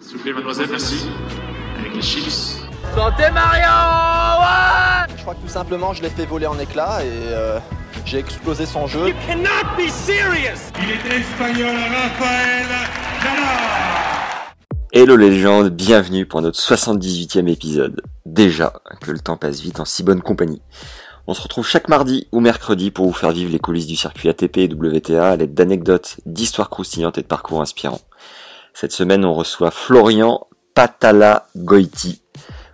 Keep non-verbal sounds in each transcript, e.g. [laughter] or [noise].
S'il vous plaît, mademoiselle, merci. Avec les chips. Santé Mario ouais Je crois que tout simplement, je l'ai fait voler en éclats et euh, j'ai explosé son jeu. cannot be serious Il est espagnol, Rafael Nadal. Hello les légendes, bienvenue pour notre 78e épisode. Déjà que le temps passe vite en si bonne compagnie. On se retrouve chaque mardi ou mercredi pour vous faire vivre les coulisses du circuit ATP et WTA à l'aide d'anecdotes, d'histoires croustillantes et de parcours inspirants. Cette semaine, on reçoit Florian Patala Goiti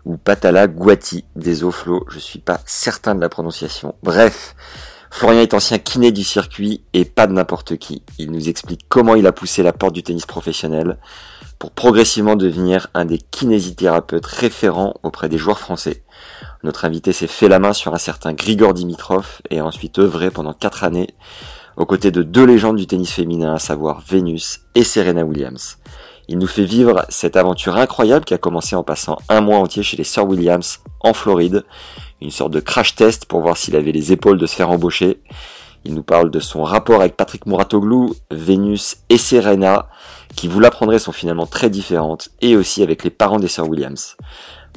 ou Patala Guati. Désolé Flo, je suis pas certain de la prononciation. Bref, Florian est ancien kiné du circuit et pas de n'importe qui. Il nous explique comment il a poussé la porte du tennis professionnel pour progressivement devenir un des kinésithérapeutes référents auprès des joueurs français. Notre invité s'est fait la main sur un certain Grigor Dimitrov et a ensuite œuvré pendant quatre années aux côtés de deux légendes du tennis féminin, à savoir Venus et Serena Williams. Il nous fait vivre cette aventure incroyable qui a commencé en passant un mois entier chez les Sœurs Williams en Floride, une sorte de crash test pour voir s'il avait les épaules de se faire embaucher. Il nous parle de son rapport avec Patrick Mouratoglou, Venus et Serena, qui vous l'apprendrez sont finalement très différentes, et aussi avec les parents des Sœurs Williams.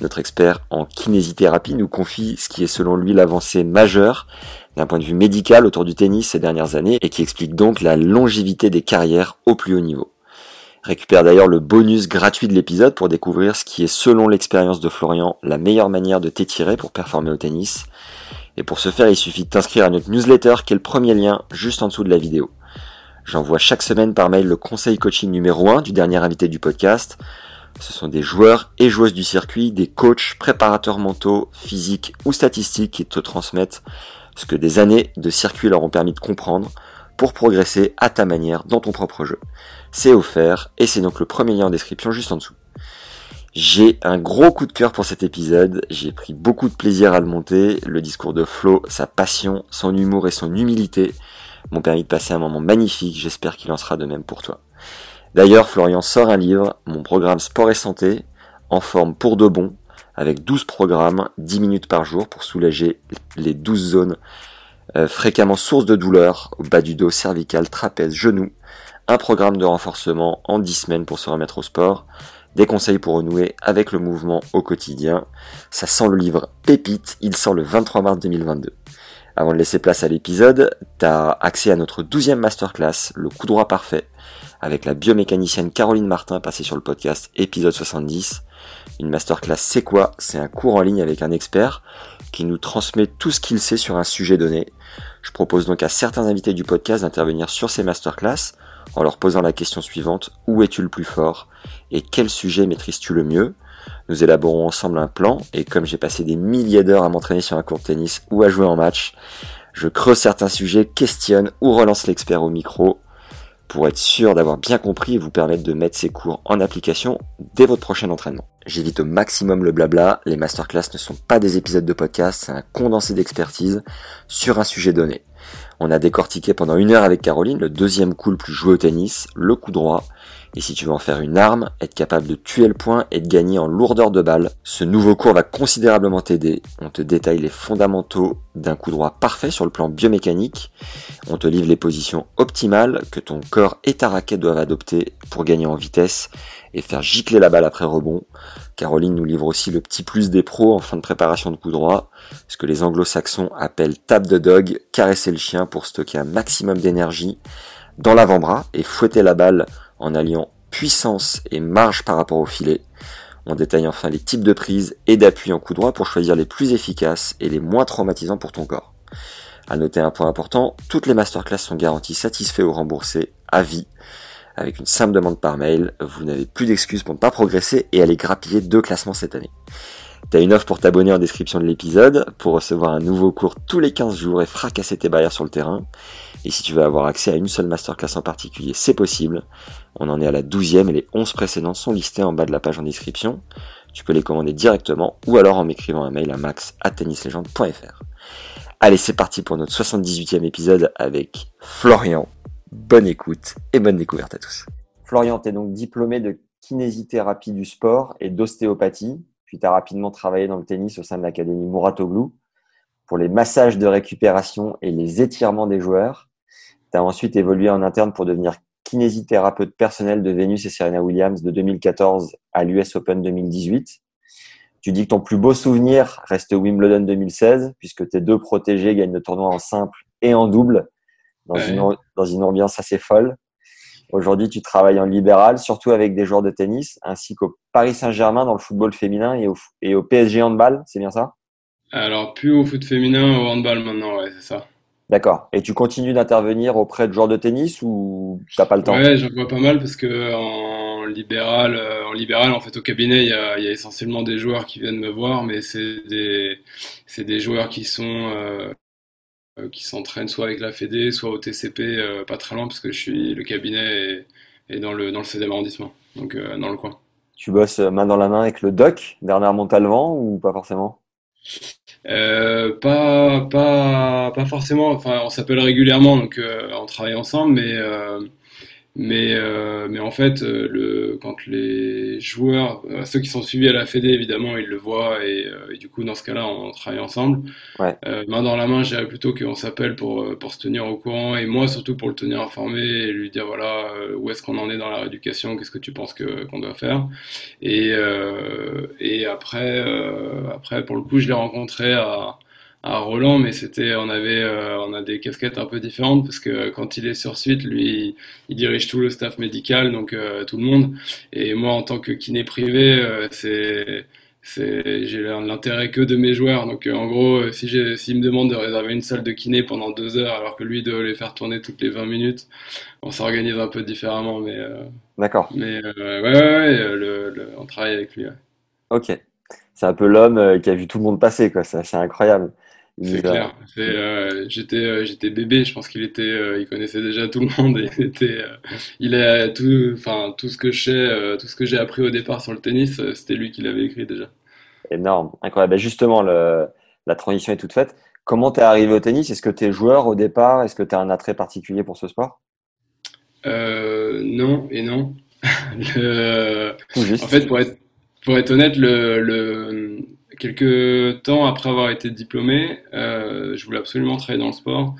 Notre expert en kinésithérapie nous confie ce qui est selon lui l'avancée majeure d'un point de vue médical autour du tennis ces dernières années et qui explique donc la longévité des carrières au plus haut niveau. Récupère d'ailleurs le bonus gratuit de l'épisode pour découvrir ce qui est selon l'expérience de Florian la meilleure manière de t'étirer pour performer au tennis. Et pour ce faire, il suffit de t'inscrire à notre newsletter qui est le premier lien juste en dessous de la vidéo. J'envoie chaque semaine par mail le conseil coaching numéro 1 du dernier invité du podcast. Ce sont des joueurs et joueuses du circuit, des coachs, préparateurs mentaux, physiques ou statistiques qui te transmettent ce que des années de circuit leur ont permis de comprendre pour progresser à ta manière dans ton propre jeu. C'est offert et c'est donc le premier lien en description juste en dessous. J'ai un gros coup de cœur pour cet épisode, j'ai pris beaucoup de plaisir à le monter, le discours de Flo, sa passion, son humour et son humilité m'ont permis de passer un moment magnifique, j'espère qu'il en sera de même pour toi. D'ailleurs, Florian sort un livre, mon programme Sport et Santé, en forme pour de bon, avec 12 programmes, 10 minutes par jour pour soulager les 12 zones euh, fréquemment sources de douleur au bas du dos, cervical, trapèze, genou, un programme de renforcement en 10 semaines pour se remettre au sport, des conseils pour renouer avec le mouvement au quotidien. Ça sent le livre Pépite, il sort le 23 mars 2022. Avant de laisser place à l'épisode, t'as accès à notre 12e masterclass, le coup droit parfait, avec la biomécanicienne Caroline Martin passée sur le podcast épisode 70. Une masterclass c'est quoi? C'est un cours en ligne avec un expert qui nous transmet tout ce qu'il sait sur un sujet donné. Je propose donc à certains invités du podcast d'intervenir sur ces masterclass en leur posant la question suivante, où es-tu le plus fort? Et quel sujet maîtrises-tu le mieux? Nous élaborons ensemble un plan et comme j'ai passé des milliers d'heures à m'entraîner sur un court de tennis ou à jouer en match, je creuse certains sujets, questionne ou relance l'expert au micro pour être sûr d'avoir bien compris et vous permettre de mettre ces cours en application dès votre prochain entraînement. J'évite au maximum le blabla, les masterclass ne sont pas des épisodes de podcast, c'est un condensé d'expertise sur un sujet donné. On a décortiqué pendant une heure avec Caroline le deuxième coup le plus joué au tennis, le coup droit. Et si tu veux en faire une arme, être capable de tuer le point et de gagner en lourdeur de balle, ce nouveau cours va considérablement t'aider. On te détaille les fondamentaux d'un coup droit parfait sur le plan biomécanique. On te livre les positions optimales que ton corps et ta raquette doivent adopter pour gagner en vitesse et faire gicler la balle après rebond. Caroline nous livre aussi le petit plus des pros en fin de préparation de coup droit, ce que les anglo-saxons appellent tap de dog, caresser le chien pour stocker un maximum d'énergie dans l'avant-bras et fouetter la balle en alliant puissance et marge par rapport au filet. On détaille enfin les types de prises et d'appui en coup droit pour choisir les plus efficaces et les moins traumatisants pour ton corps. À noter un point important, toutes les masterclass sont garanties satisfaits ou remboursés à vie. Avec une simple demande par mail, vous n'avez plus d'excuses pour ne pas progresser et aller grappiller deux classements cette année. T'as une offre pour t'abonner en description de l'épisode, pour recevoir un nouveau cours tous les 15 jours et fracasser tes barrières sur le terrain. Et si tu veux avoir accès à une seule masterclass en particulier, c'est possible. On en est à la douzième et les 11 précédentes sont listées en bas de la page en description. Tu peux les commander directement ou alors en m'écrivant un mail à max Allez, c'est parti pour notre 78e épisode avec Florian. Bonne écoute et bonne découverte à tous. Florian, tu es donc diplômé de kinésithérapie du sport et d'ostéopathie, puis tu as rapidement travaillé dans le tennis au sein de l'académie Mouratoglou pour les massages de récupération et les étirements des joueurs. Tu as ensuite évolué en interne pour devenir kinésithérapeute personnel de Venus et Serena Williams de 2014 à l'US Open 2018. Tu dis que ton plus beau souvenir reste Wimbledon 2016, puisque tes deux protégés gagnent le tournoi en simple et en double, dans, une, dans une ambiance assez folle. Aujourd'hui, tu travailles en libéral, surtout avec des joueurs de tennis, ainsi qu'au Paris Saint-Germain dans le football féminin et au, et au PSG handball, c'est bien ça? Alors, plus au foot féminin, au handball maintenant, ouais, c'est ça. D'accord. Et tu continues d'intervenir auprès de joueurs de tennis ou t'as pas le temps? Ouais, j'en vois pas mal parce que en libéral, euh, en libéral, en fait, au cabinet, il y a, y a, essentiellement des joueurs qui viennent me voir, mais c'est des, c'est des joueurs qui sont, euh, euh qui s'entraînent soit avec la Fédé, soit au TCP, euh, pas très loin parce que je suis, le cabinet est, dans le, dans le 16e arrondissement, donc dans le coin. Tu bosses main dans la main avec le doc, Bernard Montalvan, ou pas forcément? Euh, pas, pas, pas forcément. Enfin, on s'appelle régulièrement, donc euh, on travaille ensemble, mais euh, mais, euh, mais en fait, euh, le, quand les joueurs, euh, ceux qui sont suivis à la Fédé, évidemment, ils le voient et, et du coup, dans ce cas-là, on travaille ensemble. Ouais. main dans la main, je dirais plutôt qu'on s'appelle pour, pour se tenir au courant et moi surtout pour le tenir informé et lui dire voilà où est-ce qu'on en est dans la rééducation, qu'est-ce que tu penses que qu'on doit faire. Et, et après, après, pour le coup, je l'ai rencontré à à Roland, mais c'était, on avait, euh, on a des casquettes un peu différentes parce que quand il est sur suite, lui, il dirige tout le staff médical, donc euh, tout le monde. Et moi, en tant que kiné privé, euh, c'est, c'est, j'ai l'intérêt que de mes joueurs. Donc en gros, si j'ai, s'il me demande de réserver une salle de kiné pendant deux heures, alors que lui doit les faire tourner toutes les 20 minutes, on s'organise un peu différemment, mais. D'accord. Mais ouais, ouais, ouais le, le, on travaille avec lui. Ouais. Ok. C'est un peu l'homme qui a vu tout le monde passer, quoi. C'est incroyable. C'est clair. Euh, j'étais, euh, j'étais bébé. Je pense qu'il était, euh, il connaissait déjà tout le monde. Et il était, euh, il a tout, enfin tout ce que je sais, tout ce que j'ai appris au départ sur le tennis, c'était lui qui l'avait écrit déjà. Énorme, incroyable. Ben justement, le, la transition est toute faite. Comment t'es arrivé au tennis? Est-ce que t'es joueur au départ? Est-ce que t'as un attrait particulier pour ce sport? Non et non. [laughs] le... En fait, pour être, pour être honnête, le, le quelques temps après avoir été diplômé, euh, je voulais absolument travailler dans le sport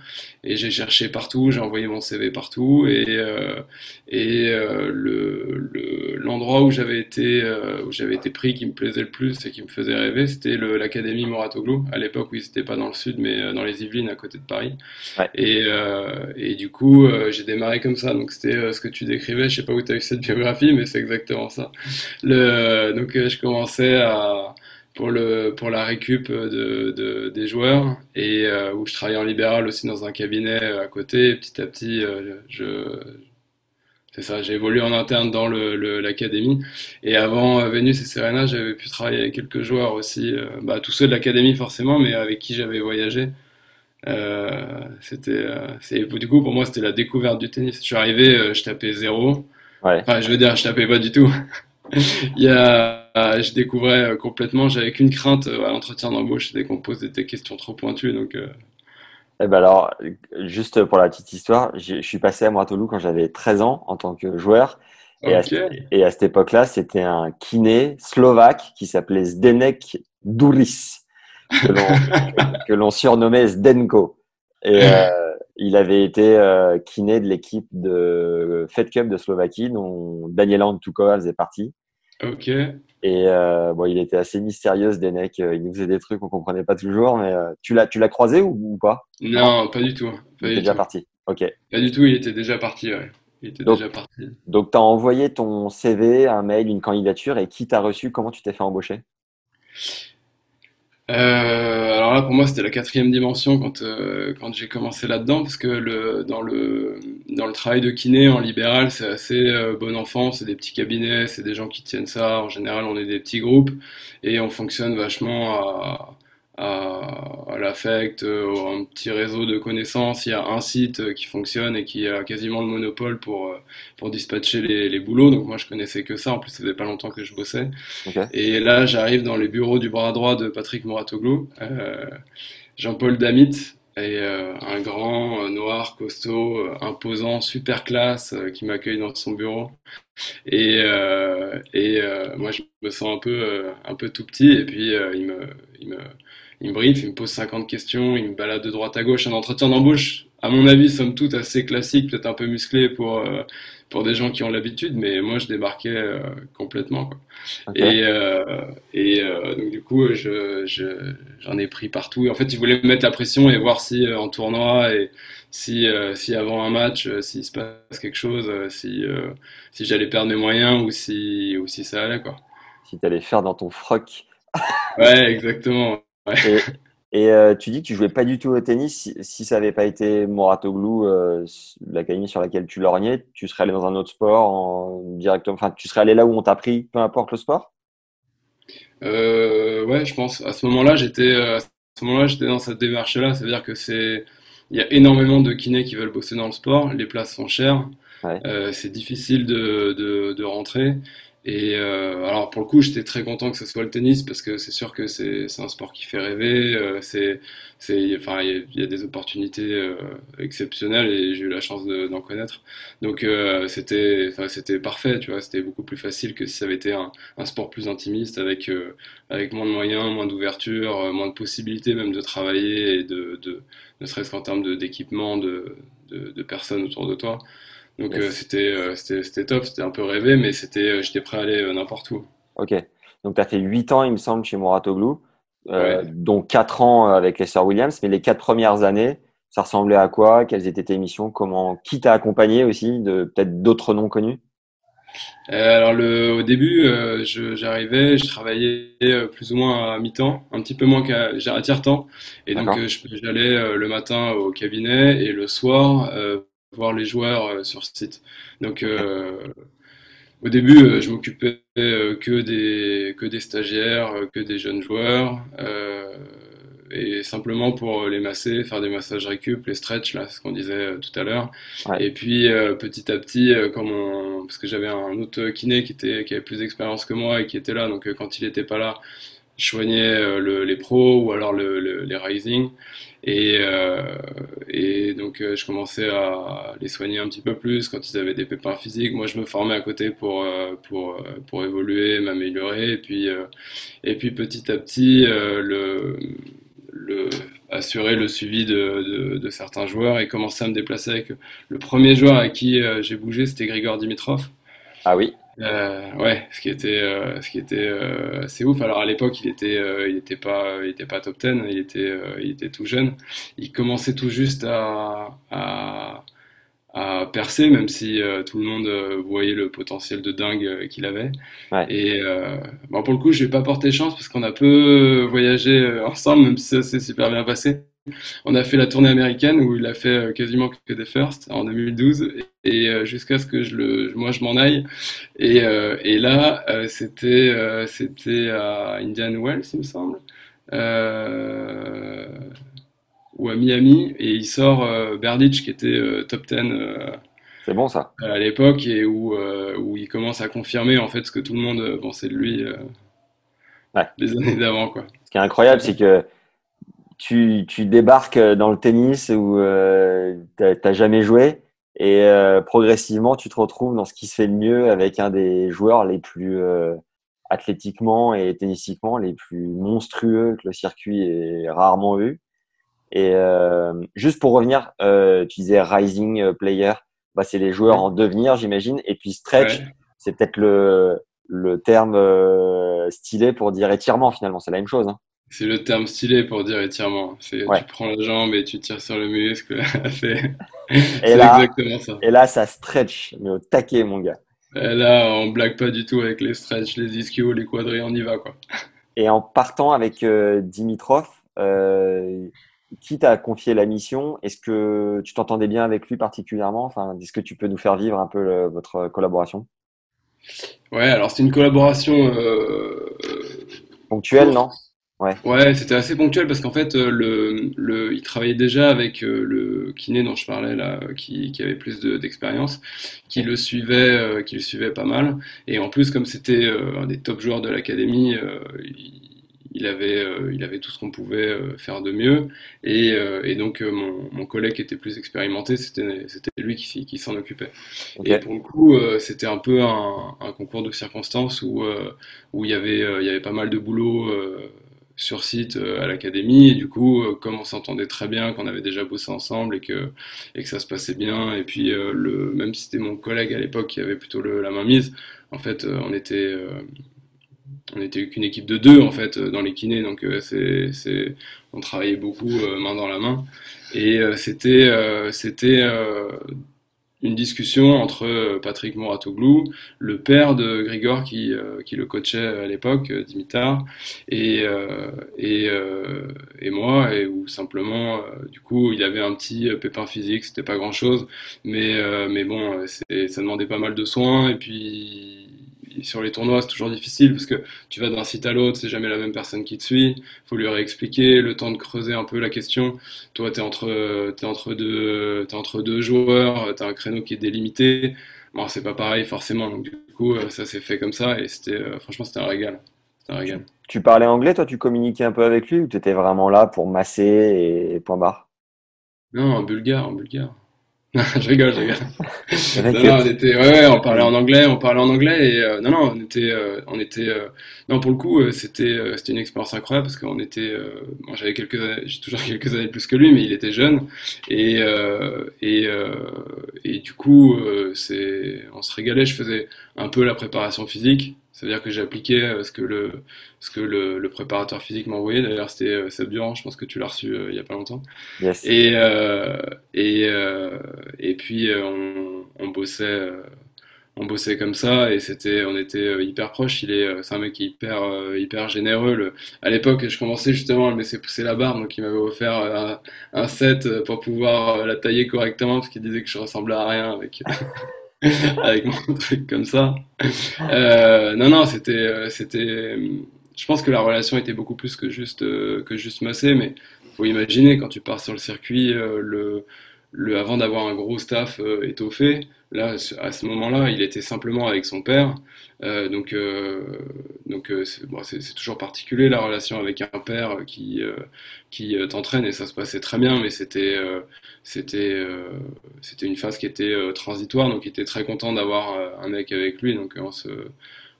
et j'ai cherché partout, j'ai envoyé mon CV partout et euh, et euh, le l'endroit où j'avais été euh, où j'avais été pris qui me plaisait le plus et qui me faisait rêver, c'était l'académie Moratoglou à l'époque où ils n'étaient pas dans le sud mais euh, dans les Yvelines à côté de Paris. Ouais. Et et du coup j'ai démarré comme ça donc c'était ce que tu décrivais, je sais pas où tu as eu cette biographie mais c'est exactement ça. Le donc je commençais à pour le pour la récup de, de des joueurs et euh, où je travaillais en libéral aussi dans un cabinet euh, à côté. Et petit à petit, euh, je c'est ça, j'ai évolué en interne dans le l'académie. Et avant Vénus et Serena, j'avais pu travailler avec quelques joueurs aussi, bah, tous ceux de l'académie forcément, mais avec qui j'avais voyagé. c'était c'est du coup pour moi c'était la découverte du tennis. Je suis arrivé, je tapais zéro. Ouais. Enfin, je veux dire, je tapais pas du tout. [laughs] Il y a euh, je découvrais euh, complètement, j'avais qu'une crainte euh, à l'entretien d'embauche, c'était qu'on posait des questions trop pointues. Donc, eh ben alors, juste pour la petite histoire, je suis passé à Moratolou quand j'avais 13 ans en tant que joueur. Et, okay. à, et à cette époque-là, c'était un kiné slovaque qui s'appelait Zdenek Duris, [laughs] que l'on surnommait Zdenko. Et euh, il avait été euh, kiné de l'équipe de Fed Cup de Slovaquie, dont Daniela Antukova faisait partie. Ok. Et euh, bon, il était assez mystérieux, ce Denek. Il nous faisait des trucs qu'on comprenait pas toujours. Mais euh, tu l'as, tu l'as croisé ou, ou pas? Non, pas du tout. Pas il était déjà tout. parti. Ok. Pas du tout. Il était déjà parti. Ouais. Il était donc, déjà parti. Donc, tu as envoyé ton CV, un mail, une candidature, et qui t'a reçu? Comment tu t'es fait embaucher? Euh, alors là, pour moi, c'était la quatrième dimension quand euh, quand j'ai commencé là-dedans, parce que le dans le dans le travail de kiné en libéral, c'est assez euh, bon enfant, c'est des petits cabinets, c'est des gens qui tiennent ça. En général, on est des petits groupes et on fonctionne vachement à à, l'affect, euh, un petit réseau de connaissances. Il y a un site euh, qui fonctionne et qui a quasiment le monopole pour, euh, pour dispatcher les, les boulots. Donc moi, je connaissais que ça. En plus, ça faisait pas longtemps que je bossais. Et là, j'arrive dans les bureaux du bras droit de Patrick Moratoglou, euh, Jean-Paul Damit, et un grand noir costaud imposant super classe qui m'accueille dans son bureau et, et moi je me sens un peu un peu tout petit et puis il me il me il me brief, il me pose 50 questions, il me balade de droite à gauche. Un entretien d'embauche, à mon avis, somme toute assez classique, peut-être un peu musclé pour, euh, pour des gens qui ont l'habitude, mais moi je débarquais euh, complètement. Quoi. Et, euh, et donc du coup, je, j'en ai pris partout. En fait, ils voulaient me mettre la pression et voir si en tournoi et si, si avant un match, s'il se passe quelque chose, si, si j'allais perdre mes moyens ou si, ou si ça allait. Quoi. Si tu allais faire dans ton froc. ouais, exactement. Et, euh, tu dis que tu jouais pas du tout au tennis. Si, ça n'avait pas été Moratoglou, euh, l'académie sur laquelle tu lorgnais, tu serais allé dans un autre sport en, directement. Enfin, tu serais allé là où on t'a pris, peu importe le sport? Euh, ouais, je pense. À ce moment-là, j'étais, à ce moment-là, j'étais dans cette démarche-là. C'est-à-dire que c'est, il y a énormément de kinés qui veulent bosser dans le sport. Les places sont chères. Euh, c'est difficile de, de, de, rentrer. Et euh, alors pour le coup, j'étais très content que ce soit le tennis parce que c'est sûr que c'est un sport qui fait rêver. Euh, c'est enfin il y, a des opportunités euh, exceptionnelles et j'ai eu la chance d'en connaître. Donc euh, c'était enfin c'était parfait, tu vois. C'était beaucoup plus facile que si ça avait été un, un sport plus intimiste avec euh, avec moins de moyens, moins d'ouverture, moins de possibilités même de travailler et de, de ne serait-ce qu'en termes d'équipement de, de personnes autour de toi. Donc euh, euh, c'était c'était top, c'était un peu rêvé, mais c'était euh, j'étais prêt à aller n'importe où. Ok. Donc tu as fait 8 ans, il me semble, chez Moratoglou, euh, dont 4 ans avec les Sir Williams, mais les 4 premières années, ça ressemblait à quoi? Quelles étaient tes missions? Comment Qui t'a accompagné aussi de peut-être d'autres noms connus? Alors le, au début, euh, j'arrivais, je, travaillais plus ou moins à mi-temps, un petit peu moins qu'à à tiers-temps, et donc j'allais le matin au cabinet et le soir voir les joueurs euh, sur site. Donc euh, au début, euh, je m'occupais que des que des stagiaires, que des jeunes joueurs et simplement pour les masser, faire des massages récup, les stretch, là, ce qu'on disait tout à l'heure. Et puis petit à petit, comme on... parce que j'avais un autre kiné qui était qui avait plus d'expérience que moi et qui était là, donc quand il était pas là, je soignais les pros ou alors le, les rising. Et, euh, et donc euh, je commençais à les soigner un petit peu plus quand ils avaient des pépins physiques. Moi je me formais à côté pour euh, pour pour évoluer, m'améliorer. Et puis et puis petit à petit le le assurer le suivi de, de, de, certains joueurs et commencer à me déplacer avec le premier joueur à qui j'ai bougé, c'était Grigor Dimitrov. Ah oui. Euh, ouais, ce qui était, euh, ce qui était, euh, assez ouf. Alors à l'époque, il était, euh, il était pas, il était pas top 10, il était, il était tout jeune. Il commençait tout juste à, à, à percer, même si tout le monde voyait le potentiel de dingue qu'il avait. Ouais. Et bon, pour le coup, je vais pas porter chance parce qu'on a peu voyagé ensemble, même si ça s'est super bien passé. On a fait la tournée américaine où il a fait euh, quasiment que des firsts en 2012 et euh, jusqu'à ce que je le, moi je m'en aille. Et, euh, et là, c'était c'était à Indian Wells, il me semble, ou à Miami et il sort Berditch qui était top 10. c'est bon ça. À l'époque et où, où il commence à confirmer en fait ce que tout le monde pensait de lui ouais. des années d'avant quoi. Ce qui est incroyable, c'est que tu, tu, débarques dans le tennis où euh, tu n'as jamais joué et euh, progressivement tu te retrouves dans ce qui se fait de mieux avec un des joueurs les plus euh, athlétiquement et tennistiquement les plus monstrueux que le circuit ait rarement vu. Et euh, juste pour revenir, euh, tu disais rising player, bah, c'est les joueurs en devenir j'imagine. Et puis stretch, c'est peut-être le, le terme stylé pour dire étirement finalement, c'est la même chose. Hein. C'est le terme stylé pour dire étirement. C'est tu prends la jambe et tu tires sur le muscle. [laughs] c'est exactement ça. Et là, ça stretch, mais au taquet, mon gars. Et là, on blague pas du tout avec les stretch, les ischios, les quadris, on y va quoi. Et en partant avec euh, Dimitrov, euh, qui t'a confié la mission? Est-ce que tu t'entendais bien avec lui particulièrement? Enfin, est-ce que tu peux nous faire vivre un peu votre collaboration? Ouais, alors c'est une collaboration euh, ponctuelle, non? Ouais. Ouais, c'était assez ponctuel parce qu'en fait, euh, le, le, il travaillait déjà avec euh, le kiné dont je parlais là, qui, qui avait plus de- d'expérience, qui le suivait, euh, qui le suivait pas mal. Et en plus, comme c'était euh, un des top joueurs de l'académie, euh, il, il avait, euh, il avait tout ce qu'on pouvait euh, faire de mieux. Et, euh, et donc, euh, mon, mon collègue qui était plus expérimenté, c'était, c'était lui qui, s'y- qui s'en occupait. Ok. Et pour le coup, euh, c'était un peu un, un concours de circonstances où, euh, où il y avait, euh, il y avait pas mal de boulot euh, sur site euh, à l'académie. Et du coup, euh, comme on s'entendait très bien, qu'on avait déjà bossé ensemble et que, et que ça se passait bien, et puis euh, le, même si c'était mon collègue à l'époque qui avait plutôt le, la main mise, en fait, on était, on était qu'une équipe de deux en fait dans les kinés, donc c'est, c'est, on travaillait beaucoup main dans la main. Et c'était, c'était une discussion entre euh, Patrick Moratoglou, le père de Grigor qui, euh, qui le coachait à l'époque, euh, Dimitar, et, euh, et, euh, et moi, et où simplement, euh, du coup, il avait un petit pépin physique, c'était pas grand-chose, mais, euh, mais bon, ça demandait pas mal de soins, et puis sur les tournois, c'est toujours difficile parce que tu vas d'un site à l'autre, c'est jamais la même personne qui te suit, faut lui réexpliquer, le temps de creuser un peu la question. Toi, t'es entre, t'es entre deux, t'es entre deux joueurs, t'as un créneau qui est délimité. Bon, c'est pas pareil forcément, donc du coup, euh, ça s'est fait comme ça et c'était, euh, franchement, c'était un régal. Un régal. Tu parlais anglais, toi, tu communiquais un peu avec lui ou tu étais vraiment là pour masser et point barre? Non, en bulgare, en bulgare. [laughs] Je rigole, je rigole. [laughs] Non, non, on était, ouais, ouais, on parlait en anglais, on parlait en anglais et euh, non, non, on était, euh, on était, euh, non, pour le coup, euh, c'était, euh, c'était une expérience incroyable parce qu'on était, euh, moi, j'avais quelques j'ai toujours [laughs] quelques années plus que lui, mais il était jeune et euh, et euh, et du coup, euh, c'est, on se régalait. Je faisais un peu la préparation physique, c'est-à-dire que j'appliquais euh, ce que le, ce que le, le préparateur physique m'envoyait. D'ailleurs, c'était euh, Seb Durand, je pense que tu l'as reçu euh, il y a pas longtemps. Yes. Et, euh, et, euh, et puis on, on bossait, on bossait comme ça et c'était, on était hyper proches. Il est, c'est un mec qui est hyper, hyper généreux. Le- à l'époque, je commençais justement à me laisser pousser la barbe, donc il m'avait offert un, un set pour pouvoir la tailler correctement parce qu'il disait que je ressemblais à rien avec, [laughs] avec mon truc comme ça. Euh, non, non, c'était, euh, c'était. Je pense que la relation était beaucoup plus que juste, euh, que juste masser, mais faut imaginer quand tu pars sur le circuit, euh, le, avant d'avoir un gros staff euh, étoffé, là, à ce moment-là, il était simplement avec son père. Euh, donc, euh, donc euh, c'est bon, toujours particulier la relation avec un père qui, qui t'entraîne et ça se passait très bien, mais c'était, c'était, c'était une phase qui était transitoire, donc il était très content d'avoir un mec avec lui, donc on se,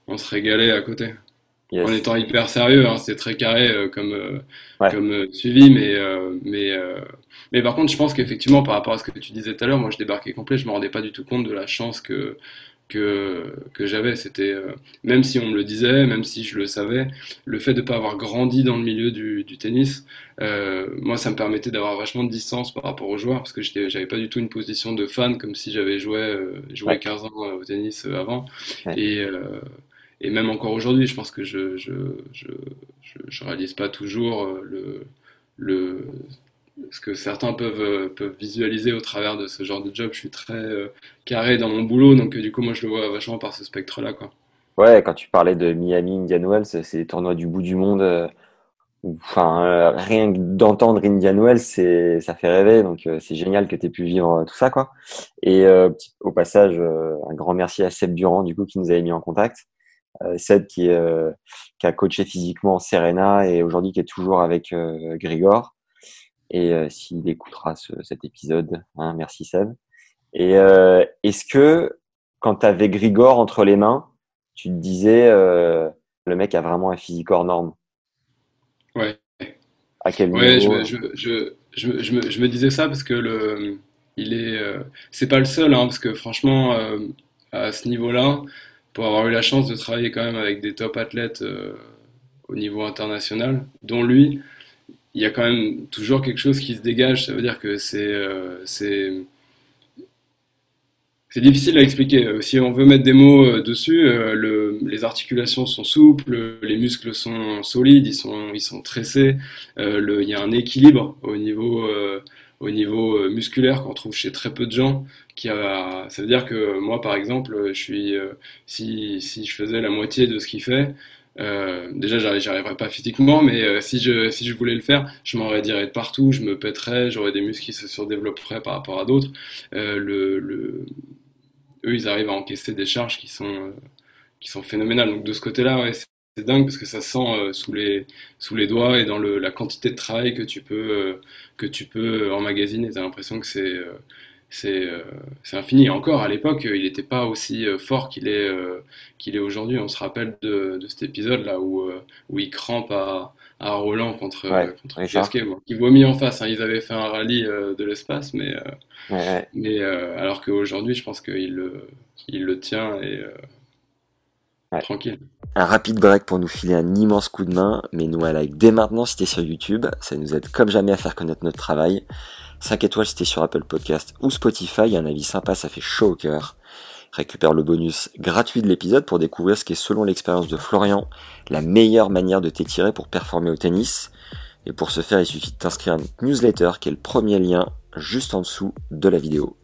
on se régalait à côté. Yes. En étant hyper sérieux, hein, c'était très carré comme, Ouais. comme suivi, mais, mais, mais par contre, je pense qu'effectivement, par rapport à ce que tu disais tout à l'heure, moi je débarquais complet, je me rendais pas du tout compte de la chance que, que, que j'avais. C'était, euh, même si on me le disait, même si je le savais, le fait de pas avoir grandi dans le milieu du, du tennis, euh, moi ça me permettait d'avoir vachement de distance par rapport aux joueurs, parce que j'avais pas du tout une position de fan, comme si j'avais joué, euh, joué Ouais. 15 ans au tennis avant. Ouais. Et, et même encore aujourd'hui, je pense que je, je, je, je, je réalise pas toujours le, le, ce que certains peuvent, euh, peuvent visualiser au travers de ce genre de job. Je suis très euh, carré dans mon boulot, donc euh, du coup, moi, je le vois vachement par ce spectre-là, quoi. Ouais, quand tu parlais de Miami, Indian Wells, c'est des tournois du bout du monde. Enfin, rien que d'entendre Indian Wells, c'est, ça fait rêver. Donc, c'est génial que tu aies pu vivre tout ça, quoi. Et au passage, un grand merci à Seb Durand, du coup, qui nous avait mis en contact. Seb qui, a coaché physiquement Serena et aujourd'hui qui est toujours avec Grigor. Et euh, s'il écoutera ce- cet épisode, hein, merci Seb. Et euh, est-ce que quand tu avais Grigor entre les mains, tu te disais euh, le mec a vraiment un physique hors norme? Ouais. À quel Ouais, niveau me- je, me- je, je, me- je, me, je me disais ça parce que le, il est, c'est pas le seul, hein, parce que franchement, à ce niveau-là, pour avoir eu la chance de travailler quand même avec des top athlètes au niveau international, dont lui, il y a quand même toujours quelque chose qui se dégage. Ça veut dire que c'est, euh, difficile à expliquer. Euh, Si on veut mettre des mots euh, dessus, le, les articulations sont souples, les muscles sont solides, ils sont, ils sont tressés. Il y a un équilibre au niveau, au niveau musculaire qu'on trouve chez très peu de gens. Ça veut dire que moi, par exemple, je suis, si, si je faisais la moitié de ce qu'il fait, Euh, déjà, j'y arriverais pas physiquement, mais euh, si je si je voulais le faire, je m'enraidirais de partout, je me pèterais, j'aurais des muscles qui se surdévelopperaient par rapport à d'autres. Euh, eux, ils arrivent à encaisser des charges qui sont qui sont phénoménales. Donc de ce côté-là, ouais, c'est dingue parce que ça sent sous les sous les doigts et dans la quantité de travail que tu peux que tu peux emmagasiner. T'as l'impression que c'est c'est c'est infini. Encore à l'époque, il n'était pas aussi fort qu'il est qu'il est aujourd'hui. On se rappelle de, de cet épisode là où où il crampe à à Roland contre Ouais, contre. Gasquet, bon, qui vomit en face. hein. Ils avaient fait un rallye de l'espace, mais Ouais, ouais. mais euh, alors qu'aujourd'hui, je pense qu'il le, il le tient et euh, tranquille. Un rapide break pour nous filer un immense coup de main, mais nous un like dès maintenant si t'es sur YouTube, ça nous aide comme jamais à faire connaître notre travail. 5 étoiles si t'es sur Apple Podcast ou Spotify, un avis sympa, ça fait chaud au cœur. Récupère le bonus gratuit de l'épisode pour découvrir ce qui est selon l'expérience de Florian, la meilleure manière de t'étirer pour performer au tennis. Et pour ce faire, il suffit de t'inscrire à notre newsletter qui est le premier lien juste en dessous de la vidéo.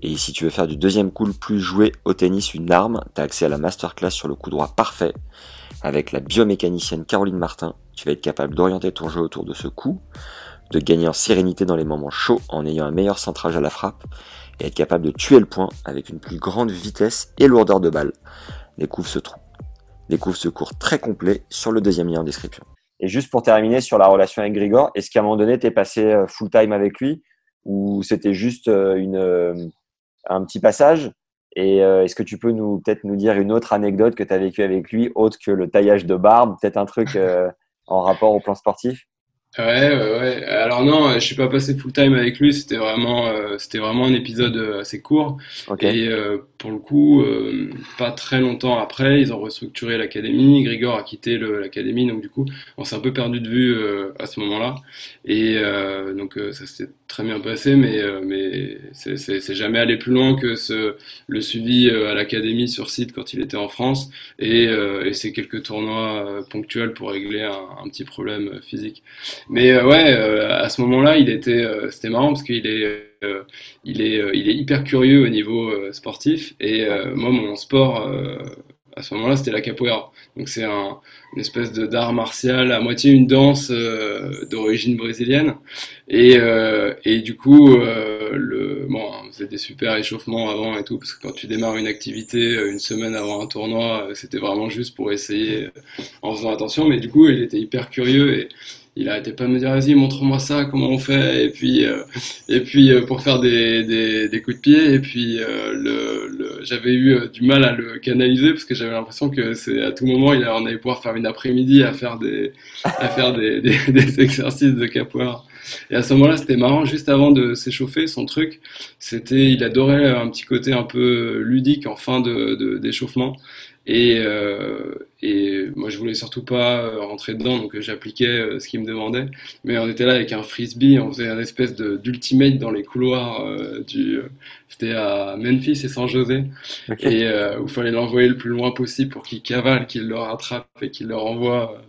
Et si tu veux faire du deuxième cool plus jouer au tennis une arme, t'as accès à la masterclass sur le coup droit parfait. Avec la biomécanicienne Caroline Martin, tu vas être capable d'orienter ton jeu autour de ce coup, de gagner en sérénité dans les moments chauds en ayant un meilleur centrage à la frappe, et être capable de tuer le point avec une plus grande vitesse et lourdeur de balle. Découvre ce trou. Découvre ce cours très complet sur le deuxième lien en description. Et juste pour terminer sur la relation avec Grigor, est-ce qu'à un moment donné, t'es passé full time avec lui ou c'était juste euh, euh, un petit passage? Et euh, est-ce que tu peux nous peut-être nous dire une autre anecdote que tu as vécue avec lui, autre que le taillage de barbe, peut-être un truc euh, en rapport au plan sportif? Ouais, ouais, ouais. Alors non, je suis pas passé full time avec lui. C'était vraiment, euh, c'était vraiment un épisode euh, assez court. Ok. Et euh, pour le coup, euh, pas très longtemps après, ils ont restructuré l'académie. Grigor a quitté l'académie, donc du coup, on s'est un peu perdu de vue euh, à ce moment-là. Et euh, donc euh, ça s'est très bien passé, mais euh, mais c'est jamais allé plus loin que ce le suivi euh, à l'académie sur site quand il était en France et euh, et ces quelques tournois ponctuels pour régler un, un petit problème physique. Mais ouais, à ce moment-là, il était, c'était marrant parce qu'il est, euh, il est, euh, il est hyper curieux au niveau euh, sportif. Et moi, mon sport à ce moment-là, c'était la capoeira. Donc c'est un, une espèce d'art martial, à moitié une danse euh, d'origine brésilienne. Et, euh, et du coup, euh, le, bon, on faisait des super échauffements avant et tout, parce que quand tu démarres une activité euh, une semaine avant un tournoi, c'était vraiment juste pour essayer en faisant attention. Mais du coup, il était hyper curieux il arrêtait pas de me dire vas-y montre-moi ça comment on fait et puis euh, et puis euh, pour faire des, des, coups de pied et puis euh, le, le j'avais eu du mal à le canaliser parce que j'avais l'impression que c'est à tout moment il on allait pouvoir faire une après-midi à faire des à faire [laughs] des, exercices de capoeira. Et à ce moment-là c'était marrant juste avant de s'échauffer son truc c'était il adorait un petit côté un peu ludique en fin de- d'échauffement et, euh, et moi, je voulais surtout pas euh, rentrer dedans, donc euh, j'appliquais euh, ce qu'il me demandait. Mais on était là avec un frisbee, on faisait un espèce de d'ultimate dans les couloirs euh, du. C'était à Memphis et San José, et euh, où il fallait l'envoyer le plus loin possible pour qu'il cavale, qu'il le rattrape et qu'il le renvoie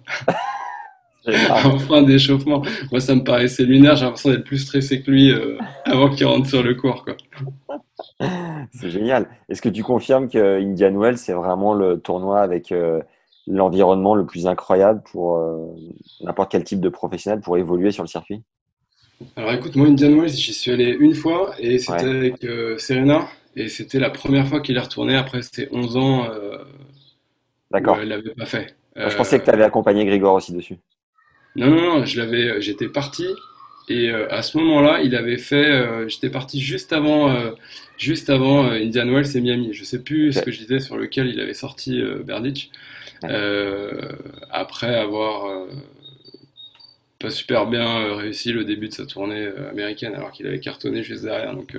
[laughs] en fin d'échauffement. Moi, ça me paraissait lunaire. J'ai l'impression d'être plus stressé que lui euh, avant qu'il rentre sur le court, quoi. [laughs] C'est génial. Est-ce que tu confirmes que Indian Wells, c'est vraiment le tournoi avec euh, l'environnement le plus incroyable pour euh, n'importe quel type de professionnel pour évoluer sur le circuit? Alors écoute, moi Indian Wells, j'y suis allé une fois et c'était Ouais. avec euh, Serena et c'était la première fois qu'il est retourné après ses 11 ans D'accord. elle l'avait pas fait. Je pensais que tu avais accompagné Grigor aussi dessus. non, non, non, j'étais parti et euh, à ce moment-là, il avait fait, euh, j'étais parti juste avant, euh, juste avant Indian Wells et Miami. Je sais plus ce que je disais sur lequel il avait sorti Berdych après avoir pas super bien réussi le début de sa tournée américaine alors qu'il avait cartonné juste derrière. Donc,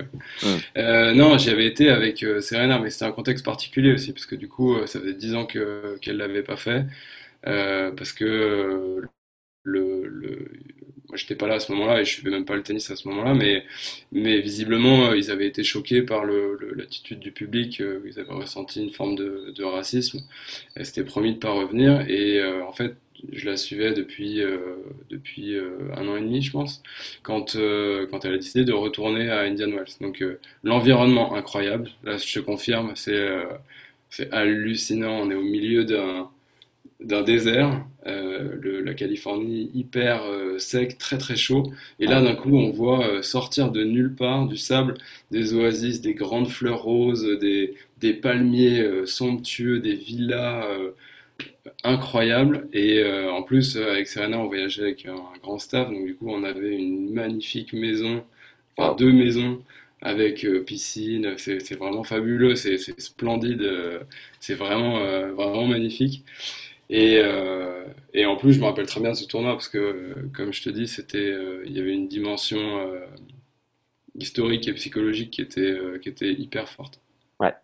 euh, non, j'y avais été avec euh, Serena, mais c'était un contexte particulier aussi parce que du coup, ça faisait 10 ans que qu'elle l'avait pas fait. Euh, parce que le, le moi j'étais pas là à ce moment-là et je suivais même pas le tennis à ce moment-là, mais mais visiblement euh, ils avaient été choqués par l'attitude du public, euh, ils avaient ressenti une forme de, de racisme. Elle s'était promis de pas revenir et euh, en fait je la suivais depuis euh, depuis euh, un an et demi je pense quand euh, quand elle a décidé de retourner à Indian Wells. Donc l'environnement incroyable, là je te confirme, c'est hallucinant. On est au milieu d'un d'un désert, euh, la Californie hyper euh, sec, très très chaud. Et là, d'un coup, on voit euh, sortir de nulle part du sable des oasis, des grandes fleurs roses, des, des palmiers somptueux, des villas incroyables. Et en plus, avec Serena, on voyageait avec un, grand staff, donc du coup, on avait une magnifique maison, enfin deux maisons avec piscine. C'est vraiment fabuleux, c'est splendide, c'est vraiment, vraiment magnifique. Et, euh, et, en plus, je me rappelle très bien de ce tournoi parce que, comme je te dis, c'était, euh, il y avait une dimension euh, historique et psychologique qui était, qui était hyper forte. Ouais,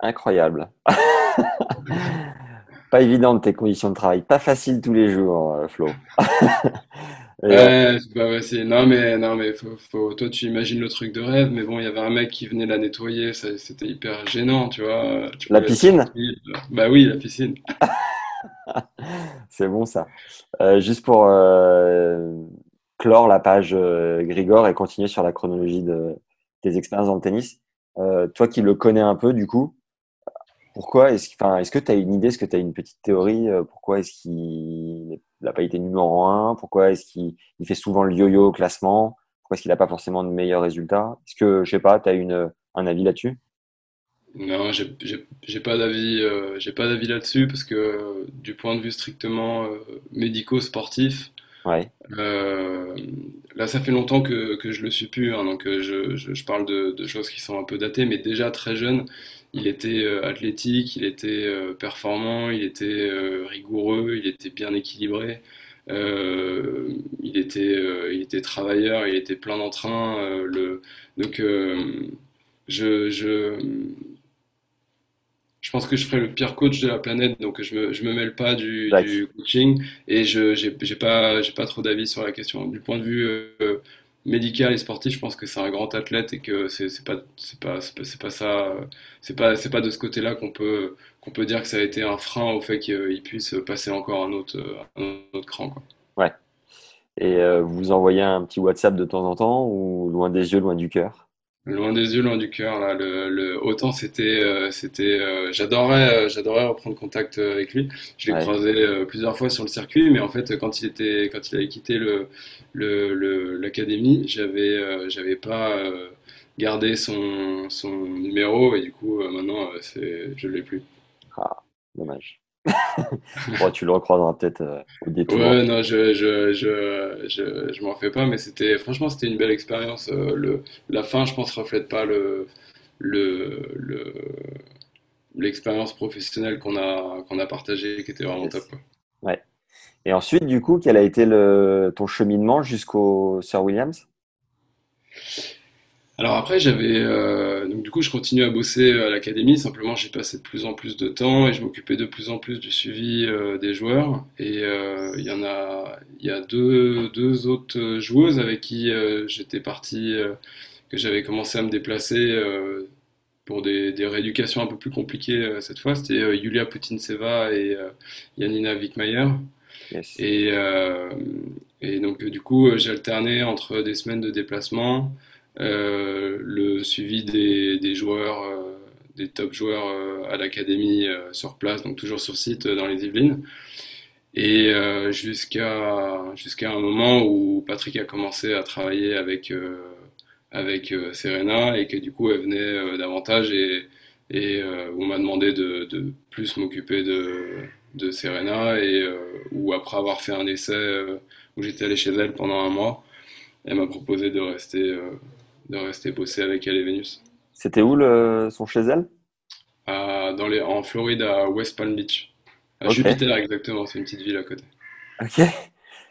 incroyable. [laughs] pas évident tes conditions de travail, pas facile tous les jours, Flo. [laughs] ouais, c'est pas facile. Non, mais, non, mais faut, toi, tu imagines le truc de rêve, mais bon, il y avait un mec qui venait la nettoyer, c'était hyper gênant, tu vois. la piscine? Bah oui, la piscine. [laughs] c'est bon ça. Euh, juste pour euh, clore la page euh, Grigor et continuer sur la chronologie de tes expériences dans le tennis. toi qui le connais un peu du coup, pourquoi est-ce enfin, est que tu as une idée, est-ce que tu as une petite théorie Pourquoi est-ce qu'il n'a pas été numéro 1 Pourquoi est-ce qu'il fait souvent le yo-yo au classement Pourquoi est-ce qu'il n'a pas forcément de meilleurs résultats? Est-ce que, je sais pas, tu as une, un avis là-dessus? Non, j'ai pas d'avis, euh, j'ai pas d'avis là-dessus parce que du point de vue strictement euh, médico-sportif, ouais. Euh, là ça fait longtemps que, que je le suis plus, hein, donc je, je, parle de, de, choses qui sont un peu datées, mais déjà très jeune, il était athlétique, il était performant, il était rigoureux, il était bien équilibré. il était, il était travailleur, il était plein d'entrain. le, donc, je, je, je pense que je ferai le pire coach de la planète, donc je me, je me mêle pas du, du coaching et je j'ai pas pas trop d'avis sur la question. Du point de vue euh, médical et sportif, je pense que c'est un grand athlète et que c'est pas c'est pas c'est pas, ça c'est pas c'est pas de ce côté-là qu'on peut qu'on peut dire que ça a été un frein au fait qu'il puisse passer encore un autre un cran quoi. Ouais. Et euh, vous envoyez un petit WhatsApp de temps en temps ou loin des yeux, loin du cœur? Loin des yeux, loin du cœur. Là, le, le autant c'était, euh, c'était, euh, j'adorais, euh, j'adorais reprendre contact avec lui. Je l'ai croisé plusieurs fois sur le circuit, mais en fait, quand il était, quand il avait quitté le, le, l'académie, j'avais, j'avais pas gardé son, son numéro et du coup, maintenant, c'est, je l'ai plus. Ah, dommage. [laughs] bon, tu le recroiseras peut-être euh, au détour. Ouais, non, je, je, je, je, je m'en fais pas, mais c'était franchement c'était une belle expérience. Euh, le, la fin, je pense, reflète pas le, le, le l'expérience professionnelle qu'on a qu'on a partagée, qui était vraiment top. Quoi. Ouais. Et ensuite, du coup, quel a été le, ton cheminement jusqu'au Sir Williams? Alors après, j'avais euh, donc du coup, je continue à bosser à l'académie. Simplement, j'ai passé de plus en plus de temps et je m'occupais de plus en plus du suivi euh, des joueurs. Et euh, il y en a, il y a deux, deux autres joueuses avec qui j'étais parti, que j'avais commencé à me déplacer pour des, des, rééducations un peu plus compliquées cette fois. C'était Yulia Putinseva et Yanina Wickmayer. Et, et donc du coup, j'ai alterné entre des semaines de déplacement. Euh, le suivi des, des joueurs, euh, des top joueurs euh, à l'académie sur place, donc toujours sur site dans les Yvelines. Et jusqu'à jusqu'à un moment où Patrick a commencé à travailler avec avec Serena et que du coup elle venait davantage et et on m'a demandé de, de, plus m'occuper de, de Serena et ou après avoir fait un essai où j'étais allé chez elle pendant un mois, elle m'a proposé de rester de rester bosser avec elle et Vénus. C'était où le, son chez elle? Dans les, En Floride, à West Palm Beach. À Jupiter, exactement, c'est une petite ville à côté. Ok.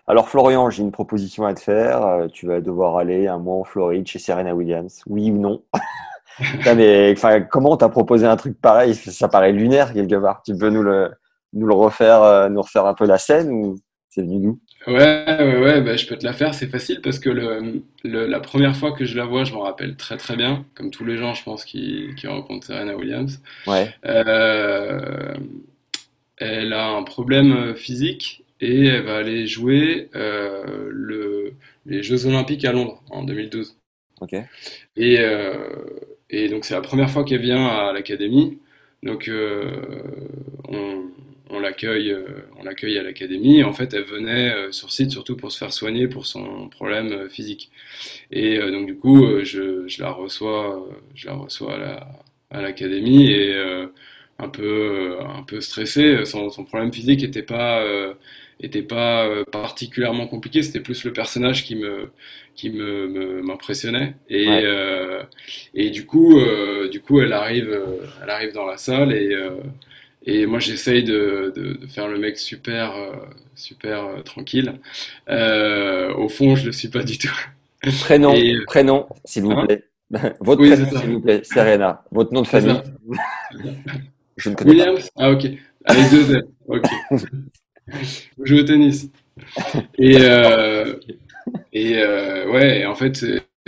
Alors Florian, j'ai une proposition à te faire. Euh, tu vas devoir aller un mois en Floride chez Serena Williams. Oui ou non? [laughs] Mais, Comment on t'a proposé un truc pareil? Ça paraît lunaire quelque part. Tu peux nous le, nous le refaire, euh, nous refaire un peu la scène ou c'est venu d'où? Ouais, ouais, ouais, bah, je peux te la faire, c'est facile parce que le, le, la première fois que je la vois, je m'en rappelle très très bien, comme tous les gens, je pense, qui, qui rencontrent Serena Williams. Ouais. Euh, elle a un problème physique et elle va aller jouer euh, le, les Jeux Olympiques à Londres en 2012. Ok. Et, euh, et donc c'est la première fois qu'elle vient à l'académie. Donc euh, on, on l'accueille, on l'accueille à l'académie. En fait, elle venait sur site surtout pour se faire soigner pour son problème physique. Et donc du coup, je, je, la reçois, je la reçois à la, à l'académie et un peu, un peu stressé. Son, son problème physique n'était pas était pas euh, particulièrement compliqué. C'était plus le personnage qui me qui me m'impressionnait et euh, et du coup euh, du coup elle arrive elle arrive dans la salle et et moi j'essaye de, de, de, faire le mec super super tranquille. au fond je le suis pas du tout. Prénom prénom s'il vous hein plaît. [laughs] Votre prénom s'il vous plaît Serena. Votre nom de famille. [laughs] Je ne connais Williams? Ah ok. Avec deux L. Ok. Je joue au tennis. Et, euh, et euh, ouais, en fait,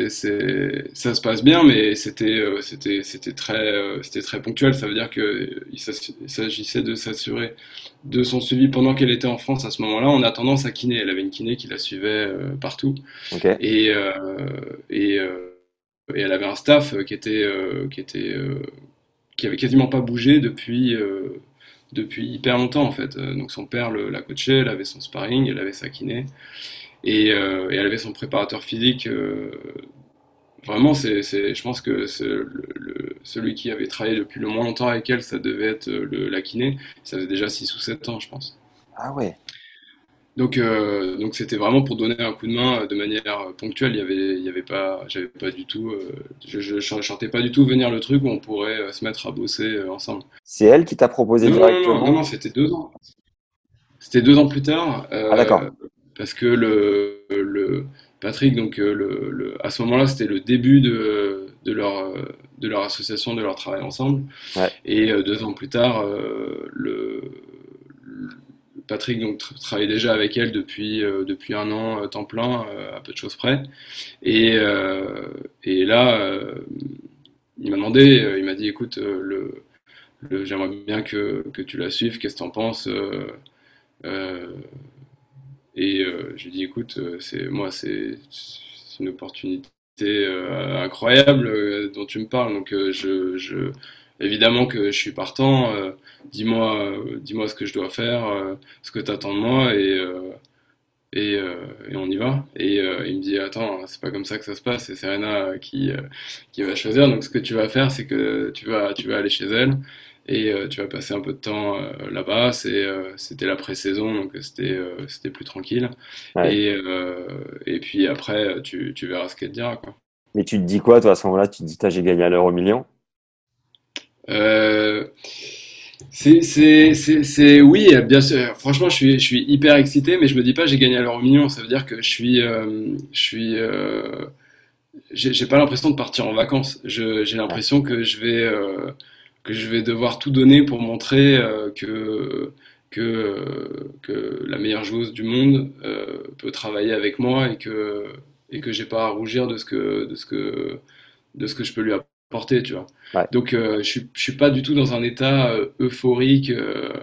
c'est, ça se passe bien, mais c'était, euh, c'était, c'était très, euh, c'était très ponctuel. Ça veut dire qu'il s'agissait de s'assurer de son suivi pendant qu'elle était en France à ce moment-là, en attendant sa kiné. Elle avait une kiné qui la suivait partout. Et, et, et, elle avait un staff qui était, qui était, qui avait quasiment pas bougé depuis depuis hyper longtemps en fait. Euh, donc son père le, la coachait, elle avait son sparring, elle avait sa kiné et, euh, et elle avait son préparateur physique. Euh, vraiment, c'est, je pense que le, celui qui avait travaillé depuis le moins longtemps avec elle, ça devait être le, la kiné. Ça faisait déjà 6 ou 7 ans, je pense. Ah ouais. Donc, euh, donc c'était vraiment pour donner un coup de main euh, de manière euh, ponctuelle. Il y avait, il y avait pas, j'avais pas du tout, je, je, chantais pas du tout venir le truc où on pourrait se mettre à bosser ensemble. C'est elle qui t'a proposé non, directement Non, non, c'était deux ans. C'était deux ans plus tard. ah d'accord. Parce que le, le Patrick, donc le, le à ce moment-là, c'était le début de, de leur de leur association, de leur travail ensemble. Ouais. Et deux ans plus tard, le Patrick donc travaille déjà avec elle depuis euh, depuis un an euh, temps plein euh, à peu de choses près et et là il m'a demandé il m'a dit écoute le, le j'aimerais bien que, que tu la suives qu'est-ce que t'en penses et j'ai dit écoute c'est moi c'est une opportunité incroyable dont tu me parles donc je, je évidemment que je suis partant. Euh, dis-moi, euh, dis-moi ce que je dois faire, euh, ce que tu attends de moi et et, et, on y va. Et il me dit attends, c'est pas comme ça que ça se passe. C'est Serena qui qui va choisir. Donc ce que tu vas faire, c'est que tu vas tu vas aller chez elle et tu vas passer un peu de temps là-bas. C'est c'était la pré-saison, donc c'était c'était plus tranquille. Et et puis après, tu tu verras ce qu'elle te dira quoi. Mais tu te dis quoi toi à ce moment-là? Tu te dis j'ai gagné à l'euro million? Euh, c'est oui, bien sûr. Franchement, je suis, je suis hyper excité, mais je me dis pas j'ai gagné à l'euro million. Ça veut dire que je suis, euh, je suis, euh, j'ai pas l'impression de partir en vacances. J'ai l'impression que je vais, euh, que je vais devoir tout donner pour montrer euh, que que que la meilleure joueuse du monde peut travailler avec moi et que et que j'ai pas à rougir de ce que de ce que de ce que je peux lui apporter porter, tu vois. Donc, euh, je, suis, je suis pas du tout dans un état euh, euphorique. Euh,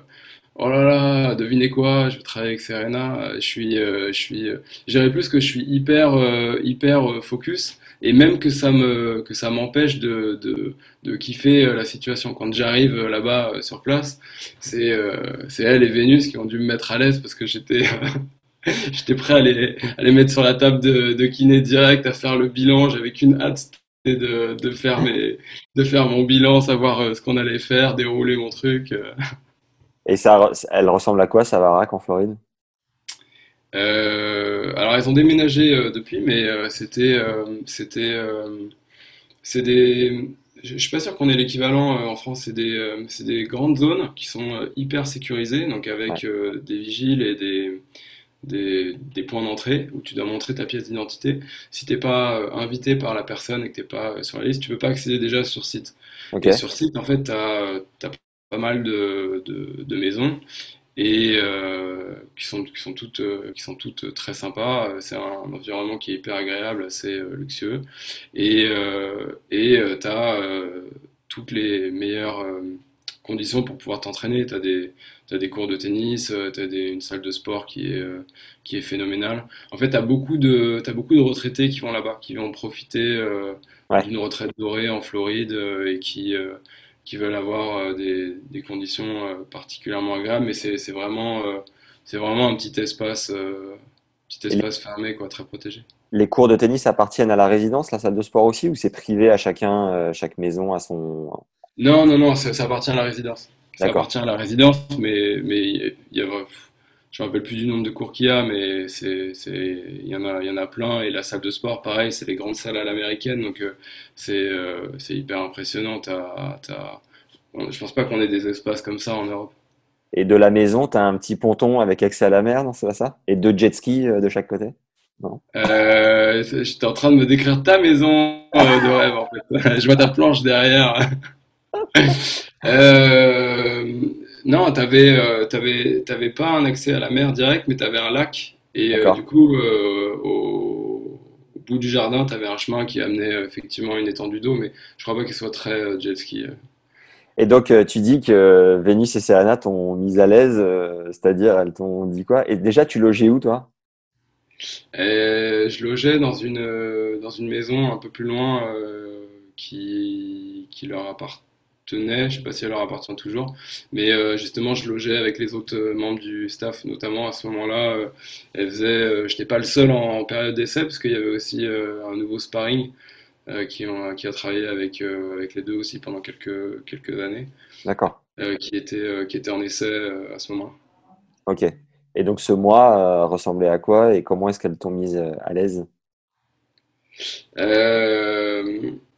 oh là là, devinez quoi, je vais travailler avec Serena. Je suis, je suis, je plus que je suis hyper, hyper focus et même que ça me, que ça m'empêche de, de, de kiffer la situation. Quand j'arrive là-bas sur place, c'est, c'est elle et Vénus qui ont dû me mettre à l'aise parce que j'étais [laughs] J'étais prêt à les, à les mettre sur la table de, kiné direct, à faire le bilan. J'avais qu'une hâte de, de, faire mes, de faire mon bilan, savoir euh, ce qu'on allait faire, dérouler mon truc. Euh. Et ça, elle ressemble à quoi, Savarac, en Floride? euh, Alors, elles ont déménagé depuis, mais c'était, c'était, c'est des, je suis pas sûr qu'on ait l'équivalent en France. C'est des, c'est des grandes zones qui sont hyper sécurisées, donc avec des vigiles et des des, des points d'entrée où tu dois montrer ta pièce d'identité. Si t'es pas euh, invité par la personne et que t'es pas euh, sur la liste, tu peux pas accéder déjà sur site. Et sur site, en fait, tu as, pas mal de, de, de maisons et euh, qui sont qui sont toutes euh, qui sont toutes très sympas. C'est un, environnement qui est hyper agréable, assez luxueux et et t'as toutes les meilleures conditions pour pouvoir t'entraîner. Tu as des, des cours de tennis, euh, tu as une salle de sport qui est, euh, qui est phénoménale. En fait, tu as, beaucoup de, as beaucoup de retraités qui vont là-bas, qui vont profiter euh, d'une retraite dorée en Floride et qui, qui veulent avoir des, des, conditions particulièrement agréables, mais c'est vraiment, c'est vraiment un petit espace, petit espace fermé, quoi, très protégé. Les cours de tennis appartiennent à la résidence, la salle de sport aussi, ou c'est privé à chacun, chaque maison à son. Non, non, non, ça, ça appartient à la résidence. Ça appartient à la résidence, mais mais il y a, je me rappelle plus du nombre de cours qu'il y a, mais c'est, il y en a, il y en a plein. Et la salle de sport, pareil, c'est les grandes salles à l'américaine, donc euh, c'est, euh, c'est hyper impressionnant. T'as, t'as... Je pense pas qu'on ait des espaces comme ça en Europe. Et de la maison, tu as un petit ponton avec accès à la mer, non C'est pas ça? Et deux jet skis euh, de chaque côté? Non euh, J'étais en train de me décrire ta maison de [laughs] rêve, en fait. [laughs] Je vois ta planche derrière. [laughs] euh, non, t'avais, euh, t'avais, t'avais pas un accès à la mer direct, mais t'avais un lac. Et euh, du coup, euh, au, au, bout du jardin, t'avais un chemin qui amenait effectivement une étendue d'eau, mais je crois pas qu'il soit très jet ski. Et donc, tu dis que Vénus et Serena t'ont mise à l'aise, c'est-à-dire elles t'ont dit quoi? Et déjà, tu logeais où, toi? Et Je logeais dans une, dans une maison un peu plus loin qui, qui leur appartenait tenait, je sais pas si elle leur appartient toujours, mais euh, justement je logeais avec les autres euh, membres du staff, notamment à ce moment-là, euh, elle faisait, j'étais pas le seul en, période d'essai parce qu'il y avait aussi un nouveau sparring qui, ont, qui a travaillé avec avec les deux aussi pendant quelques quelques années. D'accord. qui était qui était en essai à ce moment-là. Ok. Et donc ce mois ressemblait à quoi et comment est-ce qu'elles t'ont mise à l'aise?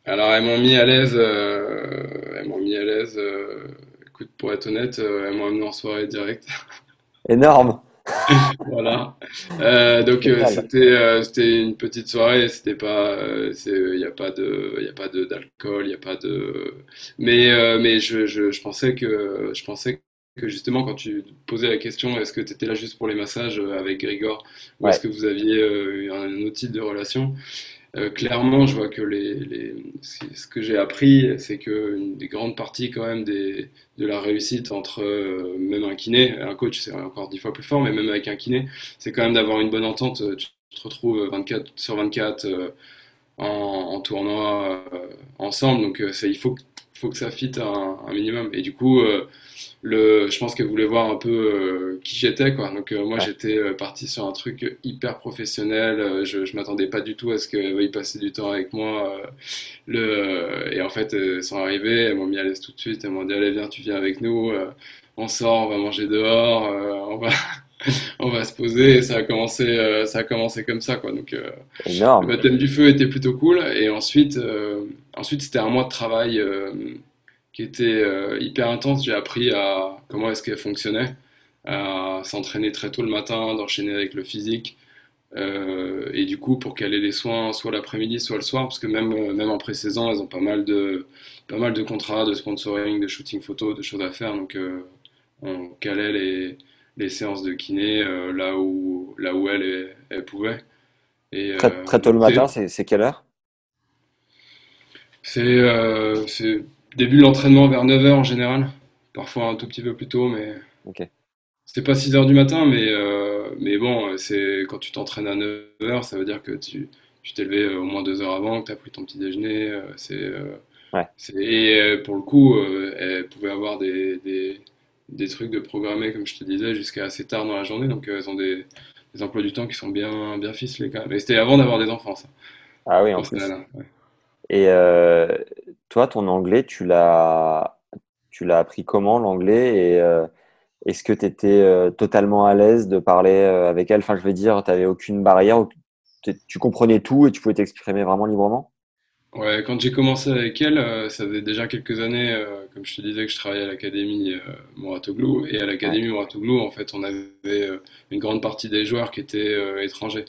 Alors elles m'ont mis à l'aise, euh, elles m'ont mis à l'aise. Euh, écoute, pour être honnête, euh, elles m'ont amené en soirée direct. [laughs] Énorme. [laughs] voilà. Euh, donc euh, c'était euh, c'était une petite soirée. C'était pas, il n'y a pas de, il a pas de d'alcool, il y a pas de. Mais mais je, je, je pensais que je pensais que justement quand tu posais la question, est-ce que tu étais là juste pour les massages avec Grigor ou est-ce que vous aviez un autre type de relation? Euh, clairement, je vois que les, ce que j'ai appris, c'est que une des grandes parties quand même des, de la réussite entre euh, même un kiné, un coach c'est encore dix fois plus fort, mais même avec un kiné, c'est quand même d'avoir une bonne entente. Tu te retrouves 24 sur 24 euh, en, en, tournoi ensemble, donc il faut, faut que ça fitte un, un minimum. Et du coup, le, je pense qu'elle voulait voir un peu euh, qui j'étais, quoi. Donc euh, moi j'étais euh, parti sur un truc hyper professionnel. je, je m'attendais pas du tout à ce qu'elle veuille passer du temps avec moi. le, et en fait, sont arrivées, elles m'ont mis à l'aise tout de suite. Elles m'ont dit allez viens, tu viens avec nous. on sort, on va manger dehors, on va. [laughs] on va se poser et ça a commencé ça a commencé comme ça quoi donc le baptême du feu était plutôt cool et ensuite ensuite c'était un mois de travail qui était euh, hyper intense. J'ai appris à comment est-ce qu'elle fonctionnait, à s'entraîner très tôt le matin, d'enchaîner avec le physique. Euh, et du coup, pour caler les soins soit l'après-midi, soit le soir, parce que même, euh, même en pré-saison, elles ont pas mal, de, pas mal de contrats, de sponsoring, de shooting photo, de choses à faire. Donc, on calait les, les séances de kiné là, où, là où elle, elle pouvait. Et, très, très, tôt le matin, c'est quelle heure? C'est Début de l'entraînement vers 9h en général. Parfois un tout petit peu plus tôt, mais. Ok. C'était pas 6h du matin, mais, euh, mais bon, c'est quand tu t'entraînes à 9h, ça veut dire que tu tu t'es levé euh, au moins 2 heures avant, que tu as pris ton petit déjeuner. Euh, c'est, ouais. Et pour le coup, elle pouvait avoir des, des, des, trucs de programmer, comme je te disais, jusqu'à assez tard dans la journée. Donc elles ont des, des, emplois du temps qui sont bien, bien ficelés quand même. Et c'était avant d'avoir des enfants, ça. Ah oui, en plus. Et euh, toi, ton anglais, tu l'as, tu l'as appris comment l'anglais? Et euh, est-ce que tu étais euh, totalement à l'aise de parler avec elle? Enfin, je veux dire, tu n'avais aucune barrière, tu comprenais tout et tu pouvais t'exprimer vraiment librement? Ouais, quand j'ai commencé avec elle, ça faisait déjà quelques années, comme je te disais, que je travaillais à l'académie Moratoglou. Et à l'académie Moratoglou, en fait, on avait une grande partie des joueurs qui étaient étrangers.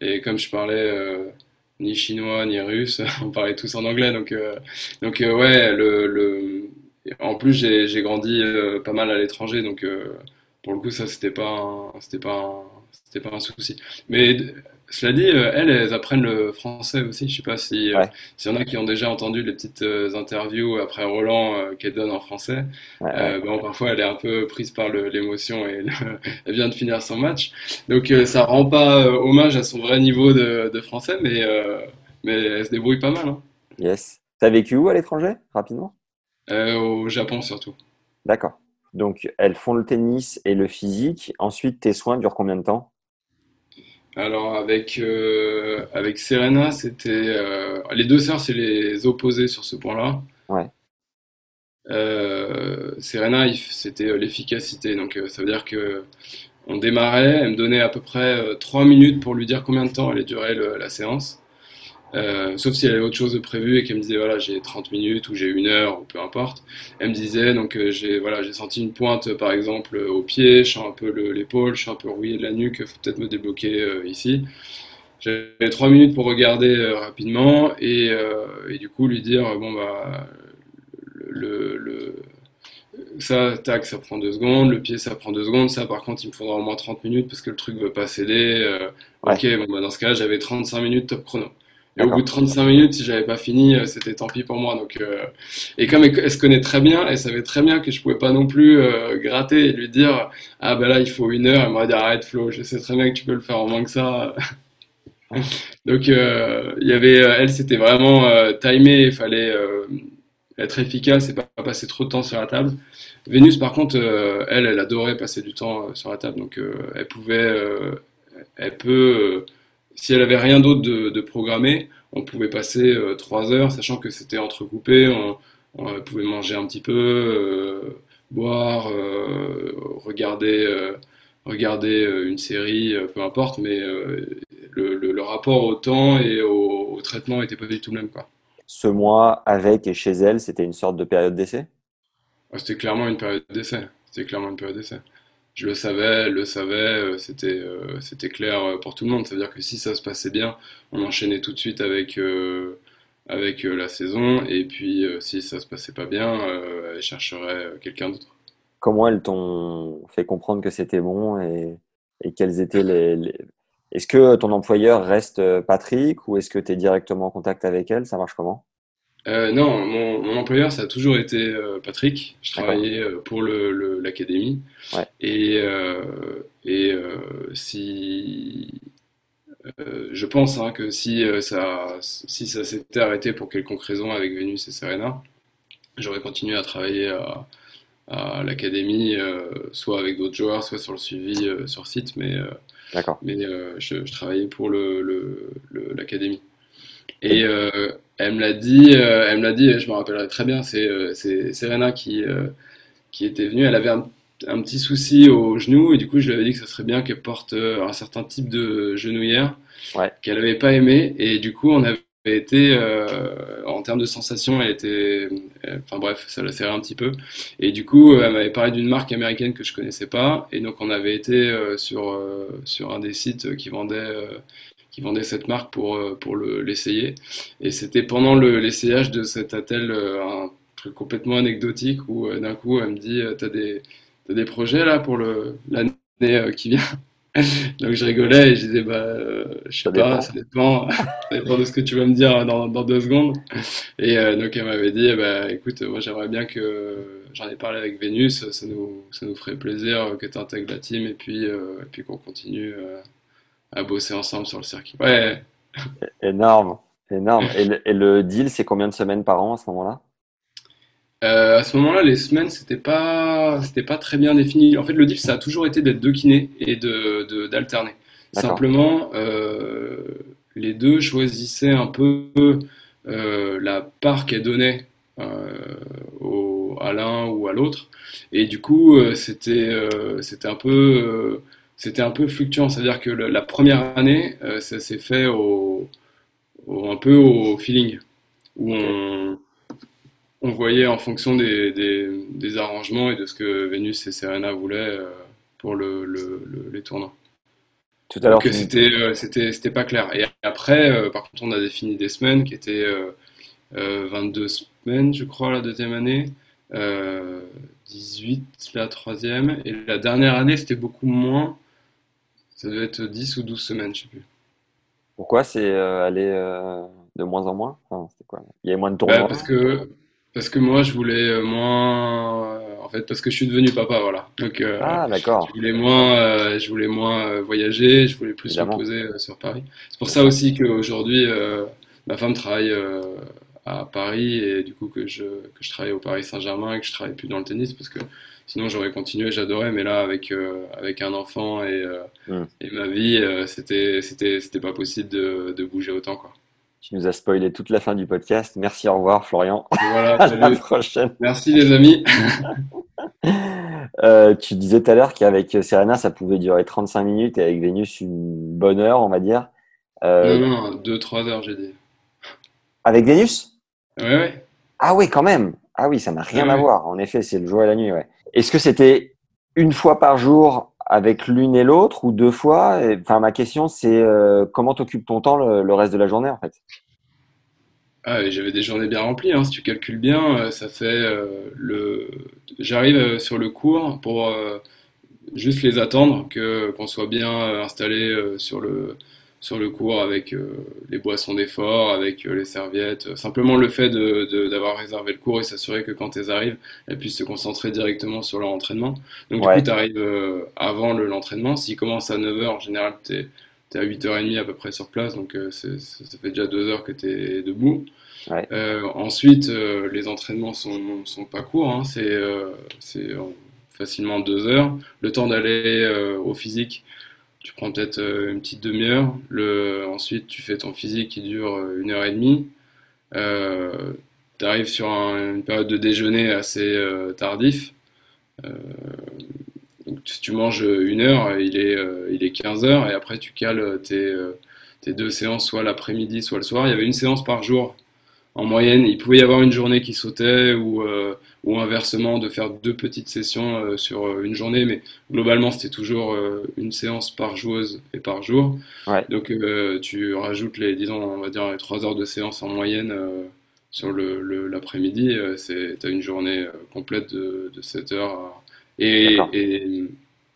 Et comme je parlais ni chinois ni russe, [laughs] on parlait tous en anglais. Donc, euh, donc euh, ouais, le, le, en plus j'ai grandi euh, pas mal à l'étranger, donc pour le coup ça c'était pas c'était pas c'était pas un souci. Mais cela dit, euh, elles, elles apprennent le français aussi. Je sais pas si euh, s'il y en a qui ont déjà entendu les petites euh, interviews après Roland qu'elle donne en français. bon, parfois, elle est un peu prise par l'émotion et [laughs] elle vient de finir son match. Donc, ça rend pas hommage à son vrai niveau de, de français, mais mais elle se débrouille pas mal. Hein. Yes. T'as vécu où à l'étranger, rapidement? Au Japon surtout. D'accord. Donc, elles font le tennis et le physique. Ensuite, tes soins durent combien de temps? Alors avec euh, avec Serena, c'était euh, les deux sœurs, c'est les opposés sur ce point-là. Ouais. Euh, Serena, c'était euh, l'efficacité. Donc euh, ça veut dire que on démarrait, elle me donnait à peu près euh, trois minutes pour lui dire combien de temps allait durer le- la séance. Euh, sauf si elle avait autre chose de prévu et qu'elle me disait voilà j'ai 30 minutes ou j'ai une heure ou peu importe. Elle me disait donc euh, j'ai voilà j'ai senti une pointe par exemple au pied, je sens un peu le- l'épaule, je suis un peu rouillé de la nuque, faut peut-être me débloquer euh, ici. J'avais trois minutes pour regarder rapidement et, et du coup lui dire bon bah le, le ça tac ça prend deux secondes, le pied ça prend deux secondes, ça par contre il me faudra au moins 30 minutes parce que le truc veut pas céder. Ouais. ok bon bah dans ce cas j'avais 35 minutes top chrono. Et au bout de 35 minutes, si j'avais pas fini, euh, c'était tant pis pour moi. Donc, euh, et comme elle, elle se connaît très bien, elle savait très bien que je pouvais pas non plus euh, gratter et lui dire, ah ben là il faut une heure. Elle m'aurait dit arrête Flo, je sais très bien que tu peux le faire en moins que ça. [laughs] Donc euh, il y avait, elle c'était vraiment timé, il fallait être efficace et pas, pas passer trop de temps sur la table. Vénus par contre, elle, elle adorait passer du temps sur la table, donc elle pouvait, elle peut, si elle avait rien d'autre de, de programmé, on pouvait passer euh, trois heures, sachant que c'était entrecoupé, on, on pouvait manger un petit peu, euh, boire, euh, regarder, regarder une série, peu importe, mais le, le- le rapport au temps et au, au traitement était pas du tout le même, quoi. Ce mois, avec et chez elle, c'était une sorte de période d'essai? Ah, C'était clairement une période d'essai. C'était clairement une période d'essai. Je le savais, le savait, euh, c'était euh, c'était clair euh, pour tout le monde. C'est-à-dire que si ça se passait bien, on enchaînait tout de suite avec, avec la saison. Et puis si ça se passait pas bien, elle chercherait quelqu'un d'autre. Comment elles t'ont fait comprendre que c'était bon et, et quels étaient les, les- Est-ce que ton employeur reste Patrick ou est-ce que tu es directement en contact avec elle? Ça marche comment? Euh, non, mon, mon employeur, ça a toujours été euh, Patrick. Je travaillais euh, pour le, le- l'académie. Ouais. Et, euh, et si je pense hein, que si ça si ça s'était arrêté pour quelconque raison avec Vénus et Serena, j'aurais continué à travailler à, à l'académie, soit avec d'autres joueurs, soit sur le suivi sur site, mais mais je, je travaillais pour le, le- le- l'académie. Et euh, elle me l'a dit, euh, elle me l'a dit, et je me rappellerai très bien, c'est euh, Serena qui, qui était venue, elle avait un, un petit souci au genou, et du coup je lui avais dit que ça serait bien qu'elle porte euh, un certain type de genouillère Ouais. qu'elle n'avait pas aimé, et du coup on avait été, euh, en termes de sensations, elle était, enfin bref, ça la serrait un petit peu, et du coup elle m'avait parlé d'une marque américaine que je connaissais pas, et donc on avait été euh, sur, sur un des sites qui vendait, qui vendait cette marque pour, euh, pour le, l'essayer, et c'était pendant le, l'essayage de cet attel, euh, un truc complètement anecdotique où euh, d'un coup elle me dit, t'as des, t'as des projets là pour l'année qui vient? [laughs] Donc je rigolais et je disais bah euh, je sais Ça pas, dépend. ça dépend, [laughs] ça dépend de ce que tu vas me dire dans, dans deux secondes. Et euh, donc elle m'avait dit bah écoute moi j'aimerais bien que j'en ai parlé avec Vénus, ça nous ça nous ferait plaisir que tu intègres la team et puis euh, et puis qu'on continue à bosser ensemble sur le circuit. Ouais, Énorme. Énorme. Et le, et le deal, c'est combien de semaines par an à ce moment-là? Euh, à ce moment-là, les semaines, c'était pas, c'était pas très bien défini. En fait, le deal, ça a toujours été d'être deux kinés et de, d'alterner. Simplement, euh, les deux choisissaient un peu euh, la part qu'elles donnaient euh, au, à l'un ou à l'autre. Et du coup, c'était, c'était un peu, c'était un peu fluctuant. C'est-à-dire que le- la première année, euh, ça s'est fait au, au- un peu au feeling, où on on voyait en fonction des, des, des arrangements et de ce que Vénus et Serena voulaient euh, pour le, le- le- les tournois. Tout à l'heure, c'était euh, c'était c'était pas clair. Et après, par contre, on a défini des semaines qui étaient euh, euh, 22 semaines, je crois, la deuxième année, euh, 18 la troisième, et la dernière année, c'était beaucoup moins. Ça devait être 10 ou 12 semaines, je sais plus. pourquoi c'est euh, aller euh, de moins en moins? Enfin, quoi? Il y a moins de Bah, tournois? parce que parce que moi, je voulais moins. En fait, parce que je suis devenu papa, voilà. Donc euh, Ah, d'accord. Je voulais moins, je voulais moins voyager, je voulais plus me poser sur Paris. C'est pour ça aussi qu'aujourd'hui, ma femme travaille à, Paris et du coup que je, que je travaille au Paris Saint-Germain et que je travaille plus dans le tennis parce que sinon j'aurais continué, j'adorais, mais là avec, euh, avec un enfant et, euh, mm. et ma vie, c'était, c'était, c'était pas possible de, de, bouger autant. Quoi. Tu nous as spoilé toute la fin du podcast. Merci, au revoir Florian. Voilà, [laughs] à la prochaine. Merci les amis. [laughs] tu disais tout à l'heure qu'avec Serena, ça pouvait durer 35 minutes et avec Vénus, une bonne heure, on va dire. Euh, non, non, 2-3 heures, j'ai dit. Avec Vénus? Oui, oui. Ah oui, quand même. Ah oui, ça n'a rien à voir. En effet, c'est le jour et la nuit. Ouais. Est-ce que c'était une fois par jour avec l'une et l'autre ou deux fois? Enfin, ma question, c'est euh, comment t'occupes ton temps le, reste de la journée, en fait? Ah, J'avais des journées bien remplies. Hein. Si tu calcules bien, euh, ça fait le. J'arrive sur le cours pour juste les attendre, que qu'on soit bien installé sur le sur le cours avec euh, les boissons d'effort, avec euh, les serviettes. Simplement le fait d'avoir réservé le cours et s'assurer que quand elles arrivent, elles puissent se concentrer directement sur leur entraînement. Donc du coup, tu arrives euh, avant l'entraînement. S'il commence à 9h, en général, tu es, à 8h30 à peu près sur place, donc ça fait déjà 2 heures que tu es debout. ensuite, les entraînements sont, sont pas courts, hein. c'est facilement 2 heures. Le temps d'aller au physique, tu prends peut-être euh, une petite demi-heure. Le, ensuite, tu fais ton physique qui dure euh, une heure et demie. Euh, tu arrives sur une période de déjeuner assez tardif. donc, si tu manges une heure, il est, il est 15 heures et après tu cales tes, tes deux séances, soit l'après-midi, soit le soir. Il y avait une séance par jour en moyenne. Il pouvait y avoir une journée qui sautait ou ou inversement de faire deux petites sessions euh, sur euh, une journée, mais globalement c'était toujours euh, une séance par joueuse et par jour. Donc tu rajoutes les, disons, on va dire les trois heures de séance en moyenne sur l'après-midi, le, tu as une journée complète de, de 7 heures. Et, et,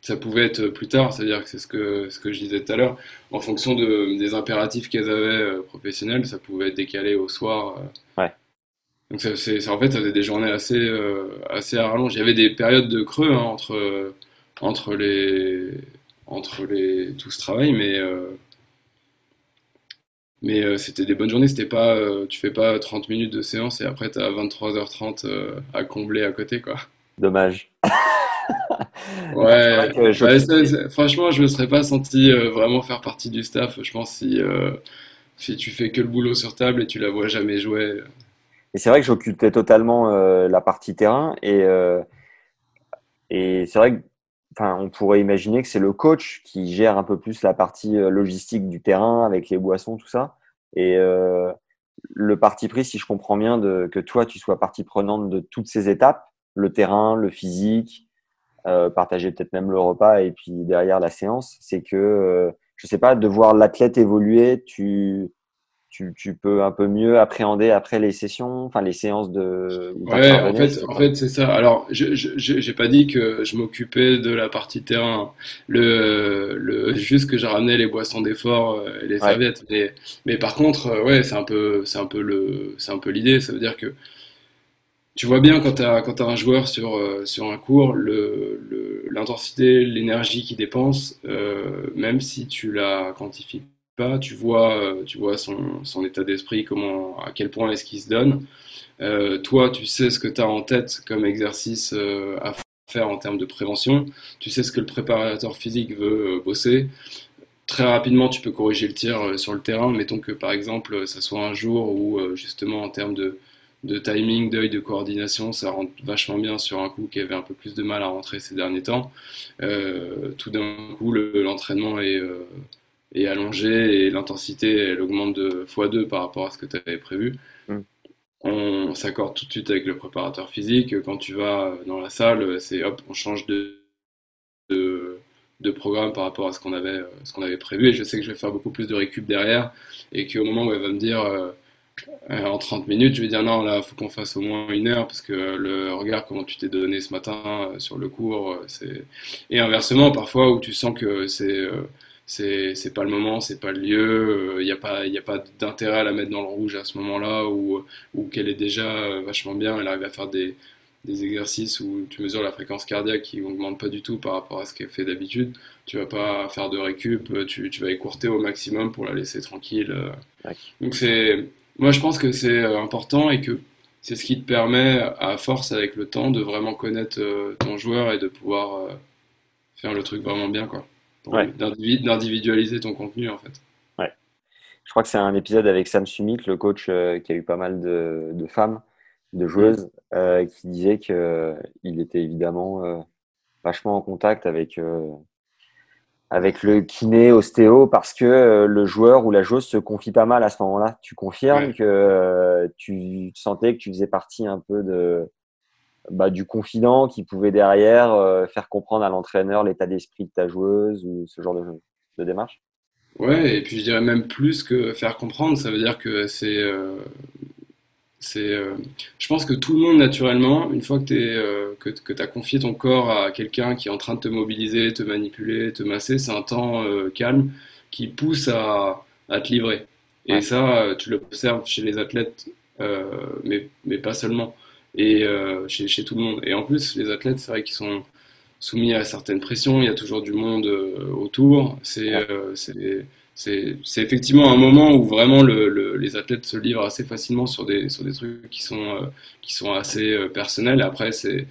ça pouvait être plus tard, c'est-à-dire que c'est ce que, ce que je disais tout à l'heure, en fonction de, des impératifs qu'elles avaient professionnels, ça pouvait être décalé au soir. Ouais. Donc ça, c'est, en fait, ça faisait des journées assez, euh, assez à rallonge. Il y avait des périodes de creux hein, entre, entre, les, entre les, tout ce travail, mais, euh, mais euh, c'était des bonnes journées. C'était pas, tu fais pas 30 minutes de séance et après tu as 23h30 à combler à côté. Quoi. Dommage. [laughs] ouais, franchement, je me serais pas senti vraiment faire partie du staff. Je pense si, si tu fais que le boulot sur table et tu la vois jamais jouer. Et c'est vrai que j'occupais totalement euh, la partie terrain et, euh, et c'est vrai que enfin, on pourrait imaginer que c'est le coach qui gère un peu plus la partie euh, logistique du terrain avec les boissons, tout ça. Et le parti pris, si je comprends bien, de, que toi, tu sois partie prenante de toutes ces étapes, le terrain, le physique, partager peut-être même le repas et puis derrière la séance, c'est que, je sais pas, de voir l'athlète évoluer, tu tu, peux un peu mieux appréhender après les sessions, enfin les séances de. Ouais, en fait, en fait c'est ça. Alors, je n'ai pas dit que je m'occupais de la partie terrain. Le, le juste que j'ai ramené les boissons d'effort euh, et les serviettes. Mais, mais par contre, euh, ouais, c'est un peu, c'est un peu le, c'est un peu l'idée. Ça veut dire que tu vois bien quand tu as, un joueur sur, euh, un cours, l'intensité, l'énergie qu'il dépense, même si tu la quantifies tu vois, euh, tu vois son, état d'esprit, comment, à quel point est-ce qu'il se donne. Euh, toi, tu sais ce que tu as en tête comme exercice euh, à faire en termes de prévention. Tu sais ce que le préparateur physique veut bosser. Très rapidement, tu peux corriger le tir sur le terrain. Mettons que par exemple, ça soit un jour où justement en termes de, de timing, d'œil, de coordination, ça rentre vachement bien sur un coup qui avait un peu plus de mal à rentrer ces derniers temps. tout d'un coup, l'entraînement est, est allongé et l'intensité elle augmente de x2 par rapport à ce que tu avais prévu. Mm. On s'accorde tout de suite avec le préparateur physique. Quand tu vas dans la salle, c'est hop, on change de, de, programme par rapport à ce qu'on avait, ce qu'on avait prévu. Et je sais que je vais faire beaucoup plus de récup derrière et qu'au moment où elle va me dire euh, en 30 minutes, je vais dire non, là, il faut qu'on fasse au moins une heure parce que le regard, comment tu t'es donné ce matin euh, sur le cours, euh, c'est. Et inversement, parfois où tu sens que c'est c'est c'est pas le moment, c'est pas le lieu, il euh, n'y a pas il a pas d'intérêt à la mettre dans le rouge à ce moment-là ou ou qu'elle est déjà euh, vachement bien, elle arrive à faire des des exercices où tu mesures la fréquence cardiaque qui augmente pas du tout par rapport à ce qu'elle fait d'habitude. Tu vas pas faire de récup, tu, tu vas écourter au maximum pour la laisser tranquille. Donc c'est Moi, je pense que c'est important et que c'est ce qui te permet, à force avec le temps, de vraiment connaître ton joueur et de pouvoir faire le truc vraiment bien, quoi. D'individualiser ton contenu, en fait. Ouais. Je crois que c'est un épisode avec Sam Sumit, le coach qui a eu pas mal de, de femmes de joueuses euh, qui disait qu'il euh, était évidemment euh, vachement en contact avec avec le kiné ostéo parce que le joueur ou la joueuse se confie pas mal à ce moment-là. Tu confirmes que tu sentais que tu faisais partie un peu de bah, du confident qui pouvait derrière faire comprendre à l'entraîneur l'état d'esprit de ta joueuse ou ce genre de, de démarche? Ouais, et puis je dirais même plus que faire comprendre, ça veut dire que c'est c'est, euh, je pense que tout le monde, naturellement, une fois que tu euh, que, que as confié ton corps à quelqu'un qui est en train de te mobiliser, te manipuler, te masser, c'est un temps euh, calme qui pousse à, à te livrer. Et ça, tu l'observes chez les athlètes, mais, mais pas seulement, et chez, chez, tout le monde. Et en plus, les athlètes, c'est vrai qu'ils sont soumis à certaines pressions, il y a toujours du monde autour, c'est c'est effectivement un moment où vraiment le, les athlètes se livrent assez facilement sur des, sur des trucs qui sont, euh, qui sont assez euh, personnels. Après, c'est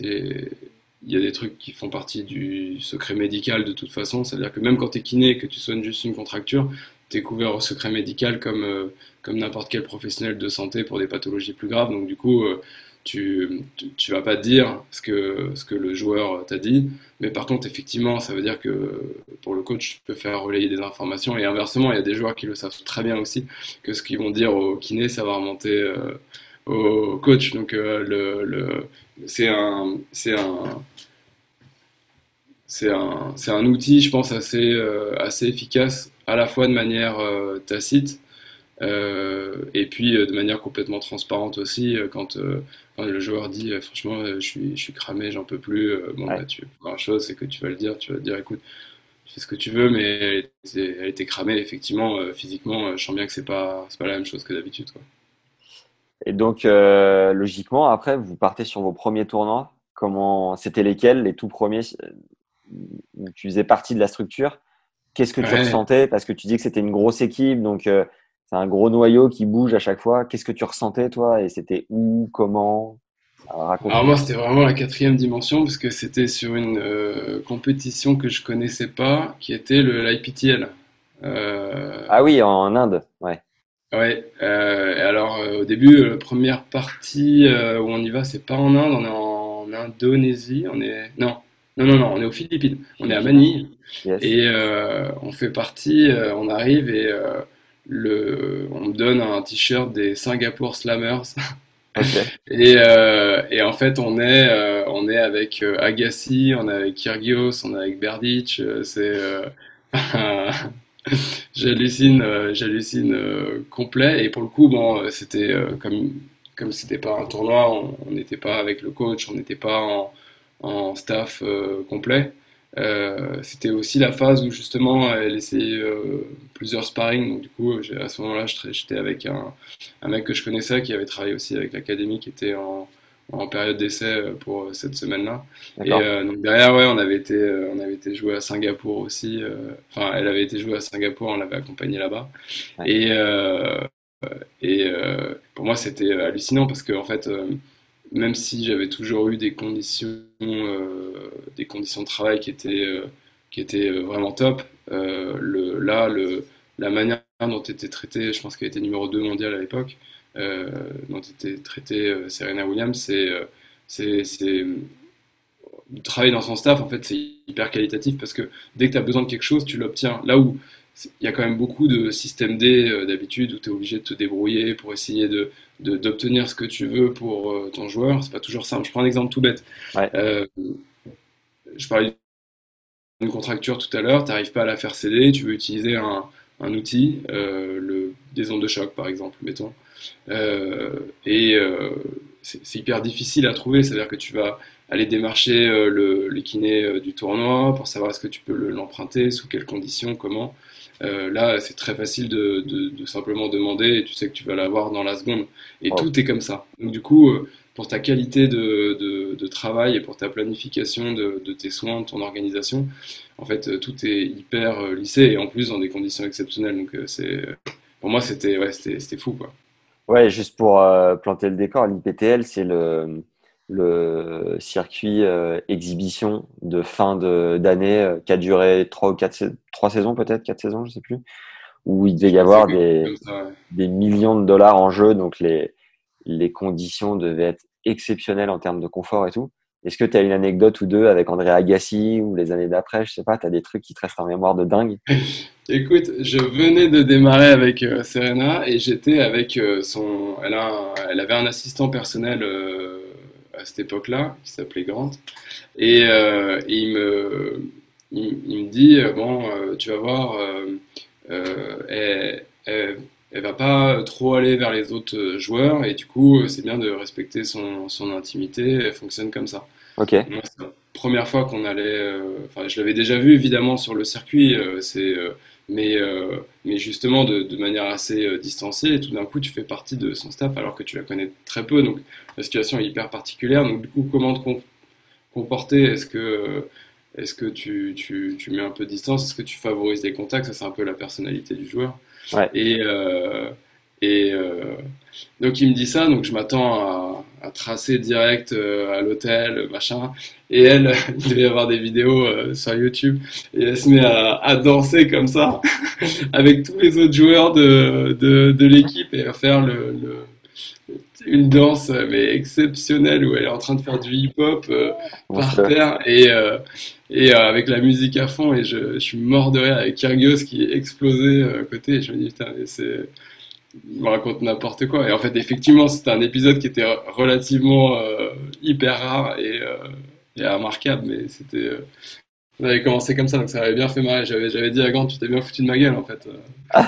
il y a des trucs qui font partie du secret médical de toute façon. C'est-à-dire que même quand tu es kiné et que tu soignes juste une contracture, tu es couvert au secret médical comme, euh, comme n'importe quel professionnel de santé pour des pathologies plus graves. Donc du coup, tu, tu, vas pas dire ce que, ce que le joueur t'a dit, mais par contre, effectivement, ça veut dire que pour le coach, tu peux faire relayer des informations, et inversement, il y a des joueurs qui le savent très bien aussi, que ce qu'ils vont dire au kiné, ça va remonter euh, au coach. Donc, euh, le, le c'est un, c'est un, c'est un, un outil, je pense, assez, euh, assez efficace, à la fois de manière tacite, et puis de manière complètement transparente aussi, quand le joueur dit euh, franchement euh, je suis, je suis cramé, j'en peux plus, euh, bon bah, tu, la chose c'est que tu vas le dire, tu vas dire écoute, fais ce que tu veux, mais elle était, cramée effectivement physiquement, je sens bien que c'est pas pas la même chose que d'habitude Et donc logiquement après vous partez sur vos premiers tournois, comment c'était lesquels les tout premiers tu faisais partie de la structure? Qu'est-ce que tu ressentais? Parce que tu dis que c'était une grosse équipe, donc c'est un gros noyau qui bouge à chaque fois. Qu'est-ce que tu ressentais, toi? Et c'était où? Comment? Alors, moi, c'était vraiment la quatrième dimension, parce que c'était sur une euh, compétition que je connaissais pas, qui était le l'IPTL. Euh... Ah oui, en Inde, ouais. Ouais. Euh, alors, euh, au début, la première partie où on y va, c'est pas en Inde, on est en Indonésie. On est non. Non, non, non, on est aux Philippines. On est à Manille. Et on fait partie, on arrive et le, on me donne un t-shirt des Singapore Slammers. [laughs] et, euh, et, en fait, on est, euh, on est avec euh, Agassi, on est avec Kyrgios, on est avec Berdych. Euh, c'est, [laughs] j'hallucine, j'hallucine complet. Et pour le coup, bon, c'était comme, comme c'était pas un tournoi, on n'était pas avec le coach, on n'était pas en, en staff complet. Euh, c'était aussi la phase où justement elle essayait euh, plusieurs sparring. Donc du coup, à ce moment-là, j'étais avec un, un, mec que je connaissais qui avait travaillé aussi avec l'académie, qui était en, en période d'essai euh, pour cette semaine-là. Et donc derrière, ouais, on avait été, on avait été joué à Singapour aussi. Enfin, elle avait été jouée à Singapour, on l'avait accompagnée là-bas. Et et pour moi, c'était hallucinant parce que en fait même si j'avais toujours eu des conditions, euh, des conditions de travail qui étaient, euh, qui étaient euh, vraiment top, là, la manière dont était traité, je pense qu'elle était numéro 2 mondial à l'époque, dont était traité Serena Williams, c'est c'est travailler dans son staff, en fait, c'est hyper qualitatif parce que dès que tu as besoin de quelque chose, tu l'obtiens. Là où il y a quand même beaucoup de systèmes D d'habitude où tu es obligé de te débrouiller pour essayer de, d'obtenir ce que tu veux pour euh, ton joueur. C'est pas toujours simple. Je prends un exemple tout bête. Euh, je parlais d'une contracture tout à l'heure, tu n'arrives pas à la faire céder, tu veux utiliser un, un outil, euh, le, des ondes de choc par exemple, mettons. et c'est hyper difficile à trouver, c'est-à-dire que tu vas aller démarcher le, les kinés du tournoi pour savoir est-ce que tu peux l'emprunter, sous quelles conditions, comment. Euh, là, c'est très facile de, de, simplement demander et tu sais que tu vas l'avoir dans la seconde. Et tout est comme ça. Donc, du coup, euh, pour ta qualité de, de travail et pour ta planification de, tes soins, de ton organisation, en fait, euh, tout est hyper lissé et en plus dans des conditions exceptionnelles. Donc, c'est pour moi, c'était ouais, c'était fou, quoi. Ouais, juste pour euh, planter le décor, l'IPTL, c'est le, le circuit euh, exhibition de fin de, d'année euh, qui a duré trois ou quatre, trois saisons peut-être, quatre saisons, je sais plus, où il devait y avoir des, des millions de dollars en jeu, donc les, les conditions devaient être exceptionnelles en termes de confort et tout. Est-ce que tu as une anecdote ou deux avec André Agassi ou les années d'après, je sais pas, tu as des trucs qui te restent en mémoire de dingue? [laughs] Écoute, je venais de démarrer avec euh, Serena et j'étais avec son. Elle a un- elle avait un assistant personnel à cette époque-là qui s'appelait Grant et, euh, et il me il, il me dit euh, bon euh, tu vas voir elle, elle, elle va pas trop aller vers les autres joueurs et du coup c'est bien de respecter son son intimité. Elle fonctionne comme ça. Ok, Moi, c'est la première fois qu'on allait. Enfin, je l'avais déjà vu évidemment sur le circuit, c'est, mais, euh, mais justement de, de manière assez euh, distancée. Et tout d'un coup, tu fais partie de son staff alors que tu la connais très peu. Donc la situation est hyper particulière. Donc du coup, comment te com- comporter? Est-ce que, euh, est-ce que tu, tu, tu mets un peu de distance? Est-ce que tu favorises les contacts? Ça, c'est un peu la personnalité du joueur. Ouais. Et, euh, et donc il me dit ça, donc je m'attends à, à tracer direct euh, à l'hôtel, machin. Et elle, [laughs] il devait y avoir des vidéos euh, sur YouTube, et elle se met à, à danser comme ça, [laughs] avec tous les autres joueurs de, de, de l'équipe, et à faire le, le- une danse mais exceptionnelle où elle est en train de faire du hip-hop euh, par terre. Et, euh, et euh, avec la musique à fond. Et je, je suis mort de rire avec Kyrgios qui est explosé à côté. Et je me dis putain c'est me raconte n'importe quoi et en fait effectivement c'était un épisode qui était relativement euh, hyper rare et, euh, et remarquable mais c'était euh, on avait commencé comme ça donc ça avait bien fait marrer j'avais j'avais dit à Gant tu t'es bien foutu de ma gueule en fait [laughs]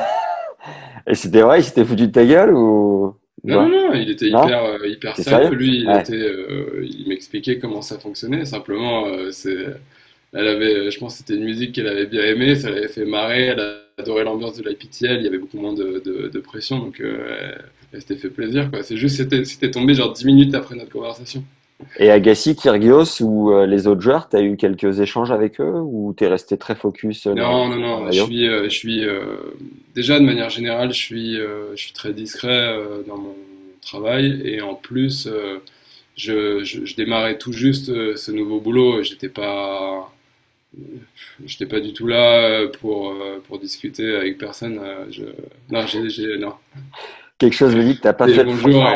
Et c'était vrai, il s'était foutu de ta gueule ou? Non, non, non, il était hyper, euh, hyper sérieux Lui, il Ouais. était, euh, il m'expliquait comment ça fonctionnait. Simplement, euh, c'est, elle avait, je pense, que c'était une musique qu'elle avait bien aimée, ça l'avait fait marrer. Elle adorait l'ambiance de l'IPTL. Il y avait beaucoup moins de, de, de pression, donc euh, elle, s'était fait plaisir, quoi. C'est juste, c'était, c'était tombé genre 10 minutes après notre conversation. Et Agassi, Kyrgios ou euh, les autres joueurs, tu as eu quelques échanges avec eux ou t'es resté très focus euh, Non, non, non. Je suis, euh, je suis déjà de manière générale, je suis, je suis très discret dans mon travail et en plus, je, je, je démarrais tout juste ce nouveau boulot. J'étais pas, j'étais pas du tout là euh, pour euh, pour discuter avec personne. euh, Je, non, j'ai, j'ai, non. Quelque chose me dit que t'as pas Et fait le bonjour,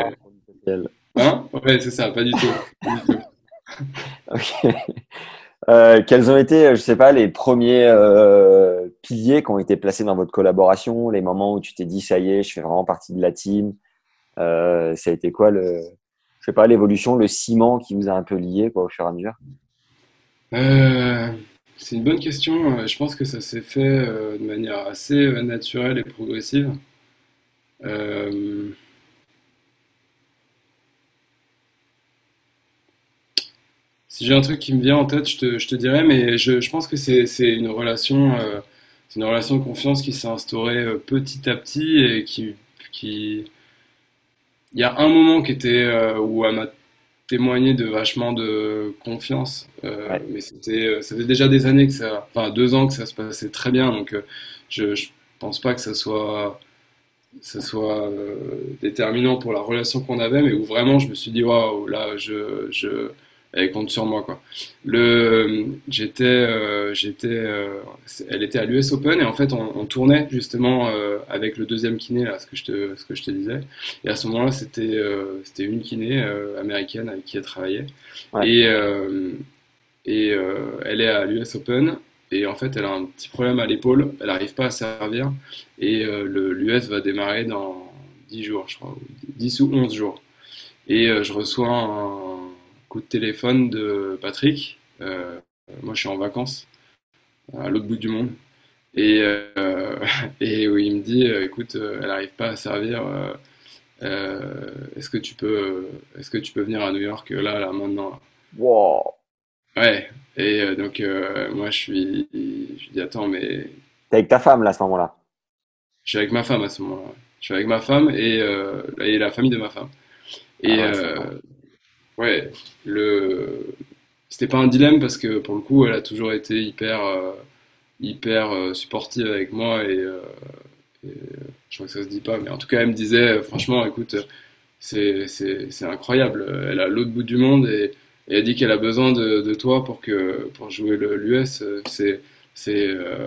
et- hein? Ouais, c'est ça, pas du tout. [laughs] Ok. Euh, quels ont été, je sais pas, les premiers euh, piliers qui ont été placés dans votre collaboration, les moments où tu t'es dit ça y est, je fais vraiment partie de la team? Euh, ça a été quoi le, je sais pas, l'évolution, le ciment qui vous a un peu lié quoi au fur et à mesure? C'est une bonne question. Euh, Je pense que ça s'est fait euh, de manière assez euh, naturelle et progressive. Si j'ai un truc qui me vient en tête, je te, je te dirais, mais je, pense que c'est, une relation, une relation de confiance qui s'est instaurée petit à petit et qui, il y a un moment qui était où elle m'a témoigné de vachement de confiance, euh, Ouais. mais c'était, euh, ça fait déjà des années que ça, enfin deux ans que ça se passait très bien, donc euh, je, je pense pas que ça soit, ça soit euh, déterminant pour la relation qu'on avait, mais où vraiment je me suis dit waouh, là je, je, elle compte sur moi quoi. Le, j'étais, euh, j'étais, euh, elle était à l'US Open et en fait on, on tournait justement euh, avec le deuxième kiné là, ce que je te, ce que je te disais. Et à ce moment-là, c'était c'était une kiné américaine avec qui elle travaillait. Ouais. Et, et elle est à l'US Open. Et en fait, elle a un petit problème à l'épaule. Elle n'arrive pas à servir. Et le, l'US va démarrer dans 10 jours, je crois. ou 10 ou 11 jours. Et je reçois un coup de téléphone de Patrick. Euh, moi, je suis en vacances à l'autre bout du monde. Et, euh, [laughs] et où il me dit, euh, écoute, euh, elle n'arrive pas à servir. euh, euh, est-ce que tu peux, est-ce que tu peux venir à New York euh, là, là, maintenant? Wow. Ouais. Et euh, donc euh, moi, je suis, je dis, attends, mais T'es avec ta femme là à ce moment-là? je suis avec ma femme à ce moment-là. Je suis avec ma femme et, euh, et la famille de ma femme. Et Ah ouais, euh. Ouais, le, c'était pas un dilemme parce que pour le coup, elle a toujours été hyper, euh, hyper euh, supportive avec moi et, euh, je crois que ça se dit pas, mais en tout cas, elle me disait, franchement, écoute, c'est incroyable. Elle à l'autre bout du monde et, elle dit qu'elle a besoin de, de, toi pour, que, pour jouer l'US. C'est. Euh,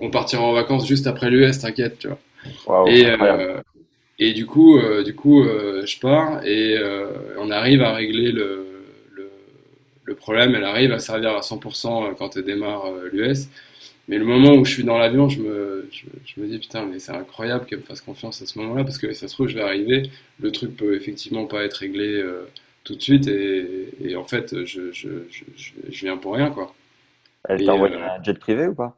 on partira en vacances juste après l'US, t'inquiète, tu vois. et, euh, et du coup, euh, du coup je pars et on arrive à régler le, le, le, problème. Elle arrive à servir à 100% quand elle démarre l'US. Mais le moment où je suis dans l'avion, je me, je, me dis putain, mais c'est incroyable qu'elle me fasse confiance à ce moment-là parce que ça se trouve, je vais arriver, le truc peut effectivement pas être réglé euh, tout de suite et, et en fait, je, je, je, viens pour rien quoi. Elle t'a envoyé euh, un jet privé ou pas?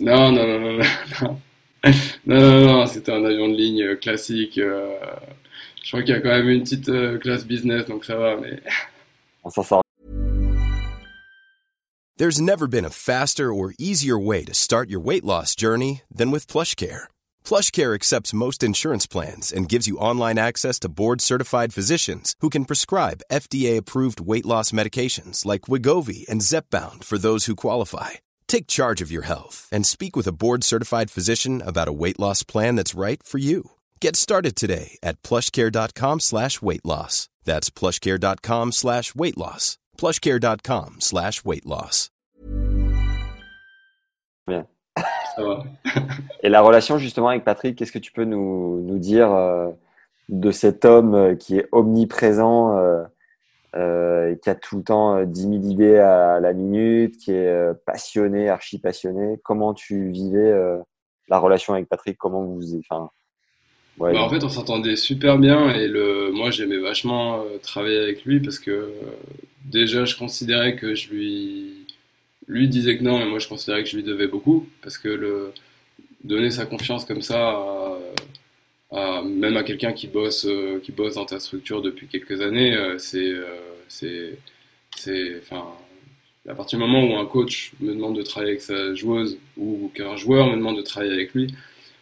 Non, non, non, non, non. [laughs] Non, non, non, c'était un avion de ligne euh, euh, je crois qu'il y a quand même une petite euh, classe business, donc ça va, mais. [laughs] On s'en sort There's never been a faster or easier way to start your weight loss journey than with PlushCare. PlushCare accepts most insurance plans and gives you online access to board-certified physicians who can prescribe FDA-approved weight loss medications like Wigovi and Zepbound for those who qualify. Take charge of your health and speak with a board-certified physician about a weight loss plan that's right for you. Get started today at plushcare.com slash weight loss. That's plushcare.com slash weight loss. plushcare.com slash weight loss. Bien. [laughs] Et la relation justement avec Patrick, qu'est-ce que tu peux nous, nous dire euh, de cet homme euh, qui est omniprésent, euh, euh, qui a tout le temps 10 000 idées à la minute, qui est passionné, archi passionné Comment tu vivais la relation avec Patrick? Comment vous, enfin, bah, en fait, on s'entendait super bien et le, moi j'aimais vachement travailler avec lui parce que déjà, je considérais que je lui. Lui disait que non, mais moi je considérais que je lui devais beaucoup, parce que le... donner sa confiance comme ça, à... même à quelqu'un qui bosse, euh, qui bosse dans ta structure depuis quelques années, euh, c'est. Euh, c'est. Enfin. À partir du moment où un coach me demande de travailler avec sa joueuse ou qu'un joueur me demande de travailler avec lui,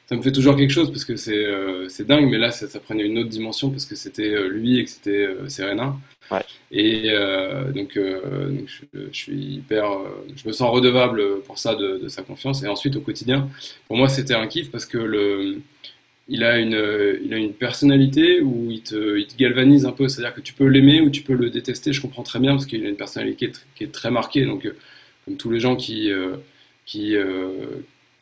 ça me fait toujours quelque chose parce que c'est euh, dingue, mais là ça, ça, prenait une autre dimension parce que c'était euh, lui et que c'était euh, Serena. Ouais. Et euh, donc, donc je, je, suis hyper, je me sens redevable pour ça de, de, sa confiance. Et ensuite au quotidien, pour moi c'était un kiff parce que le, il a une, il a une personnalité où il te, il te galvanise un peu, c'est-à-dire que tu peux l'aimer ou tu peux le détester. Je comprends très bien parce qu'il a une personnalité qui est, qui est très marquée. Donc comme tous les gens qui qui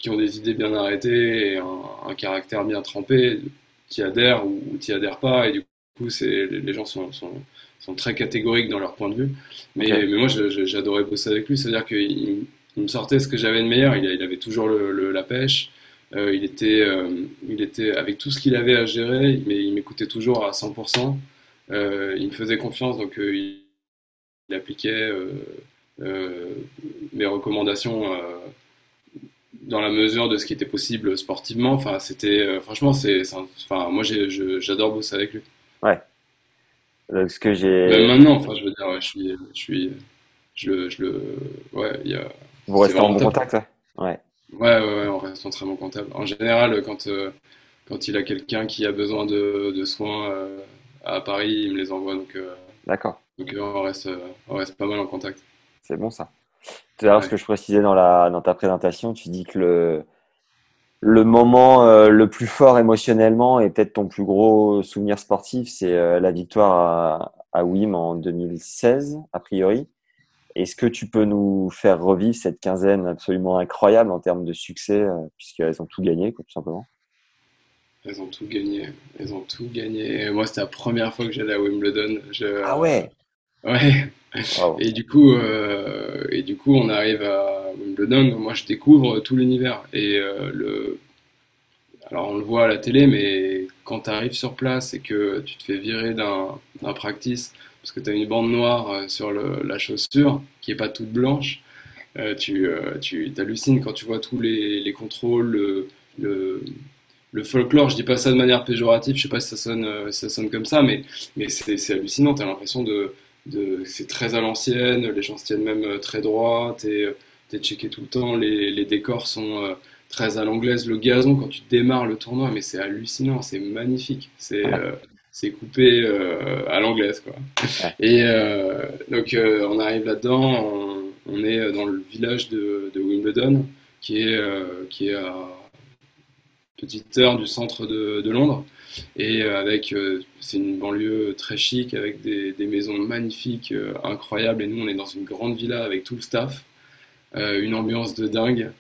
qui ont des idées bien arrêtées et un, caractère bien trempé, qui adhèrent ou qui adhèrent pas, et du coup, c'est, les gens sont, sont, sont, très catégoriques dans leur point de vue. Mais, mais moi, j'adorais bosser avec lui, c'est-à-dire qu'il il me sortait ce que j'avais de meilleur, il, il avait toujours le, la pêche, euh, il, était, euh, il était, avec tout ce qu'il avait à gérer, mais il m'écoutait toujours à 100%, euh, il me faisait confiance, donc il, il, appliquait mes recommandations dans la mesure de ce qui était possible sportivement. Enfin, c'était franchement, c'est, enfin, moi, j'adore bosser avec lui. Ouais. ce que j'ai. Même maintenant, enfin, je veux dire, je suis, je suis, je le, je le, ouais, il y a. Vous restez en bon contact, ouais. Ouais, ouais, ouais, on reste en très bon contact. En général, quand, euh, quand il a quelqu'un qui a besoin de, de soins euh, à Paris, il me les envoie. Donc, D'accord. Donc, on reste, on reste pas mal en contact. C'est bon ça. Tout à l'heure, ce que je précisais dans, la, dans ta présentation, tu dis que le, le moment euh, le plus fort émotionnellement et peut-être ton plus gros souvenir sportif, c'est euh, la victoire à, à WIM en 2016, a priori. Est-ce que tu peux nous faire revivre cette quinzaine absolument incroyable en termes de succès, euh, puisqu'elles ont tout gagné, tout simplement? Elles ont tout gagné. Elles ont tout gagné. moi, c'était la première fois que j'allais à Wimbledon. ah ouais? Ouais. Et du coup, euh, et du coup, on arrive à Wimbledon. Moi, je découvre tout l'univers. Et euh, le, alors, on le voit à la télé, mais quand tu arrives sur place et que tu te fais virer d'un practice parce que tu as une bande noire euh, sur la chaussure qui est pas toute blanche, euh, tu, euh, tu hallucines quand tu vois tous les, les contrôles, le, folklore. Je dis pas ça de manière péjorative, je sais pas si ça sonne, sonne comme ça, mais, c'est hallucinant. Tu as l'impression de c'est très à l'ancienne, les gens se tiennent même euh, très droit, euh, es checké tout le temps, les, décors sont euh, très à l'anglaise, le gazon quand tu démarres le tournoi, mais c'est hallucinant, c'est magnifique, c'est coupé à l'anglaise quoi. Et donc on arrive là-dedans, on, on, est dans le village de, de Wimbledon qui est qui est à petite heure du centre de, de Londres. Et avec, c'est une banlieue très chic, avec des, des maisons magnifiques, incroyables. Et nous, on est dans une grande villa avec tout le staff. une ambiance de dingue.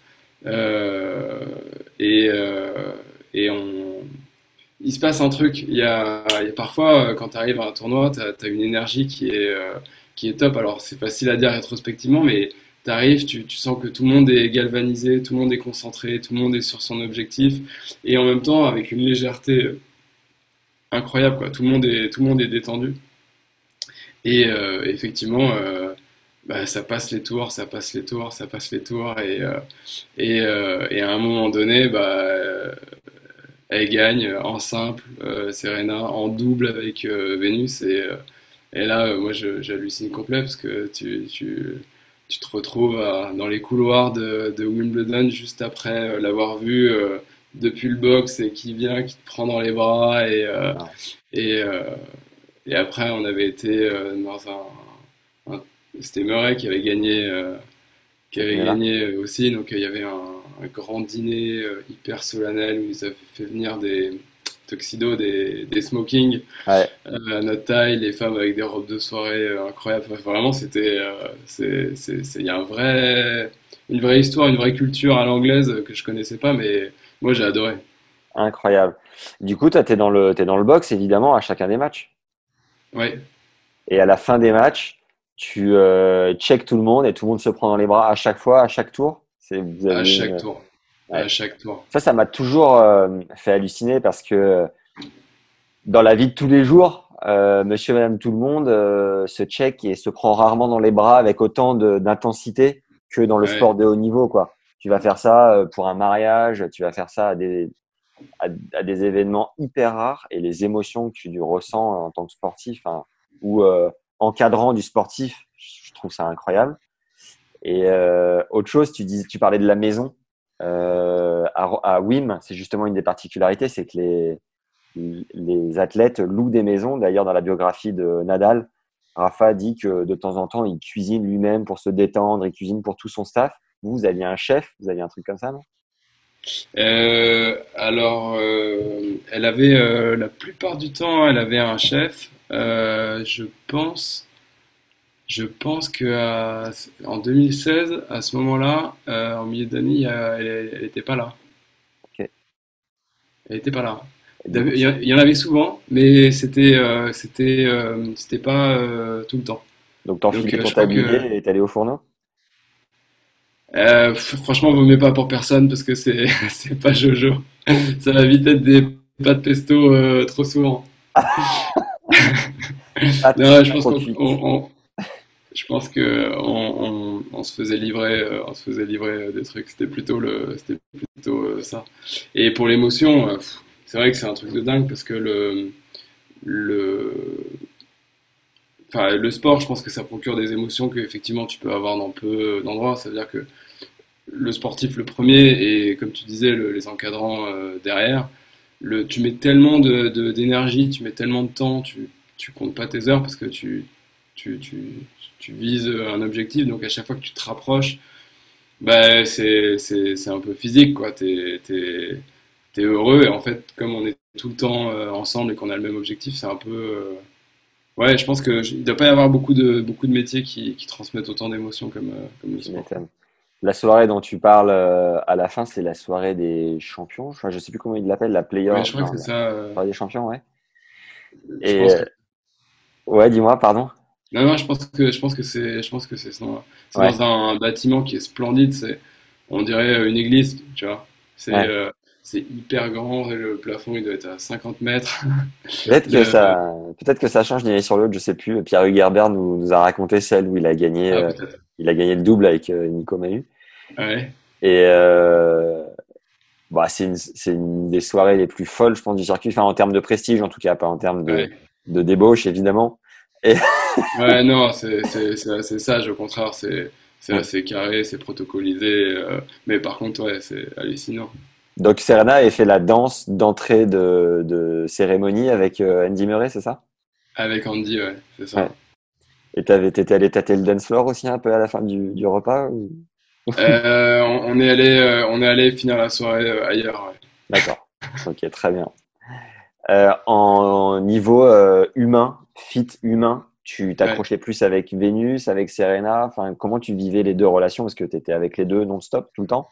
et, et on, il se passe un truc. Il y a, parfois, euh, quand tu arrives à un tournoi, tu as, une énergie qui est, euh, qui est top. Alors, c'est facile à dire rétrospectivement, mais tu arrives, tu, sens que tout le monde est galvanisé, tout le monde est concentré, tout le monde est sur son objectif. Et en même temps, avec une légèreté incroyable, quoi. Tout le monde est, tout le monde est détendu. Et euh, effectivement, euh, bah, ça passe les tours, ça passe les tours, ça passe les tours. Et, et, et à un moment donné, bah, elle gagne en simple, euh, Serena, en double avec euh, Vénus. Et, euh, et là, moi, j'hallucine complet parce que tu, tu, tu te retrouves dans les couloirs de, de Wimbledon juste après l'avoir vu depuis le box et qui vient, qui te prend dans les bras. Et, et, et après, on avait été dans un. C'était Murray qui avait gagné, qui avait gagné aussi. Donc, il y avait un un grand dîner euh, hyper solennel où ils avaient fait venir des tuxedos, des, des smokings euh, à notre taille, les femmes avec des robes de soirée euh, incroyables. vraiment, c'était, il y a un vrai, une vraie histoire, une vraie culture à l'anglaise que je connaissais pas, mais moi j'ai adoré. Incroyable. Du coup, tu es dans le, es dans le box évidemment à chacun des matchs. Oui. Et à la fin des matchs, tu euh, check tout le monde et tout le monde se prend dans les bras à chaque fois, à chaque tour à chaque tour. À chaque tour. Ça, ça m'a toujours euh, fait halluciner parce que dans la vie de tous les jours, euh, monsieur, madame, tout le monde euh, se check et se prend rarement dans les bras avec autant d'intensité que dans le sport de haut niveau. Quoi. Tu vas faire ça pour un mariage, tu vas faire ça à des, à, des événements hyper rares et les émotions que tu ressens en tant que sportif hein, ou encadrant du sportif, je trouve ça incroyable. Et euh, autre chose, tu, parlais de la maison. Euh, à, WIM, c'est justement une des particularités, c'est que les, athlètes louent des maisons. D'ailleurs, dans la biographie de Nadal, Rafa dit que de temps en temps, il cuisine lui-même pour se détendre, il cuisine pour tout son staff. Vous, vous aviez un chef, vous aviez un truc comme ça, non? Euh, Alors, elle avait la plupart du temps, elle avait un chef. Je pense je pense que en 2016, à ce moment-là, euh, en milieu d'année, elle n'était pas là. Elle n'était pas là. Il y en avait souvent, mais c'était euh, c'était euh, c'était pas tout le temps. Donc t'en filais pour t'habiller et t'allais au fourneau? Franchement, vous ne pas pour personne parce que c'est [laughs] c'est pas Jojo. Ça va vite être des pâtes pesto trop souvent. Ah, [laughs] non, je pense qu'on je pense que on, se faisait livrer, euh, on se faisait livrer des trucs. C'était plutôt euh, ça. Et pour l'émotion, euh, c'est vrai que c'est un truc de dingue parce que le, sport, je pense que ça procure des émotions que effectivement tu peux avoir dans peu d'endroits. Ça veut dire que le sportif le premier et comme tu disais les encadrants derrière, tu mets tellement de, d'énergie, tu mets tellement de temps, tu, comptes pas tes heures parce que tu tu vises un objectif, donc à chaque fois que tu te rapproches, bah, c'est, un peu physique, quoi. Tu es, heureux, et en fait, comme on est tout le temps euh, ensemble et qu'on a le même objectif, c'est un peu. Euh, ouais, je pense qu'il ne doit pas y avoir beaucoup de, beaucoup de métiers qui, transmettent autant d'émotions comme, euh, comme le sport. La soirée dont tu parles à la fin, c'est la soirée des champions. Je ne sais plus comment ils l'appellent, la player. Ouais, je crois que c'est ça. Soirée des champions, ouais. Et... Ouais, dis-moi, pardon. Non, non, je pense que je pense que c'est je pense que c'est dans, dans un, bâtiment qui est splendide. C'est on dirait une église, tu vois. C'est euh, c'est hyper grand et le plafond il doit être à 50 mètres. [laughs] Peut-être que ça peut-être que ça change d'une année sur l'autre, je sais plus. Pierre Hugerbert nous, nous a raconté celle où il a gagné ah, euh, il a gagné le double avec euh, Nico Mahu. Ouais. Et bah, c'est une, une, des soirées les plus folles, je pense, du circuit. Enfin, en termes de prestige, en tout cas, pas en termes de, de débauche, évidemment. Ouais, non, c'est assez sage, au contraire, c'est assez carré, c'est protocolisé, euh, mais par contre, ouais, c'est hallucinant. Donc Serena a fait la danse d'entrée de, de, cérémonie avec euh, Andy Murray, c'est ça? Avec Andy, ouais, c'est ça. Et t'étais allé tâter le dance floor aussi un peu à la fin du, du repas euh, on, est allé, on est allé finir la soirée ailleurs. D'accord. ok, très bien. en niveau humain, fit humain, tu t'accrochais plus avec Vénus, avec Serena enfin, Comment tu vivais les deux relations? Parce que tu étais avec les deux non-stop tout le temps?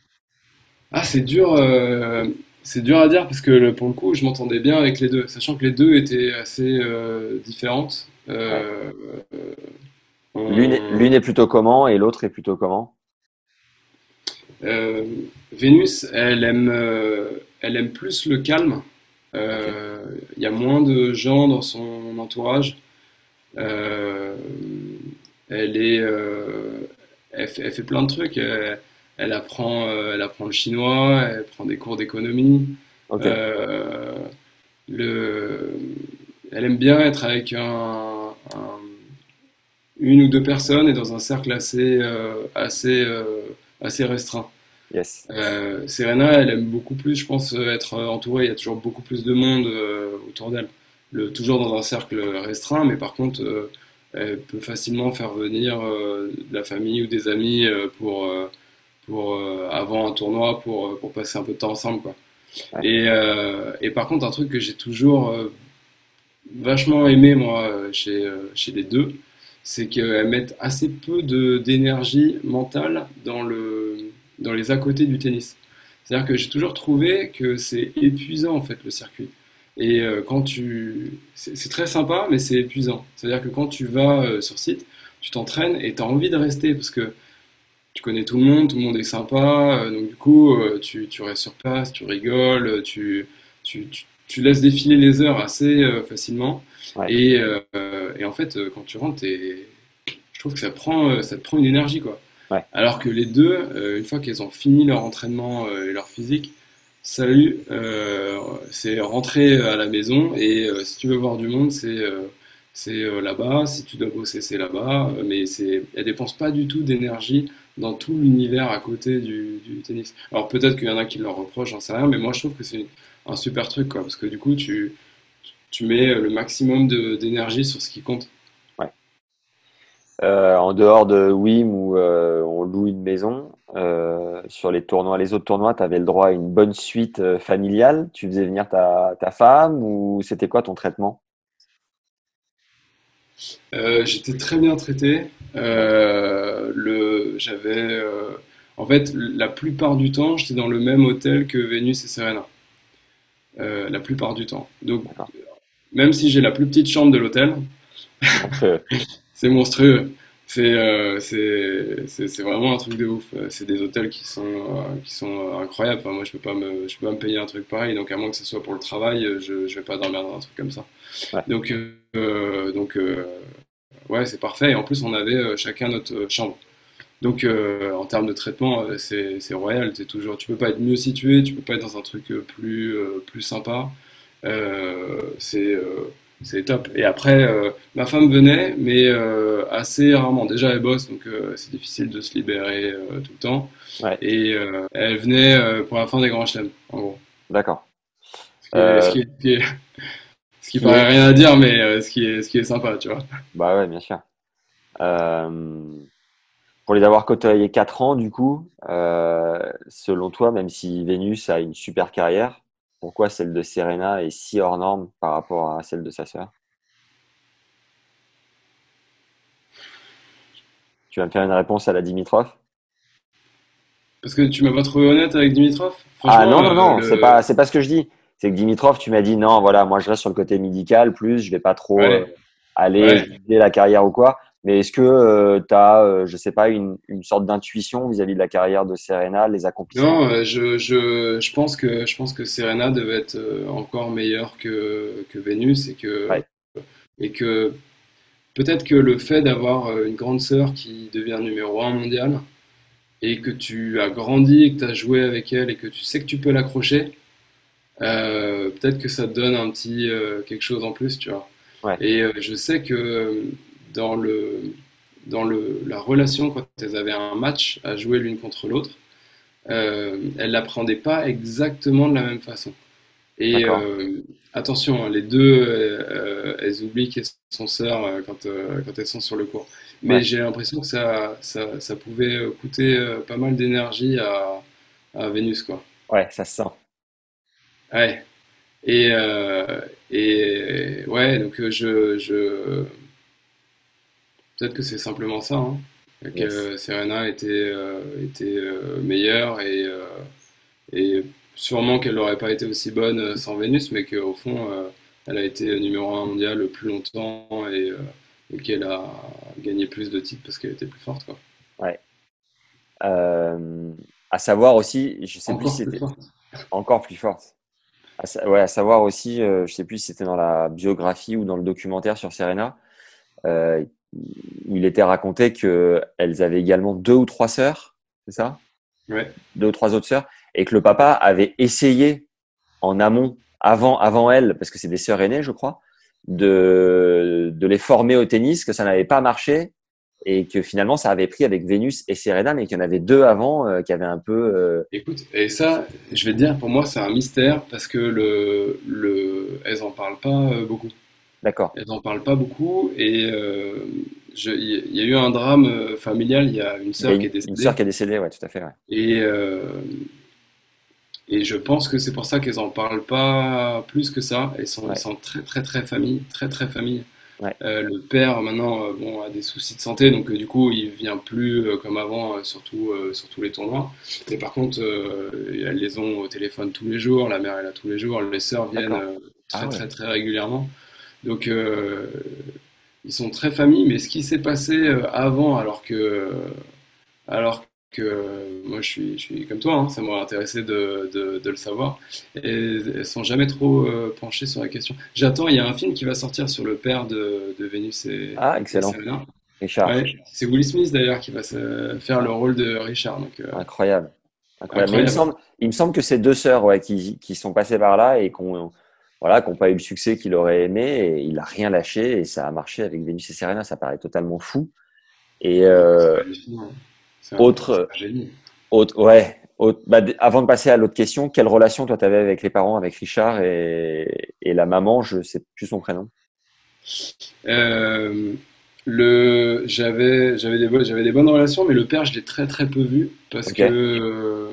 Ah, c'est dur, euh, c'est dur à dire parce que pour le coup, je m'entendais bien avec les deux, sachant que les deux étaient assez euh, différentes. Euh, l'une est, plutôt comment et l'autre est plutôt comment? Vénus, elle aime, elle aime plus le calme. Il y a moins de gens dans son entourage. Euh, elle est, euh, elle fait, plein de trucs. Elle, apprend, euh, elle apprend le chinois, elle prend des cours d'économie. le, elle aime bien être avec un, une ou deux personnes et dans un cercle assez, assez, assez restreint. Yes. Serena, elle aime beaucoup plus, je pense, être entourée. Il y a toujours beaucoup plus de monde autour d'elle toujours dans un cercle restreint, mais par contre, euh, elle peut facilement faire venir euh, de la famille ou des amis euh, pour, pour avant un tournoi pour, pour passer un peu de temps ensemble. Quoi. Et, et, par contre, un truc que j'ai toujours vachement aimé, moi, chez, chez les deux, c'est qu'elles mettent assez peu d'énergie mentale dans, le, dans les à côté du tennis. C'est-à-dire que j'ai toujours trouvé que c'est épuisant, en fait, le circuit. Et euh, quand tu. C'est très sympa, mais c'est épuisant. C'est-à-dire que quand tu vas euh, sur site, tu t'entraînes et tu as envie de rester parce que tu connais tout le monde, tout le monde est sympa. Euh, donc, du coup, tu, tu, restes sur place, tu rigoles, tu, tu, tu laisses défiler les heures assez facilement. Et, et, en fait, quand tu rentres, je trouve que ça, prend, ça te prend une énergie. quoi. Alors que les deux, une fois qu'elles ont fini leur entraînement et leur physique, Salut, euh, c'est rentrer à la maison et euh, si tu veux voir du monde, c'est euh, là-bas. Si tu dois bosser, c'est là-bas. Mais c'est, elle dépense pas du tout d'énergie dans tout l'univers à côté du, tennis. Alors peut-être qu'il y en a qui leur reprochent, j'en sais rien, mais moi je trouve que c'est un super truc, quoi, parce que du coup tu, tu mets le maximum d'énergie sur ce qui compte. Euh, en dehors de WIM où euh, on loue une maison, euh, sur les tournois, les autres tournois, tu avais le droit à une bonne suite familiale. Tu faisais venir ta, ta femme ou c'était quoi ton traitement? J'étais très bien traité. le, j'avais, en fait, la plupart du temps, j'étais dans le même hôtel que Vénus et Serena. la plupart du temps. Donc, même si j'ai la plus petite chambre de l'hôtel, [laughs] c'est monstrueux. Euh, c'est vraiment un truc de ouf. C'est des hôtels qui sont, euh, qui sont incroyables. moi, je peux pas me, je peux pas me payer un truc pareil. Donc, à moins que ce soit pour le travail, je, je vais pas dormir dans un truc comme ça. Donc, euh, donc ouais, c'est parfait. Et en plus, on avait chacun notre chambre. Donc, en termes de traitement, c'est royal. Es toujours, tu peux pas être mieux situé, tu peux pas être dans un truc plus, plus sympa. c'est c'est top. Et après, euh, ma femme venait, mais euh, assez rarement. Déjà, elle bosse, donc euh, c'est difficile de se libérer tout le temps. Et elle venait pour la fin des grands chelems, en gros. D'accord. Ce, qui, ce qui, paraît rien à dire, mais ce qui est, ce qui est sympa, tu vois. Bah ouais, bien sûr. pour les avoir côtoyés 4 ans, du coup, selon toi, même si Vénus a une super carrière, pourquoi celle de Serena est si hors norme par rapport à celle de sa sœur? Tu vas me faire une réponse à la Dimitrov? Parce que tu m'as pas trouvé honnête avec Dimitrov? Ah non, non, non, c'est pas, pas ce que je dis. C'est que Dimitrov, tu m'as dit non, voilà, moi je reste sur le côté médical, plus je vais pas trop euh, aller ouais. la carrière ou quoi. Mais est-ce que euh, tu as, euh, je sais pas, une, une sorte d'intuition vis-à-vis de la carrière de Serena, les accomplissements Non, euh, je, je, je, pense que, je pense que Serena devait être encore meilleure que, que Vénus et que, et que peut-être que le fait d'avoir une grande sœur qui devient numéro un mondial et que tu as grandi et que tu as joué avec elle et que tu sais que tu peux l'accrocher, peut-être que ça te donne un petit quelque chose en plus, tu vois. Et je sais que dans, le, dans le, la relation quand elles avaient un match à jouer l'une contre l'autre, euh, elles l'apprenaient pas exactement de la même façon. Et euh, attention, hein, les deux, euh, elles oublient qu'elles sont sœurs euh, quand, quand elles sont sur le cours. Mais j'ai l'impression que ça, ça, ça, pouvait coûter pas mal d'énergie à, à Vénus. Quoi. Ouais, ça se sent. Ouais, Et, et ouais, donc je, je... peut-être que c'est simplement ça, hein, que Serena était, était meilleure et, et sûrement qu'elle n'aurait pas été aussi bonne sans Vénus, mais qu'au fond, elle a été numéro un mondial le plus longtemps et, et qu'elle a gagné plus de titres parce qu'elle était plus forte. Quoi. Ouais. Euh, à savoir aussi, je sais encore plus plus c'était encore plus forte. À, sa- ouais, à savoir aussi, euh, je sais plus si c'était dans la biographie ou dans le documentaire sur Serena, euh, il était raconté que elles avaient également deux ou trois sœurs, c'est ça? Ouais. Deux ou trois autres sœurs, et que le papa avait essayé en amont, avant, avant elle, parce que c'est des sœurs aînées, je crois, de, de les former au tennis, que ça n'avait pas marché et que finalement ça avait pris avec Vénus et Serena, mais qu'il y en avait deux avant euh, qui avaient un peu. euh, Écoute, et ça, je vais te dire, pour moi, c'est un mystère parce que le, le, elles en parlent pas euh, beaucoup. D'accord. Elles en parlent pas beaucoup et euh, il y a eu un drame euh, familial. Il y a une sœur qui est une, une décédée sœur qui est décédée, ouais, tout à fait. Ouais. et euh, et je pense que c'est pour ça qu'elles en parlent pas plus que ça. Elles sont, Ouais. elles sont très très très famille, très très famille. Ouais. Euh, le père maintenant euh, bon, a des soucis de santé, donc euh, du coup il vient plus comme avant, surtout sur tous les tournois. Mais par contre, elles les ont au téléphone tous les jours, la mère est là tous les jours, les sœurs viennent très Ah ouais. très très régulièrement. Donc euh, ils sont très famille, mais ce qui s'est passé euh, avant, alors que alors que moi je suis, je suis comme toi, hein, ça m'aurait intéressé de, de, de le savoir. Et sont jamais trop euh, sur la question. J'attends, il y a un film qui va sortir sur le père de, de Vénus et, Ah, excellent. Richard, Ouais, c'est Will Smith d'ailleurs qui va se faire le rôle de Richard. Donc, euh, incroyable. Incroyable. Mais il me semble, il me semble que c'est deux sœurs ouais, qui, qui sont passées par là et qui n'ont voilà, qui ont pas eu le succès qu'il aurait aimé. Et il a rien lâché et ça a marché avec Vénus et Serena. Ça paraît totalement fou. Et euh, un- autre- génie. Autre- ouais. autre- bah, avant de passer à l'autre question, quelle relation toi tu avais avec les parents, avec Richard et, et la maman, je sais plus son prénom. Euh, le, j'avais, j'avais des, j'avais des bonnes relations, mais le père, je l'ai très très peu vu parce que, euh,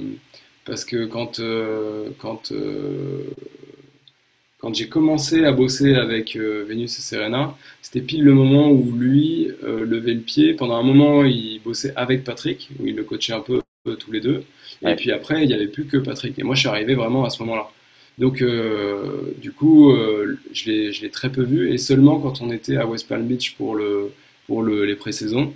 parce que quand, euh, quand, euh, quand j'ai commencé à bosser avec euh, Vénus et Serena, c'était pile le moment où lui euh, levait le pied. Pendant un moment, il bossait avec Patrick, où il le coachait un peu euh, tous les deux. Et puis après, il n'y avait plus que Patrick. Et moi, je suis arrivé vraiment à ce moment-là. Donc, euh, du coup, euh, je l'ai, très peu vu. Et seulement quand on était à West Palm Beach pour le, pour le, les pré-saisons,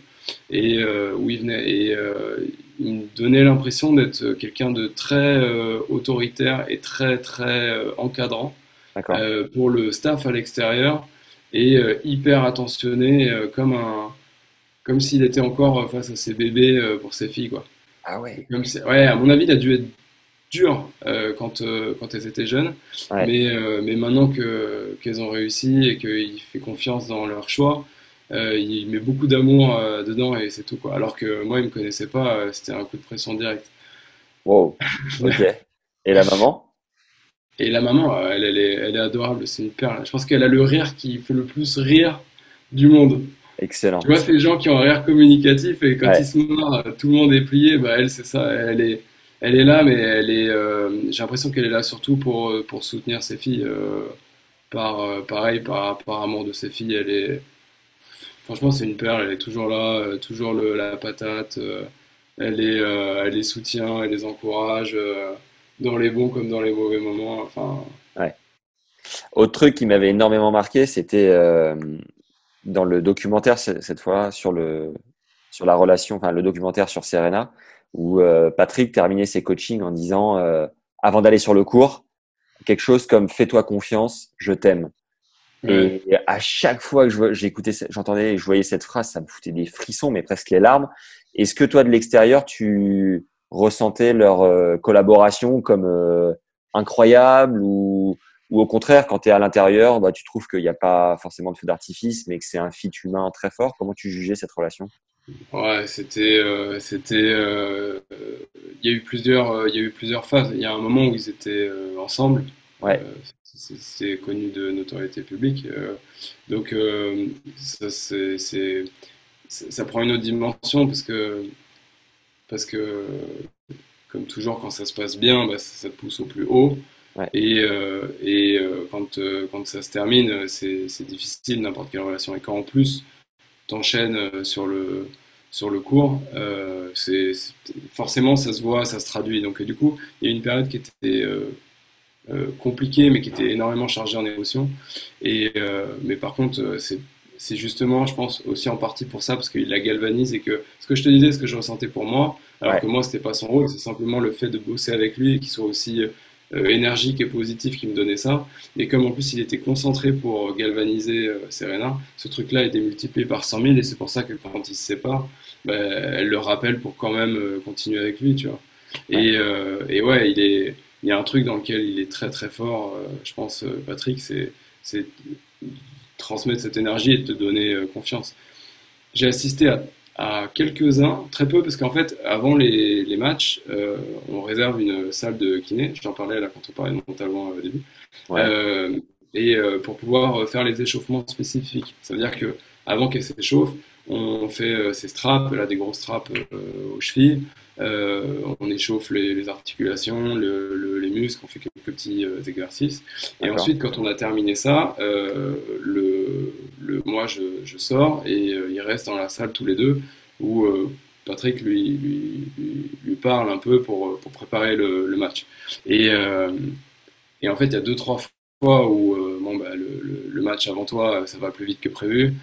et euh, où il venait, et euh, il me donnait l'impression d'être quelqu'un de très euh, autoritaire et très très encadrant. Euh, pour le staff à l'extérieur et euh, hyper attentionné euh, comme un comme s'il était encore face à ses bébés pour ses filles quoi. Ah ouais. Comme si- ouais, à mon avis, il a dû être dur quand quand elles étaient jeunes, Ouais. mais mais maintenant que qu'elles ont réussi et qu'il fait confiance dans leur choix, euh, il met beaucoup d'amour euh, dedans et c'est tout quoi. Alors que moi, il me connaissait pas, euh, c'était un coup de pression direct. Wow. Ok. Et la maman? Et la maman, elle, elle est, elle est adorable, c'est une perle. Je pense qu'elle a le rire qui fait le plus rire du monde. Excellent. Tu vois, ces gens qui ont un rire communicatif et quand Ouais. ils se marrent, tout le monde est plié, bah elle, c'est ça. Elle est, elle est là, mais elle est, euh, j'ai l'impression qu'elle est là surtout pour, euh, pour soutenir ses filles. euh, par, euh, pareil, par, par amour de ses filles, elle est, franchement, c'est une perle. Elle est toujours là, toujours le, la patate. elle est, elle les soutient, elle les encourage, dans les bons comme dans les mauvais moments. Enfin, Autre truc qui m'avait énormément marqué, c'était euh, dans le documentaire cette fois sur le sur la relation, enfin le documentaire sur Serena, où euh, Patrick terminait ses coachings en disant euh, avant d'aller sur le cours quelque chose comme fais-toi confiance, je t'aime. ouais. Et à chaque fois que j'écoutais, j'entendais et je voyais cette phrase, ça me foutait des frissons, mais presque les larmes. Est-ce que toi de l'extérieur, tu ressentais leur euh, collaboration comme euh, incroyable ou ou au contraire, quand tu es à l'intérieur, bah, tu trouves qu'il n'y a pas forcément de feu d'artifice, mais que c'est un fit humain très fort. Comment tu jugeais cette relation? Ouais, c'était, euh, c'était, euh, il y a eu plusieurs, euh, il y a eu plusieurs phases. Il y a un moment où ils étaient ensemble. Ouais. C'est connu de notoriété publique. donc ça, c'est- ça prend une autre dimension parce que, parce que, comme toujours, quand ça se passe bien, bah, ça, ça te pousse au plus haut. Et, et quand, quand ça se termine, c'est difficile, n'importe quelle relation. Et quand en plus, t'enchaînes sur le, sur le cours, c'est forcément ça se voit, ça se traduit. Donc du coup, il y a une période qui était compliquée, mais qui était énormément chargée en émotions. Et, mais par contre, c'est c'est justement, je pense, aussi en partie pour ça, parce qu'il la galvanise et que ce que je te disais, ce que je ressentais pour moi, alors que moi, c'était pas son rôle, c'est simplement le fait de bosser avec lui et qu'il soit aussi euh, énergique et positif qui me donnait ça. Et comme en plus il était concentré pour galvaniser euh, Serena, ce truc-là est démultiplié par 100 000 et c'est pour ça que quand ils se séparent, bah, elle le rappelle pour quand même euh, continuer avec lui, tu vois. Et, et, ouais, il, est, il y a un truc dans lequel il est très très fort, je pense, Patrick, c'est transmettre cette énergie et te donner euh, confiance. J'ai assisté à, quelques-uns, très peu, parce qu'en fait, avant les, matchs, euh, on réserve une salle de kiné. Je t'en parlais là quand on parlait de mon talent au début. et pour pouvoir faire les échauffements spécifiques. Ça veut dire que avant qu'elle s'échauffe, on fait ces straps, là des grosses straps aux chevilles. on échauffe les, articulations, les muscles, on fait quelques petits exercices. Et ensuite, quand on a terminé ça, le, le, moi je, sors et euh, il reste dans la salle tous les deux où euh, Patrick lui, lui, parle un peu pour, pour préparer le, match. Et, euh, et, en fait, il y a deux, trois fois où bon, bah, le, match avant toi, ça va plus vite que prévu.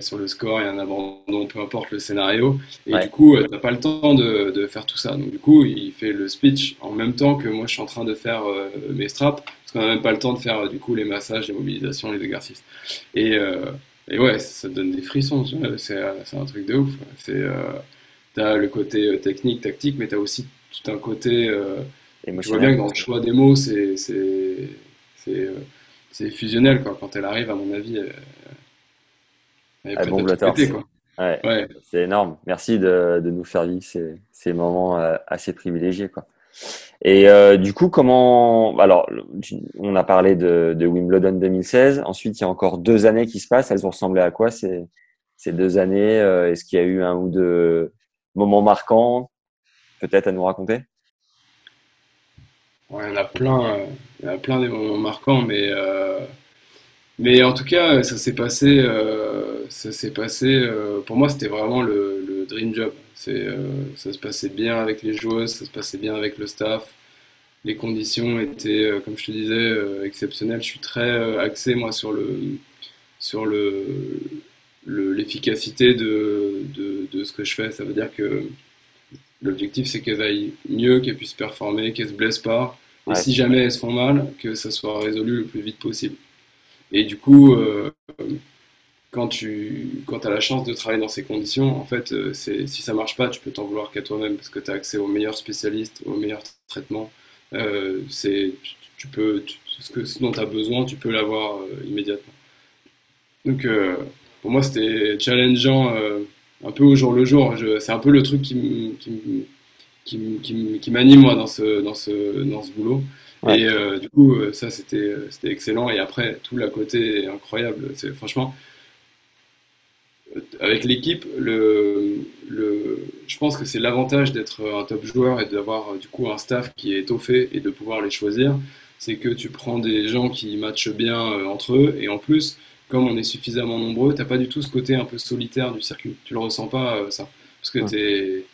sur le score, il y a un abandon, peu importe le scénario. Et du coup, tu n'as pas le temps de, de, faire tout ça. Donc, du coup, il fait le speech en même temps que moi, je suis en train de faire mes straps parce qu'on n'a même pas le temps de faire du coup les massages, les mobilisations, les exercices. Et, euh, et ouais, ça, te donne des frissons, c'est un truc de ouf. C'est, euh, t'as le côté euh, technique, tactique, mais t'as aussi tout un côté. Euh, je vois bien que dans le choix des mots, c'est c'est fusionnel quoi. Quand elle arrive, à mon avis, elle, elle est prête à quoi. Ouais, ouais. C'est énorme. Merci de, de, nous faire vivre ces, ces moments assez privilégiés quoi. Et euh, du coup, comment Alors, on a parlé de, Wimbledon 2016. Ensuite, il y a encore deux années qui se passent. Elles ont ressemblé à quoi ces, ces deux années euh, Est-ce qu'il y a eu un ou deux moments marquants, peut-être à nous raconter? Il y en a plein. Euh, il y a plein des moments marquants, mais mais en tout cas, ça s'est passé. ça s'est passé. pour moi, c'était vraiment le dream job. Euh, ça se passait bien avec les joueuses, ça se passait bien avec le staff. Les conditions étaient, euh, comme je te disais, euh, exceptionnelles. Je suis très axé, moi, sur le, sur le, l'efficacité de, de, de, ce que je fais. Ça veut dire que l'objectif, c'est qu'elles aillent mieux, qu'elles puissent performer, qu'elles se blessent pas. Et si jamais elles se font mal, que ça soit résolu le plus vite possible. Et du coup, quand tu quand as la chance de travailler dans ces conditions, en fait, euh, si ça marche pas, tu peux t'en vouloir qu'à toi-même parce que tu as accès aux meilleurs spécialistes, aux meilleurs traitements. Euh, c'est, tu, peux, ce, que, dont tu as besoin, tu peux l'avoir euh, immédiatement. Donc, pour moi, c'était challengeant un peu au jour le jour. c'est un peu le truc qui, qui, qui, qui m'anime, moi, dans ce, dans ce, dans ce boulot. Et du coup, ça, c'était, c'était excellent. Et après, tout l'à côté est incroyable. C'est, franchement, avec l'équipe, le, le, je pense que c'est l'avantage d'être un top joueur et d'avoir du coup un staff qui est étoffé et de pouvoir les choisir. C'est que tu prends des gens qui matchent bien euh, entre eux et en plus, comme on est suffisamment nombreux, t'as pas du tout ce côté un peu solitaire du circuit. Tu le ressens pas euh, ça parce que tu es,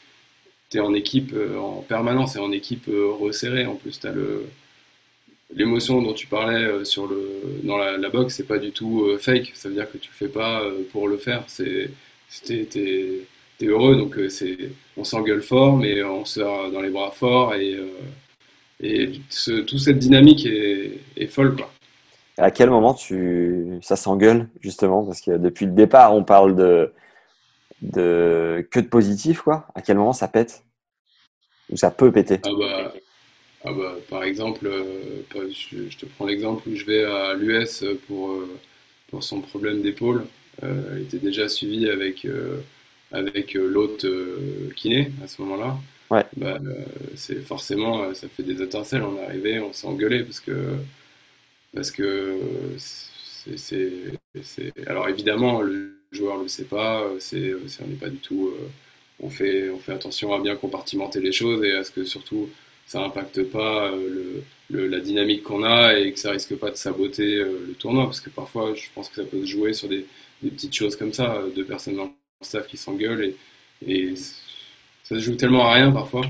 es, en équipe euh, en permanence et en équipe resserrée. En plus, tu as le l'émotion dont tu parlais euh, sur le, dans la, la boxe, c'est pas du tout euh, fake. Ça veut dire que tu le fais pas euh, pour le faire. C'est, t'es, t'es, heureux, donc c'est, on s'engueule fort, mais on se dans les bras fort et, et toute cette dynamique est, est, folle, quoi. À quel moment tu, ça s'engueule justement? Parce que depuis le départ on parle de, de que de positif, quoi. À quel moment ça pète? Ou ça peut péter? Ah bah, ah bah, par exemple, euh, je, te prends l'exemple où je vais à l'US pour, euh, pour son problème d'épaule. Euh, il était déjà suivi avec, avec l'autre kiné à ce moment-là. Ouais. Bah, c'est forcément, ça fait des étincelles. On est arrivé, on s'est engueulé parce que, parce que c'est, alors évidemment, le joueur le sait pas, c'est, on n'est pas du tout, on fait, on fait attention à bien compartimenter les choses et à ce que surtout ça impacte pas le, la dynamique qu'on a et que ça risque pas de saboter le tournoi. Parce que parfois je pense que ça peut se jouer sur des, des petites choses comme ça, deux personnes dans le staff qui s'engueulent et, et ça se joue tellement à rien parfois.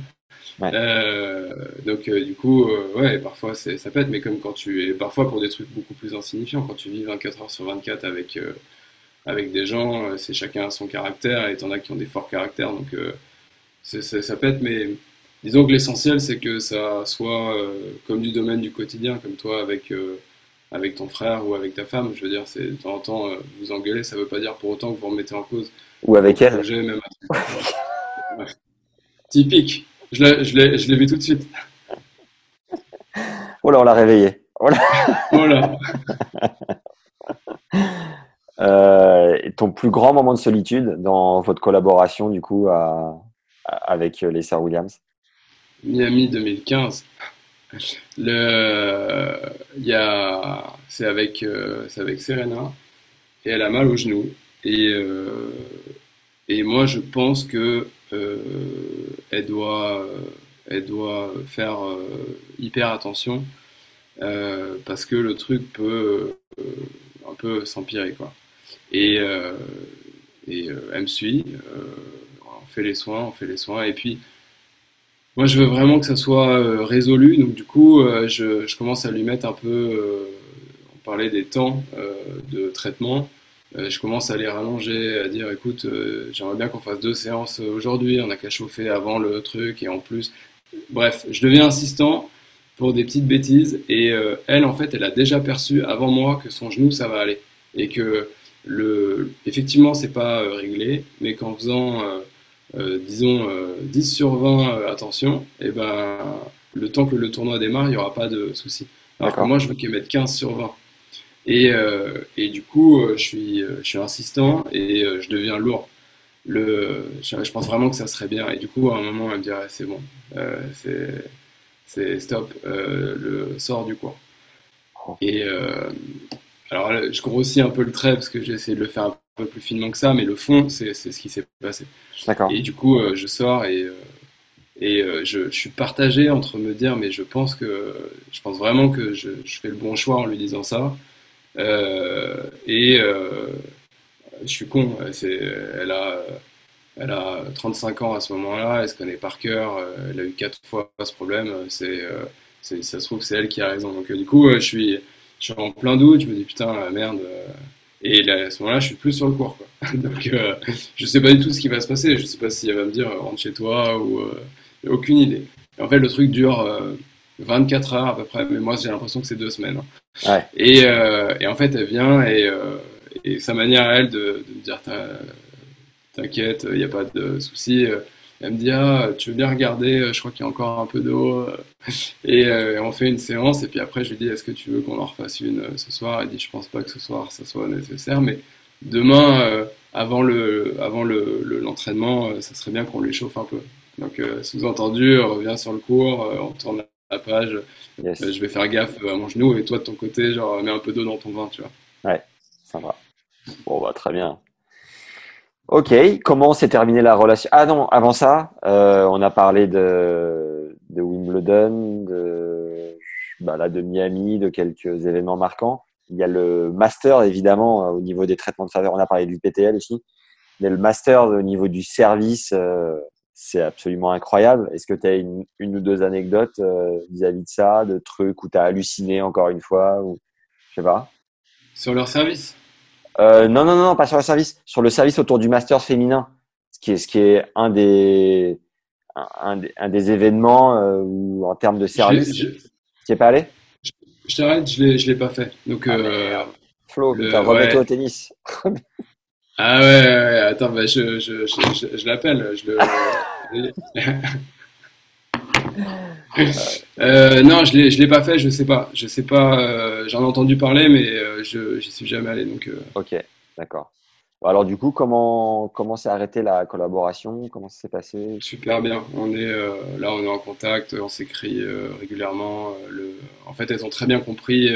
Euh, donc euh, du coup, euh, ouais, parfois ça pète, mais comme quand tu es parfois pour des trucs beaucoup plus insignifiants, quand tu vis 24 heures sur 24 avec avec des gens, c'est chacun son caractère, et t'en as qui ont des forts caractères, donc ça pète, mais disons que l'essentiel c'est que ça soit comme du domaine du quotidien, comme toi avec avec ton frère ou avec ta femme. Je veux dire, c'est de temps en temps vous engueuler, ça veut pas dire pour autant que vous remettez en cause. Ou avec elle. Même [laughs] Typique. Je l'ai vu tout de suite. Oh là, on l'a réveillé. Voilà. [laughs] Euh, ton plus grand moment de solitude dans votre collaboration, du coup, avec les Sir Williams? Miami 2015. Le, y a, c'est avec, euh, c'est avec Serena et elle a mal au genou. Et, euh, et moi, je pense que euh, elle, doit, elle doit faire hyper attention parce que le truc peut un peu s'empirer. Quoi. Et, et elle me suit, on fait les soins, on fait les soins. Et puis, moi, je veux vraiment que ça soit résolu. Donc, du coup, je, je, commence à lui mettre un peu. on parlait des temps de traitement. Euh, je commence à les rallonger, à dire écoute, euh, j'aimerais bien qu'on fasse deux séances aujourd'hui, on n'a qu'à chauffer avant le truc et en plus. Bref, je deviens insistant pour des petites bêtises et euh, elle, en fait, elle a déjà perçu avant moi que son genou, ça va aller et que le, effectivement, c'est pas réglé, mais qu'en faisant, disons, 10 sur 20 attention, et eh ben, le temps que le tournoi démarre, il n'y aura pas de souci. Alors que moi, je veux qu'elle mette 15 sur 20. Et, euh, et du coup, euh, je suis, euh, je suis insistant et je deviens lourd. Le, je, pense vraiment que ça serait bien. Et du coup, à un moment, elle me dirait c'est bon, c'est, c'est stop, le sort du cours. Et alors, je grossis un peu le trait parce que j'ai essayé de le faire un peu plus finement que ça, mais le fond, c'est, ce qui s'est passé. D'accord. Et du coup, je sors et et je, je, suis partagé entre me dire, mais je pense que, je pense vraiment que je, je, fais le bon choix en lui disant ça. Euh, et euh, je suis con, elle a, elle a 35 ans à ce moment-là, elle se connaît par cœur, euh, elle a eu quatre fois ce problème, c'est, ça se trouve que c'est elle qui a raison. Donc du coup, je suis, je suis en plein doute, je me dis putain, merde. Et à ce moment-là, je suis plus sur le cours. Quoi. [laughs] Donc, je sais pas du tout ce qui va se passer. Je sais pas si elle va me dire rentre chez toi ou aucune idée. en fait, le truc dure 24 heures à peu près, mais moi j'ai l'impression que c'est deux semaines. Et, euh, et, en fait, elle vient et, euh, et sa manière à elle de, de me dire T'inquiète, il n'y a pas de souci. Elle me dit Ah, tu veux bien regarder Je crois qu'il y a encore un peu d'eau. [laughs] Et on fait une séance. Et puis après, je lui dis Est-ce que tu veux qu'on en refasse une ce soir? Elle dit Je pense pas que ce soir ça soit nécessaire, mais demain, avant le avant le, l'entraînement, ça serait bien qu'on les chauffe un peu. Donc, sous-entendu, revient sur le cours, on tourne la page. Euh, je vais faire gaffe à mon genou et toi de ton côté, genre, mets un peu d'eau dans ton vin, tu vois. Ouais, ça va. Bon, bah, très bien. Ok, comment s'est terminée la relation? Ah non, avant ça, euh, on a parlé de, de Wimbledon, de, bah là, de Miami, de quelques événements marquants. Il y a le master, évidemment, au niveau des traitements de faveur. On a parlé du PTL aussi. Mais le master au niveau du service, euh, c'est absolument incroyable. Est-ce que tu as une, ou deux anecdotes euh, vis-à-vis de ça, de trucs où tu as halluciné encore une fois ou je sais pas? Sur leur service? Euh, non, non, non, pas sur le service, sur le service autour du master féminin, ce qui est, ce qui est un des, un, des, événements euh, où, en termes de service, tu n'y es pas allé? Je, t'arrête, je ne l'ai pas fait. Donc, ah, Flo, remets-toi au tennis. [laughs] Ah ouais, ouais, attends, bah, je, je, je, je l'appelle. Je le... [laughs] euh, non, je l'ai, je l'ai pas fait, je sais pas. Je sais pas, euh, j'en ai entendu parler, mais euh, je j'y suis jamais allé. Donc. Ok, d'accord. Alors du coup, comment comment s'est arrêtée la collaboration? Comment ça s'est passé? Super bien. On est là, on est en contact, on s'écrit régulièrement. Le... En fait, elles ont très bien compris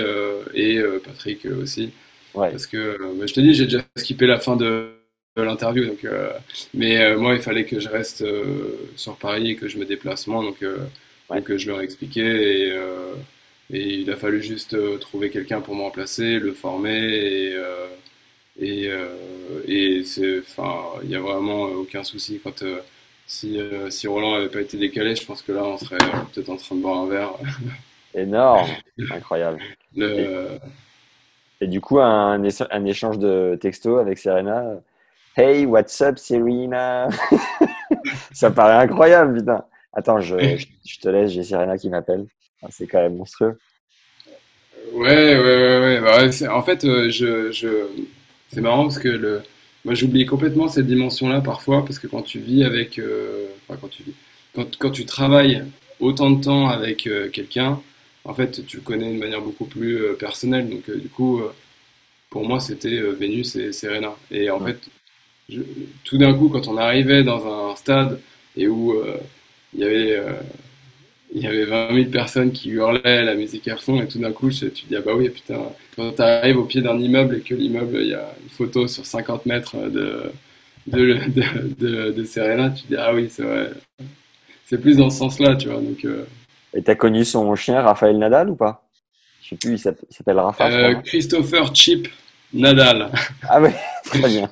et Patrick aussi. Parce que, je te dis, j'ai déjà skippé la fin de, l'interview. Donc, euh, mais euh, moi, il fallait que je reste sur Paris et que je me déplace moins. Donc, Donc je leur ai expliqué et, et il a fallu juste trouver quelqu'un pour me remplacer, le former et et, et c'est, enfin, il n'y a vraiment aucun souci quand si, si Roland n'avait pas été décalé, je pense que là on serait peut-être en train de boire un verre. [laughs] Énorme, incroyable. Et, du coup, un, un, échange de textos avec Serena. Hey, what's up, Serena? [laughs] Ça paraît incroyable, putain. Attends, je, je, te laisse, j'ai Serena qui m'appelle. c'est quand même monstrueux. Ouais, ouais, ouais. ouais. Bah, en fait, euh, je, je... c'est marrant parce que le... moi, j'oublie complètement cette dimension-là parfois parce que quand tu vis avec. Euh, enfin, quand tu vis. Quand, quand, tu travailles autant de temps avec euh, quelqu'un, en fait, tu le connais de manière beaucoup plus euh, personnelle. Donc, du coup, pour moi, c'était Vénus et Serena. Et en fait, tout d'un coup, quand on arrivait dans un stade et où il y avait il y avait 20 000 personnes qui hurlaient la musique à fond et tout d'un coup tu te dis ah bah oui putain quand tu arrives au pied d'un immeuble et que l'immeuble il y a une photo sur 50 mètres de de, de, de, Serena tu te dis ah oui c'est vrai. C'est plus dans ce sens là tu vois donc et t'as connu son chien, Raphaël Nadal, ou pas? Je sais plus, il s'appelle Raphaël. Euh, Christopher Chip Nadal. Ah oui, [laughs] très bien.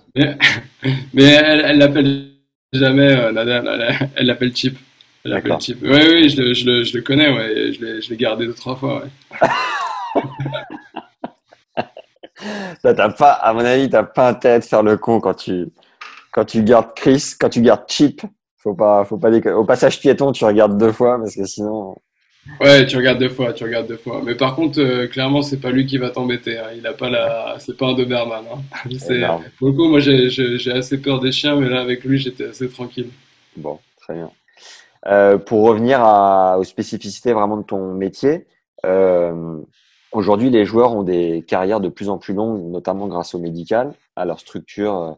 mais, elle l'appelle jamais euh, Nadal, elle l'appelle Chip. Elle l'appelle Chip. Oui, oui, je le, je je le connais, ouais. je l'ai gardé deux, trois fois. Ouais. [laughs] t'as pas, à mon avis, t'as pas intérêt de faire le con quand tu, quand tu gardes Chris, quand tu gardes Chip. Faut pas, faut pas Au passage piéton, tu regardes deux fois parce que sinon. Ouais, tu regardes deux fois, tu regardes deux fois. Mais par contre, euh, clairement, c'est pas lui qui va t'embêter. Hein. Il a pas la, c'est pas un Doberman. Hein. [laughs] C'est... Pour le coup, moi, j'ai, assez peur des chiens, mais là, avec lui, j'étais assez tranquille. Bon, très bien. Euh, pour revenir à, aux spécificités vraiment de ton métier, euh, aujourd'hui, les joueurs ont des carrières de plus en plus longues, notamment grâce au médical, à leur structure,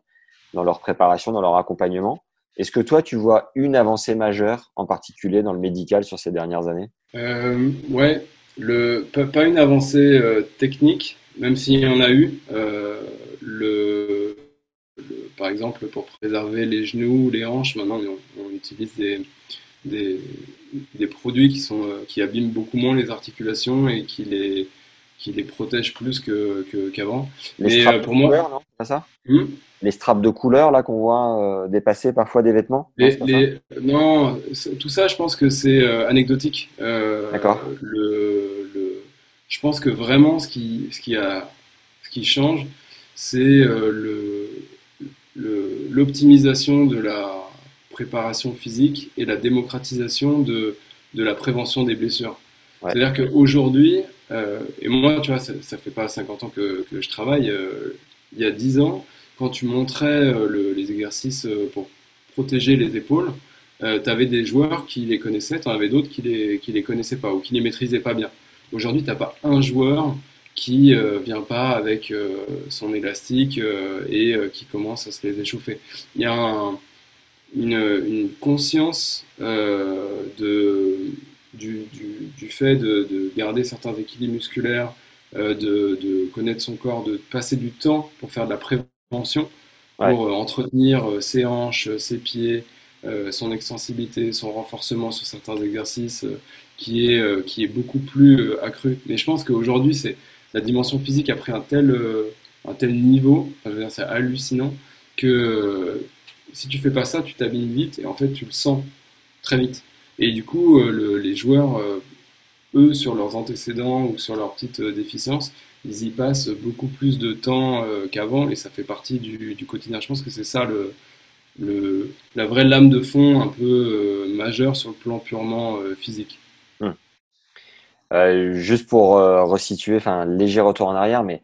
dans leur préparation, dans leur accompagnement. Est-ce que toi, tu vois une avancée majeure, en particulier dans le médical sur ces dernières années? Euh, Ouais, pas une avancée euh, technique, même s'il y en a eu. Euh, par exemple, pour préserver les genoux, les hanches, maintenant on, utilise des, produits qui, euh, qui abîment beaucoup moins les articulations et qui les, qui les protègent plus qu'avant. Que, Mais euh, pour moi, non? Pas ça? Hmm? Les straps de couleur là qu'on voit euh, dépasser parfois des vêtements? Non, tout ça, je pense que c'est euh, anecdotique. Euh, D'accord. Le, le, je pense que vraiment, ce qui, ce qui, a, ce qui change, c'est le, l'optimisation de la préparation physique et la démocratisation de, de la prévention des blessures. C'est-à-dire qu'aujourd'hui, et moi, tu vois, ça, fait pas 50 ans que, je travaille, il y a 10 ans, quand tu montrais euh, les exercices euh, pour protéger les épaules, euh, tu avais des joueurs qui les connaissaient, tu en avais d'autres qui les, les connaissaient pas ou qui les maîtrisaient pas bien. Aujourd'hui, tu n'as pas un joueur qui ne vient pas avec son élastique et qui commence à se les échauffer. Il y a une, conscience de, du, fait de, de, garder certains équilibres musculaires, de, de, connaître son corps, de passer du temps pour faire de la prévention pour euh, entretenir euh, ses hanches, euh, ses pieds, son extensibilité, son renforcement sur certains exercices qui, est, qui est beaucoup plus accru. Mais je pense qu'aujourd'hui, c'est la dimension physique a pris un tel, un tel niveau, c'est hallucinant, que si tu fais pas ça, tu t'abîmes vite et en fait, tu le sens très vite. Et du coup, les joueurs, eux, sur leurs antécédents ou sur leurs petites déficiences, ils y passent beaucoup plus de temps euh, qu'avant et ça fait partie du, quotidien. Je pense que c'est ça la vraie lame de fond un peu euh, majeure sur le plan purement euh, physique. Hum. juste pour resituer, enfin léger retour en arrière, mais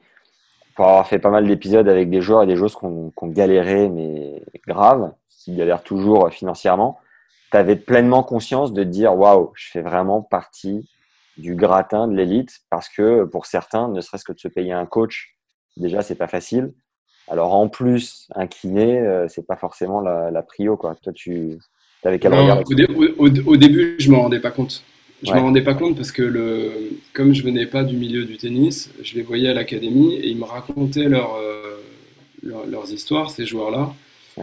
pour avoir fait pas mal d'épisodes avec des joueurs et des joueuses qui ont, galéré, mais grave, qui galèrent toujours financièrement, tu avais pleinement conscience de te dire waouh, je fais vraiment partie du gratin de l'élite parce que pour certains, ne serait-ce que de se payer un coach, déjà c'est pas facile. Alors en plus, un kiné, euh, c'est pas forcément la, la, prio quoi. Toi, tu avais quel regard au, au, début, je m'en rendais pas compte. Je ne m'en rendais pas compte parce que le, comme je venais pas du milieu du tennis, je les voyais à l'académie et ils me racontaient leur, euh, leurs histoires, ces joueurs-là.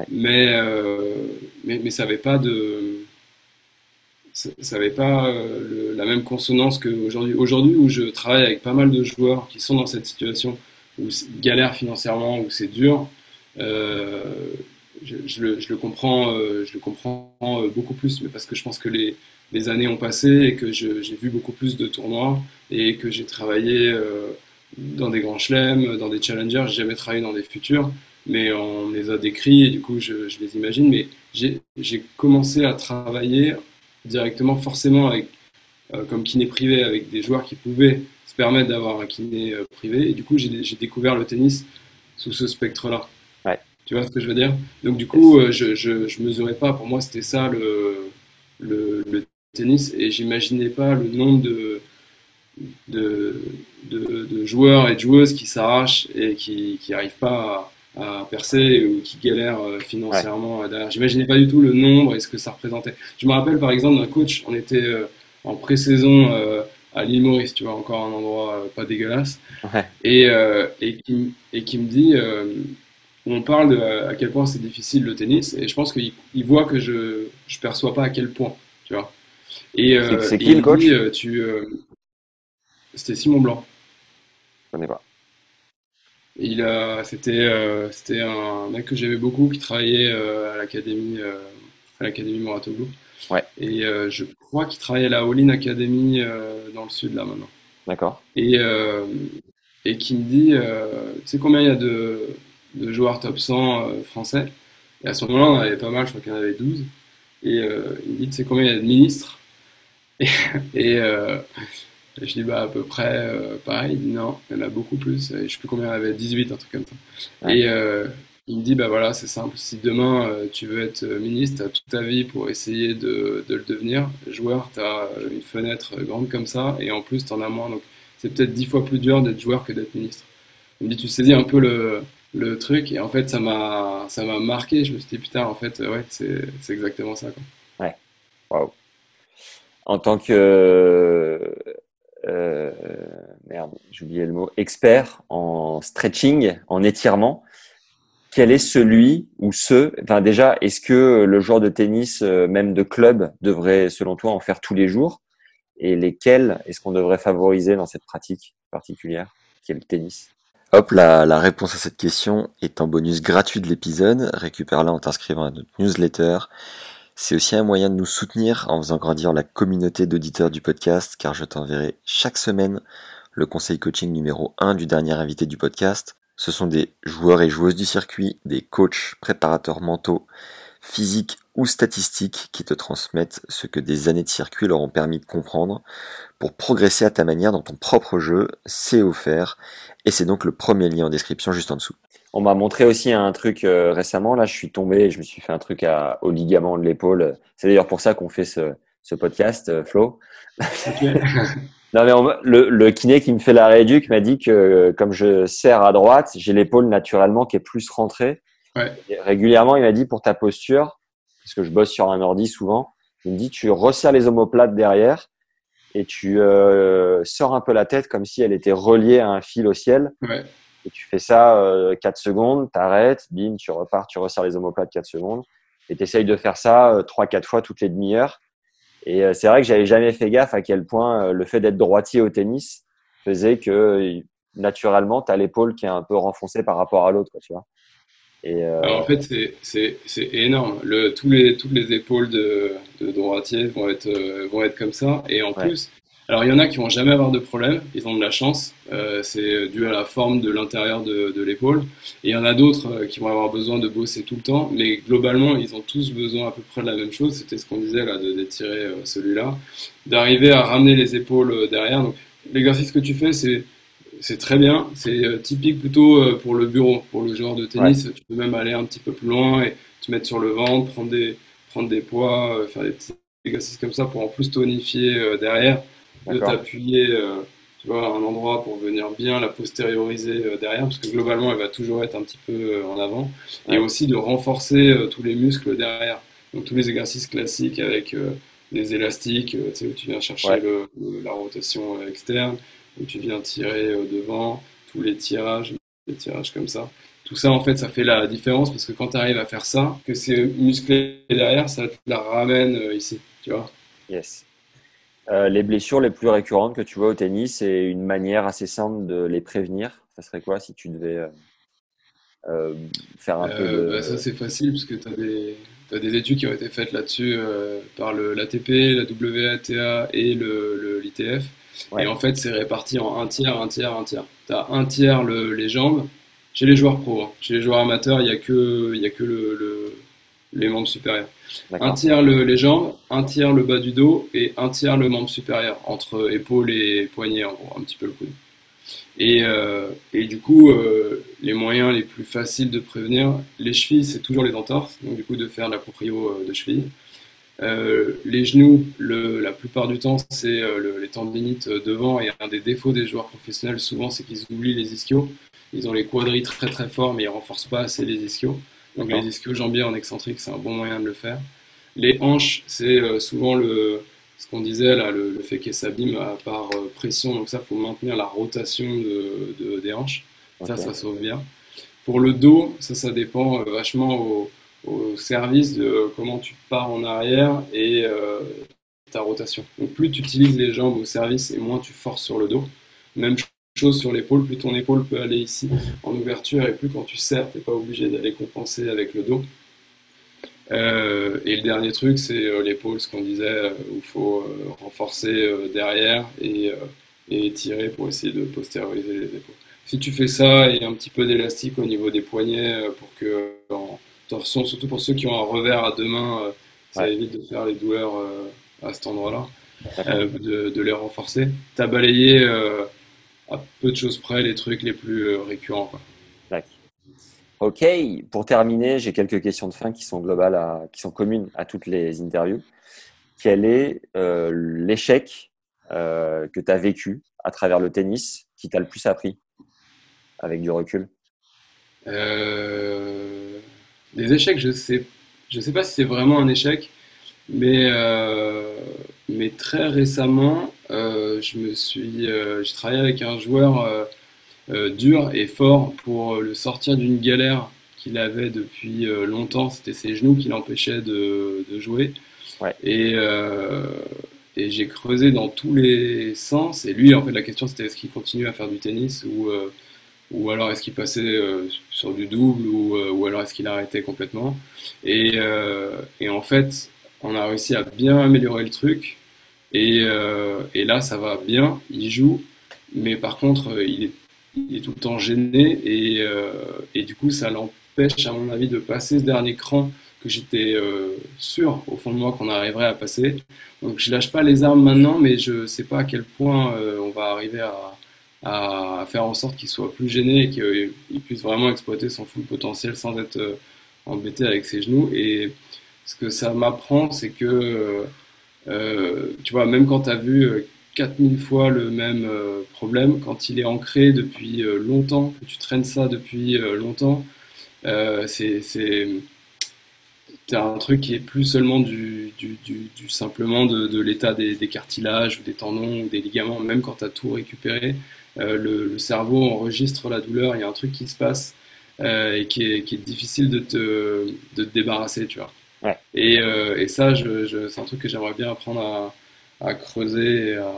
Mais, euh, mais, mais ça n'avait pas de ça n'avait pas euh, la même consonance qu'aujourd'hui. Aujourd'hui, où je travaille avec pas mal de joueurs qui sont dans cette situation, où ils galèrent financièrement, où c'est dur, euh, je, le, comprends, euh, je le comprends beaucoup plus, mais parce que je pense que les, les années ont passé et que j'ai vu beaucoup plus de tournois et que j'ai travaillé dans des grands chelems, dans des challengers, j'ai jamais travaillé dans des futurs, mais on les a décrits et du coup je, je les imagine, mais j'ai commencé à travailler directement forcément avec, euh, comme kiné privé avec des joueurs qui pouvaient se permettre d'avoir un kiné euh, privé. Et du coup, j'ai découvert le tennis sous ce spectre-là. Ouais. Tu vois ce que je veux dire? Donc du coup, euh, je, je, mesurais pas. Pour moi, c'était ça le, le, le, tennis. Et j'imaginais pas le nombre de, de, de, joueurs et de joueuses qui s'arrachent et qui n'arrivent pas à percer ou qui galèrent euh, financièrement derrière. J'imaginais pas du tout le nombre et ce que ça représentait. Je me rappelle par exemple d'un coach, on était euh, en pré-saison euh, à l'île Maurice, tu vois, encore un endroit pas dégueulasse, et, et, qui, et qui me dit, on parle de à quel point c'est difficile le tennis, et je pense qu'il voit que je je perçois pas à quel point, tu vois. Et c'est qui le coach? tu, C'était Simon Blanc. Je connais pas. Il a, c'était, euh, c'était un mec que j'aimais beaucoup qui travaillait euh, à l'académie, euh, à l'académie Moratoglou. Ouais. Et je crois qu'il travaille à la All-in Academy dans le sud là maintenant. D'accord. Et et qui me dit, tu sais combien il y a de, de joueurs top 100 français? Et à ce moment-là, on avait pas mal, je crois qu'il y en avait 12. Et il me dit, tu sais combien il y a de ministres? [laughs] Et, et je dis bah à peu près euh, pareil. Il dit non, il y en a beaucoup plus. Et je sais plus combien il y en avait, 18, un truc comme ça. Et euh, il me dit bah voilà, c'est simple. Si demain euh, tu veux être ministre, tu as toute ta vie pour essayer de, de le devenir. Joueur, tu as une fenêtre grande comme ça et en plus tu en as moins. Donc c'est peut-être dix fois plus dur d'être joueur que d'être ministre. Il me dit tu saisis un peu le, le truc et en fait ça m'a ça m'a marqué. Je me suis dit putain en fait ouais c'est exactement ça quoi. Ouais. Waouh. En tant que euh, merde, oublié le mot, expert en stretching, en étirement, quel est celui ou ceux, enfin déjà, est-ce que le joueur de tennis, euh, même de club, devrait, selon toi, en faire tous les jours? Et lesquels est-ce qu'on devrait favoriser dans cette pratique particulière, qui est le tennis? Hop, la, la, réponse à cette question est en bonus gratuit de l'épisode. Récupère-la en t'inscrivant à notre newsletter. C'est aussi un moyen de nous soutenir en faisant grandir la communauté d'auditeurs du podcast, car je t'enverrai chaque semaine le conseil coaching numéro 1 du dernier invité du podcast. Ce sont des joueurs et joueuses du circuit, des coachs, préparateurs mentaux, physiques ou statistiques qui te transmettent ce que des années de circuit leur ont permis de comprendre pour progresser à ta manière dans ton propre jeu. C'est offert et c'est donc le premier lien en description juste en dessous. On m'a montré aussi un truc euh, récemment. Là, je suis tombé, je me suis fait un truc à, au ligament de l'épaule. C'est d'ailleurs pour ça qu'on fait ce, ce podcast, euh, Flo. [laughs] non, mais le, le, kiné qui me fait la rééduque m'a dit que comme je serre à droite, j'ai l'épaule naturellement qui est plus rentrée. Ouais. régulièrement, il m'a dit pour ta posture, parce que je bosse sur un ordi souvent, il me dit tu resserres les omoplates derrière et tu euh, sors un peu la tête comme si elle était reliée à un fil au ciel. Ouais. Et tu fais ça euh, 4 secondes, t'arrêtes, bim, tu repars, tu resserres les omoplates 4 secondes. Et tu essayes de faire ça euh, 3-4 fois toutes les demi-heures. Et euh, c'est vrai que j'avais jamais fait gaffe à quel point euh, le fait d'être droitier au tennis faisait que naturellement, tu as l'épaule qui est un peu renfoncée par rapport à l'autre, tu vois. Et Alors en fait, c'est énorme. Le, tous les, toutes les épaules de, de droitier vont être, vont être comme ça. Et en plus, alors il y en a qui vont jamais avoir de problème, ils ont de la chance, euh, c'est dû à la forme de l'intérieur de, de l'épaule. Et il y en a d'autres euh, qui vont avoir besoin de bosser tout le temps, mais globalement ils ont tous besoin à peu près de la même chose. C'était ce qu'on disait là, de d'étirer euh, celui-là, d'arriver à ramener les épaules derrière. Donc l'exercice que tu fais, c'est c'est très bien, c'est typique plutôt pour le bureau, pour le joueur de tennis. Tu peux même aller un petit peu plus loin et te mettre sur le ventre, prendre des prendre des poids, faire des exercices comme ça pour en plus tonifier derrière de t'appuyer euh, tu vois, à un endroit pour venir bien la postérioriser euh, derrière, parce que globalement, elle va toujours être un petit peu euh, en avant, et aussi de renforcer tous les muscles derrière. Donc tous les exercices classiques avec les élastiques, tu sais, où tu viens chercher le, la rotation externe, où tu viens tirer devant, tous les tirages, les tirages comme ça. Tout ça, en fait, ça fait la différence parce que quand tu arrives à faire ça, que c'est musclé derrière, ça te la ramène ici, tu vois. Yes. Euh, les blessures les plus récurrentes que tu vois au tennis et une manière assez simple de les prévenir, ça serait quoi si tu devais euh, euh, faire un peu de... bah, Ça, c'est facile parce que tu as des, t'as des études qui ont été faites là-dessus par l'ATP, la WTA et le, l'ITF. Et en fait, c'est réparti en un tiers, un tiers, un tiers. Tu as un tiers le, les jambes. Chez les joueurs pro, hein. chez les joueurs amateurs, il n'y a que, il y a que le, les membres supérieurs. Un tiers le, les jambes, un tiers le bas du dos et un tiers le membre supérieur, entre épaule et poignet, en gros, un petit peu le coude. Et, euh, et du coup, euh, les moyens les plus faciles de prévenir, les chevilles, c'est toujours les entorses, donc du coup de faire la proprio euh, de cheville. Euh, les genoux, le, la plupart du temps, c'est euh, les tendinites devant et un des défauts des joueurs professionnels souvent, c'est qu'ils oublient les ischios. Ils ont les quadris très très forts, mais ils renforcent pas assez les ischios. Donc les ischios jambiers en excentrique, c'est un bon moyen de le faire. Les hanches, c'est euh, souvent le, ce qu'on disait là, le, fait qu'elles s'abîment par euh, pression. Donc ça, faut maintenir la rotation de, de des hanches. Ça, ça sauve bien. Pour le dos, ça, ça dépend euh, vachement au, au, service de comment tu pars en arrière et ta rotation. Donc plus tu utilises les jambes au service et moins tu forces sur le dos. Même chose sur l'épaule, plus ton épaule peut aller ici en ouverture et plus quand tu serres, tu n'es pas obligé d'aller compenser avec le dos. Euh, et le dernier truc, c'est euh, l'épaule, ce qu'on disait, euh, où il faut renforcer derrière et, et tirer pour essayer de postérioriser les épaules. Si tu fais ça et un petit peu d'élastique au niveau des poignets pour que en torsion, surtout pour ceux qui ont un revers à deux mains, ça évite de faire les douleurs à cet endroit-là, de, de, les renforcer. Tu as balayé à peu de choses près les trucs les plus euh, récurrents. Quoi. Ok, pour terminer, j'ai quelques questions de fin qui sont globales, à, qui sont communes à toutes les interviews. Quel est euh, l'échec euh, que tu as vécu à travers le tennis qui t'a le plus appris avec du recul? Euh, Des échecs, je sais, je sais pas si c'est vraiment un échec, mais, mais très récemment, euh, je me suis, euh, j'ai travaillé avec un joueur euh, dur et fort pour le sortir d'une galère qu'il avait depuis longtemps. C'était ses genoux qui l'empêchaient de, de, jouer. Ouais. Et, et j'ai creusé dans tous les sens. Et lui, en fait, la question c'était est-ce qu'il continue à faire du tennis ou, ou alors est-ce qu'il passait sur du double ou, ou alors est-ce qu'il arrêtait complètement? Et, et, en fait, on a réussi à bien améliorer le truc. Et, euh, et, là, ça va bien, il joue, mais par contre, euh, il est, il est tout le temps gêné et, euh, et du coup, ça l'empêche, à mon avis, de passer ce dernier cran que j'étais euh, sûr au fond de moi qu'on arriverait à passer. Donc, je lâche pas les armes maintenant, mais je sais pas à quel point euh, on va arriver à, à faire en sorte qu'il soit plus gêné et qu'il puisse vraiment exploiter son full potentiel sans être euh, embêté avec ses genoux. Et ce que ça m'apprend, c'est que euh, tu vois, même quand tu as vu 4000 euh, fois le même euh, problème, quand il est ancré depuis longtemps, que tu traînes ça depuis longtemps, c'est un truc qui est plus seulement du, du, du, simplement de, l'état des, cartilages ou des tendons ou des ligaments, même quand tu as tout récupéré, le, cerveau enregistre la douleur, il y a un truc qui se passe et qui est, qui est, difficile de te, de te débarrasser, tu vois. Et, euh, et, ça, je, je, c'est un truc que j'aimerais bien apprendre à, à creuser et à,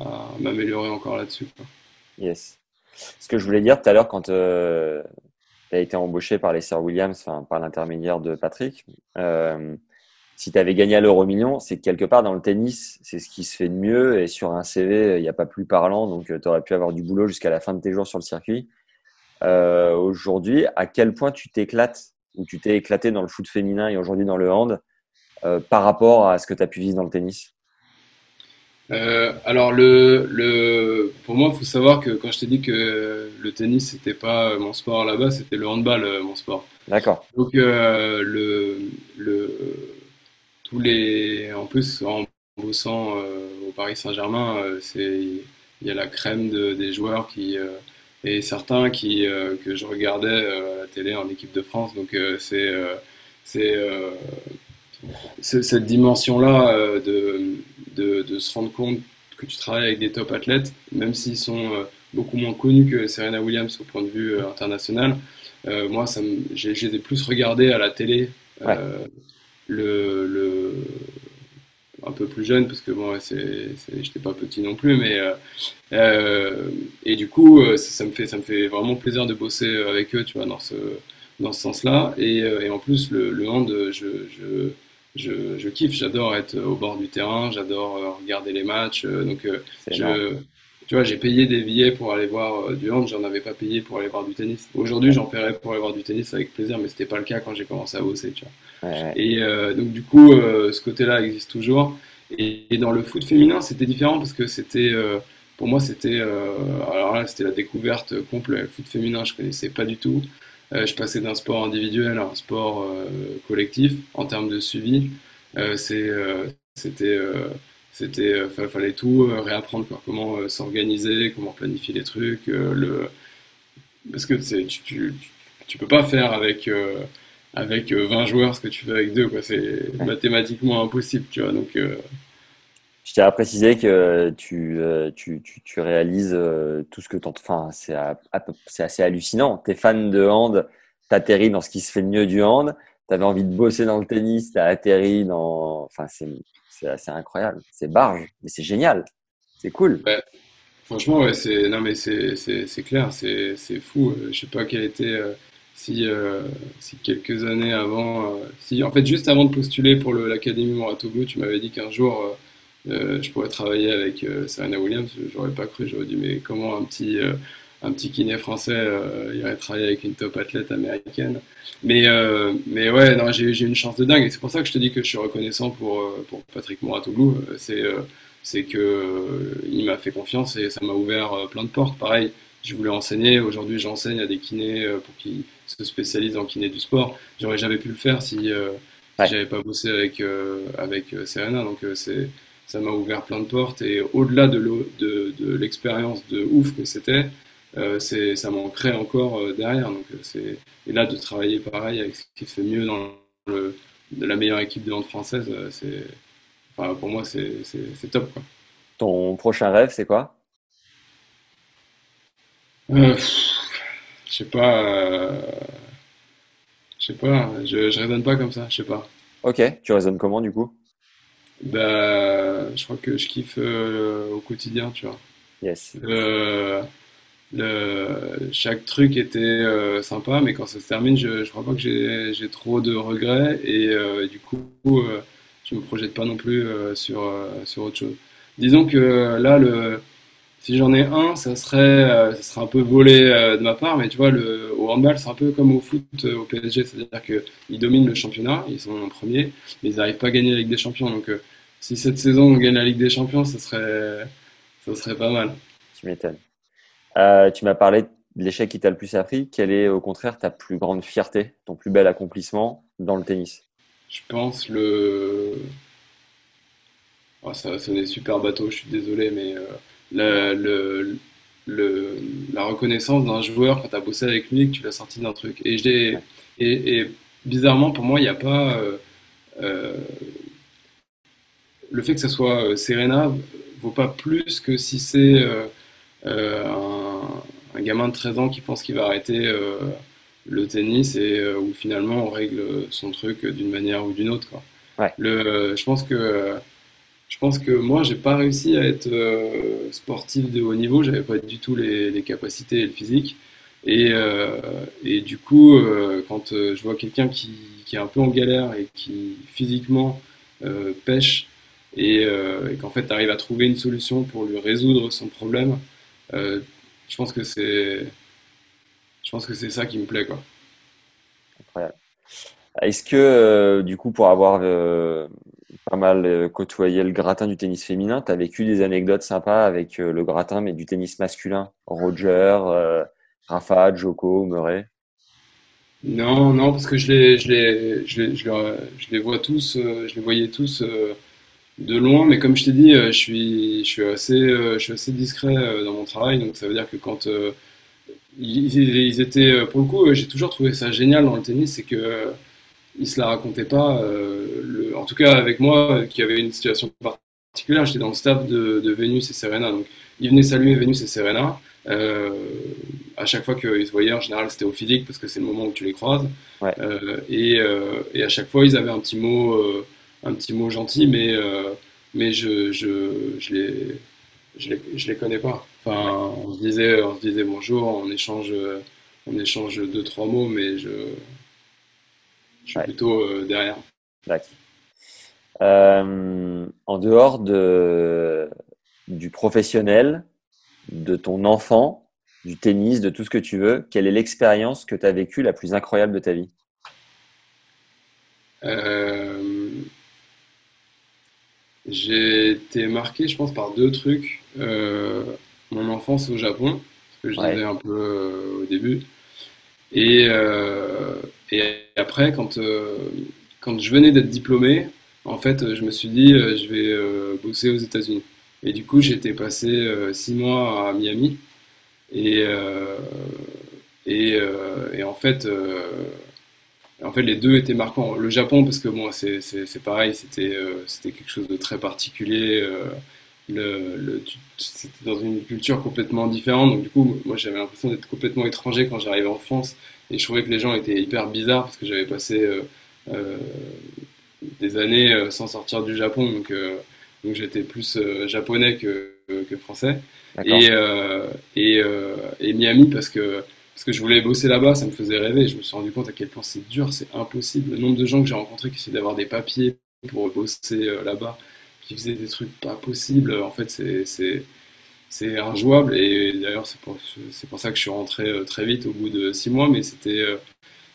à m'améliorer encore là-dessus. Yes. Ce que je voulais dire tout à l'heure quand euh, tu as été embauché par les Sir Williams, enfin, par l'intermédiaire de Patrick, euh, si tu avais gagné à l'euro million, c'est que quelque part dans le tennis, c'est ce qui se fait de mieux et sur un CV, il n'y a pas plus parlant, donc euh, tu aurais pu avoir du boulot jusqu'à la fin de tes jours sur le circuit. Euh, Aujourd'hui, à quel point tu t'éclates où tu t'es éclaté dans le foot féminin et aujourd'hui dans le hand euh, par rapport à ce que tu as pu vivre dans le tennis? Euh, alors le, le, pour moi, il faut savoir que quand je t'ai dit que le tennis c'était pas mon sport là-bas, c'était le handball euh, mon sport. D'accord. Donc euh, le, le, tous les, en plus en bossant euh, au Paris Saint-Germain, c'est il y a la crème de, des joueurs qui et certains qui, euh, que je regardais euh, à la télé en équipe de France. Donc euh, c'est c'est cette dimension-là de, de, de, se rendre compte que tu travailles avec des top athlètes, même s'ils sont beaucoup moins connus que Serena Williams au point de vue international. moi, j'ai plus regardé à la télé ouais. le, le un peu plus jeune, parce que bon, c'est, j'étais pas petit non plus, mais euh, et du coup, ça, me fait, ça me fait vraiment plaisir de bosser avec eux, tu vois, dans ce, dans ce sens-là. Et, et, en plus, le, le hand, je, je, je, je kiffe, j'adore être au bord du terrain, j'adore regarder les matchs, donc je tu vois, j'ai payé des billets pour aller voir du hand, j'en avais pas payé pour aller voir du tennis. Aujourd'hui, j'en paierais pour aller voir du tennis avec plaisir, mais c'était pas le cas quand j'ai commencé à bosser, tu vois. Et euh, donc du coup, euh, ce côté-là existe toujours. Et, dans le foot féminin, c'était différent parce que c'était, euh, pour moi, c'était, alors là, c'était la découverte complète. Le foot féminin, je connaissais pas du tout. je passais d'un sport individuel à un sport collectif en termes de suivi. c'est, c'était c'était fallait tout réapprendre comment s'organiser comment planifier les trucs le parce que tu, tu, tu, peux pas faire avec avec 20 euh, joueurs ce que tu fais avec deux. C'est mathématiquement impossible, tu vois. Donc, euh, Je tiens à préciser que tu, euh, tu, tu, tu réalises tout ce que tu Enfin, c'est assez hallucinant. Tu es fan de hand, tu atterris dans ce qui se fait mieux du hand. Tu avais envie de bosser dans le tennis, tu as atterri dans. Enfin, c'est assez incroyable. C'est barge, mais c'est génial. C'est cool. Franchement, ouais, c'est non mais c'est clair, c'est fou. Je sais pas quel était si, euh, si quelques années avant, euh, si en fait juste avant de postuler pour l'Académie Moratoglou, tu m'avais dit qu'un jour euh, je pourrais travailler avec Serena Williams, j'aurais pas cru, j'aurais dit mais comment un petit un petit kiné français irait travailler avec une top athlète américaine? Mais, mais ouais, j'ai, une chance de dingue et c'est pour ça que je te dis que je suis reconnaissant pour, pour Patrick Moratoglou. C'est, c'est que il m'a fait confiance et ça m'a ouvert plein de portes. Pareil, je voulais enseigner, aujourd'hui j'enseigne à des kinés pour qu'ils se spécialise en kiné du sport. J'aurais jamais pu le faire si, euh, j'avais pas bossé avec, euh, avec euh, Serena. Donc c'est, ça m'a ouvert plein de portes. Et au-delà de, de, de l'expérience de ouf que c'était, c'est, ça m'en crée encore derrière. Donc c'est, et là, de travailler pareil avec ce qui fait mieux dans le, de la meilleure équipe de hand française, c'est, enfin, pour moi, c'est, top. Quoi. Ton prochain rêve, c'est quoi? Je sais pas. Euh, je sais pas. Je, je raisonne pas comme ça. Je sais pas. Ok. Tu raisonnes comment du coup? Bah, je crois que je kiffe euh, au quotidien, tu vois. Yes. Le, le, chaque truc était euh, sympa, mais quand ça se termine, je, je crois pas que j'ai trop de regrets et du coup, je me projette pas non plus sur, sur autre chose. Disons que là, le, si j'en ai un, ça serait, euh, ça serait un peu volé euh, de ma part, mais tu vois, le, au handball, c'est un peu comme au foot euh, au PSG, c'est-à-dire qu'ils dominent le championnat, ils sont en premier, mais ils n'arrivent pas à gagner la Ligue des Champions. Donc, si cette saison on gagne la Ligue des Champions, ça serait, ça serait pas mal. Tu m'étonnes. tu m'as parlé de l'échec qui t'a le plus appris. Quelle est au contraire ta plus grande fierté, ton plus bel accomplissement dans le tennis? Je pense le. Oh, ça va sonner super bateau, je suis désolé, mais le, le, la reconnaissance d'un joueur quand tu as bossé avec lui, que tu l'as sorti d'un truc. Et, et, et, bizarrement, pour moi, il n'y a pas. Euh, euh, le fait que ce soit euh, Serena vaut pas plus que si c'est un, un, gamin de 13 ans qui pense qu'il va arrêter le tennis et où finalement on règle son truc d'une manière ou d'une autre. Quoi. Ouais. Le, je pense que je pense que moi, j'ai pas réussi à être euh, sportif de haut niveau. J'avais pas du tout les, capacités et le physique. Et, euh, du coup, euh, quand je vois quelqu'un qui, est un peu en galère et qui physiquement pêche et, qu'en fait arrive à trouver une solution pour lui résoudre son problème, je pense que c'est, je pense que c'est ça qui me plaît, quoi. Incroyable. Est-ce que, du coup, pour avoir pas mal euh, côtoyé le gratin du tennis féminin. Tu as vécu des anecdotes sympas avec euh, le gratin, mais du tennis masculin? Roger, euh, Rafa, Joko, Murray? Non, non, parce que je les, je les, je les, je les, vois tous, je les voyais tous de loin, mais comme je t'ai dit, je suis, je suis assez, je suis assez discret dans mon travail, donc ça veut dire que quand ils, ils, étaient, pour le coup, j'ai toujours trouvé ça génial dans le tennis, c'est que il se la racontait pas. Euh, le, en tout cas, avec moi, qui avait une situation particulière, j'étais dans le staff de, de, Vénus et Serena. Donc, il venait saluer Vénus et Serena. Euh, à chaque fois qu'ils se voyaient, en général, c'était au physique parce que c'est le moment où tu les croises. Ouais. Euh, et, euh, et, à chaque fois, ils avaient un petit mot, euh, un petit mot gentil, mais mais je, je, je les, je les, je les connais pas. Enfin, on se disait, on se disait bonjour, on échange, on échange deux, trois mots, mais je, je suis Ouais. plutôt euh, derrière. Euh, en dehors de, du professionnel, de ton enfant, du tennis, de tout ce que tu veux, quelle est l'expérience que tu as vécue la plus incroyable de ta vie? Euh, j'ai été marqué, je pense, par deux trucs. Euh, mon enfance au Japon, ce que je Ouais. disais un peu au début. Et, et après, quand, euh, quand je venais d'être diplômé, en fait, je me suis dit, euh, je vais euh, bosser aux États-Unis. Et du coup, j'étais passé six mois à Miami. Et, et, en fait, en fait, les deux étaient marquants. Le Japon, parce que bon, c'est c'est- pareil, c'était c'était quelque chose de très particulier. le, c'était dans une culture complètement différente. Donc, du coup, moi, j'avais l'impression d'être complètement étranger quand j'arrivais en France. Et je trouvais que les gens étaient hyper bizarres parce que j'avais passé euh, euh, des années euh, sans sortir du Japon. Donc, donc j'étais plus japonais que, que français. Et, et, et Miami parce que, parce que je voulais bosser là-bas, ça me faisait rêver. Je me suis rendu compte à quel point c'est dur, c'est impossible. Le nombre de gens que j'ai rencontrés qui essaient d'avoir des papiers pour bosser là-bas, qui faisaient des trucs pas possibles, en fait, c'est, c'est, injouable. Et d'ailleurs, c'est pour, c'est pour ça que je suis rentré euh, très vite au bout de six mois. Mais c'était, euh,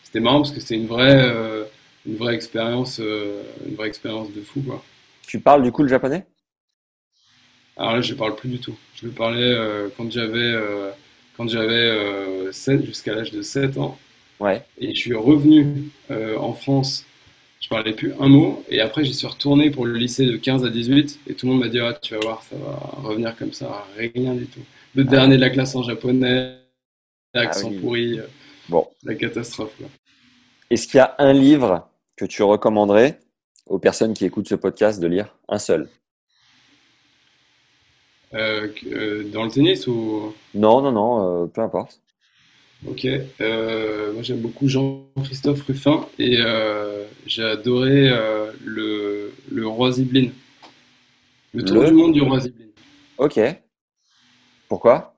c'était marrant parce que c'était une vraie, euh, une vraie expérience, une vraie expérience de fou, quoi. Tu parles du coup le japonais? Alors là, je ne parle plus du tout. Je le parlais quand j'avais quand j'avais euh, 7, jusqu'à l'âge de 7 ans. Ouais. Et je suis revenu en France. Je parlais plus un mot. Et après, j'y suis retourné pour le lycée de 15 à 18. Et tout le monde m'a dit, ah, tu vas voir, ça va revenir comme ça. Rien du tout. Le dernier de la classe en japonais, accent Ah oui. pourri, euh, Bon. la catastrophe. Est-ce qu'il y a un livre que tu recommanderais aux personnes qui écoutent ce podcast de lire? Un seul? Euh, euh, dans le tennis ou... Non, non, non, euh, peu importe. Ok, euh, moi j'aime beaucoup Jean-Christophe Ruffin et euh, j'ai adoré euh, le, le roi Ziblin. Le tour Le- du monde du roi Ziblin. Ok. Pourquoi?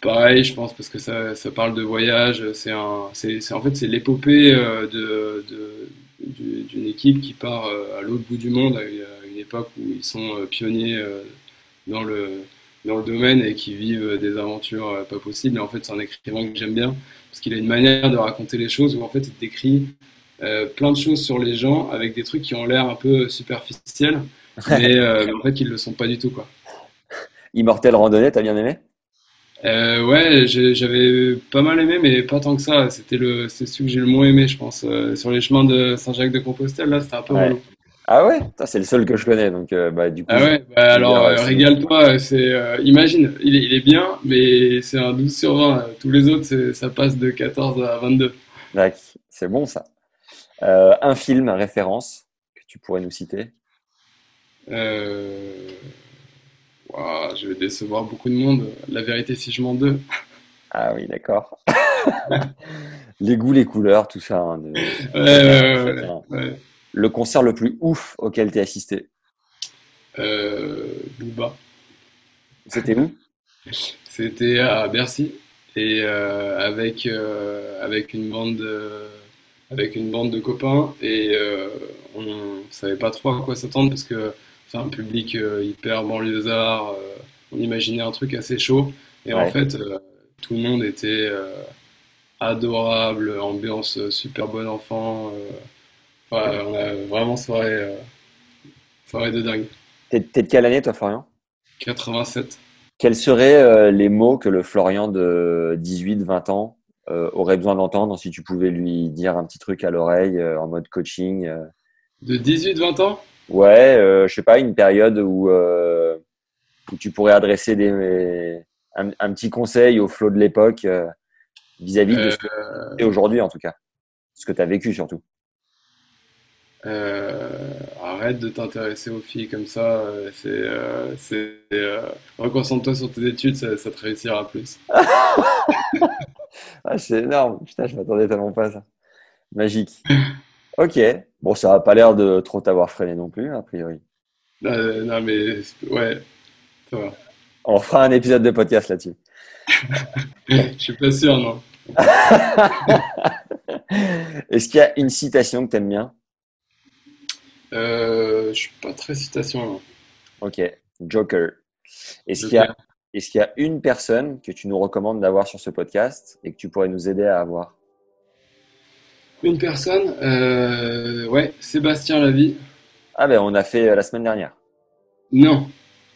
Pareil, je pense parce que ça, ça parle de voyage. C'est un, c'est, c'est- en fait c'est l'épopée euh, de, de- du- d'une équipe qui part euh, à l'autre bout du monde à une, à une époque où ils sont euh, pionniers euh, dans le dans le domaine et qui vivent des aventures euh, pas possibles. Et en fait, c'est un écrivain que j'aime bien parce qu'il a une manière de raconter les choses où en fait il décrit euh, plein de choses sur les gens avec des trucs qui ont l'air un peu superficiels, [laughs] mais, euh, mais en fait ne le sont pas du tout quoi. Immortel Randonnée, t'as bien aimé? Euh, ouais, j'avais pas mal aimé, mais pas tant que ça. C'était le, c'est celui que j'ai le moins aimé, je pense. Euh, sur les chemins de Saint-Jacques-de-Compostelle, là, c'était un peu Ouais. relou. Ah ouais? C'est le seul que je connais, donc euh, bah, du coup. Ah ouais, bah alors euh, régale-toi. C'est, euh, imagine, il est, il est bien, mais c'est un 12 sur 20. Tous les autres, ça passe de 14 à 22. Tac, c'est bon ça. Un film à référence que tu pourrais nous citer? Ouah, je vais décevoir beaucoup de monde. La vérité si je m'en deux. [laughs] Ah oui, d'accord. [laughs] Les goûts, les couleurs, tout ça. hein, de- Ouais, ouais, ouais. Le concert le plus ouf auquel tu as assisté, Euh, Booba. c'était où? C'était à Bercy et euh, avec euh, avec une bande de, avec une bande de copains et euh, on savait pas trop à quoi s'attendre parce que c'est un public euh, hyper banlieusard. euh, on imaginait un truc assez chaud et en fait euh, tout le monde était euh, adorable, ambiance euh, super bon enfant. euh, on a vraiment soirée euh, soirée de dingue. T'es t'es de quelle année, toi, Florian? 87. Quels seraient euh, les mots que le Florian de 18-20 ans euh, aurait besoin d'entendre si tu pouvais lui dire un petit truc à l'oreille en mode coaching? De 18-20 ans? Ouais, je sais pas, une période où, où tu pourrais adresser des, un, un petit conseil au flot de l'époque vis-à-vis de ce que tu aujourd'hui, en tout cas. Ce que tu as vécu, surtout. Euh, arrête de t'intéresser aux filles comme ça. euh, C'est, euh, c'est, euh, reconcentre-toi sur tes études, ça, ça te réussira plus. [laughs] Ah, c'est énorme. Putain, je m'attendais tellement pas à ça. Magique. [laughs] Ok. Bon, ça n'a pas l'air de trop t'avoir freiné non plus, a priori. Non, mais ouais, ça va. On fera un épisode de podcast là-dessus. [laughs] Je suis pas sûr, non. Est-ce qu'il y a une citation que tu aimes bien? Euh, je suis pas très citation, non. Ok, Joker. Est-ce qu'il y, a, est qu'il y a une personne que tu nous recommandes d'avoir sur ce podcast et que tu pourrais nous aider à avoir? Une personne, euh, ouais, Sébastien Lavie. Ah ben on a fait euh, la semaine dernière. Non,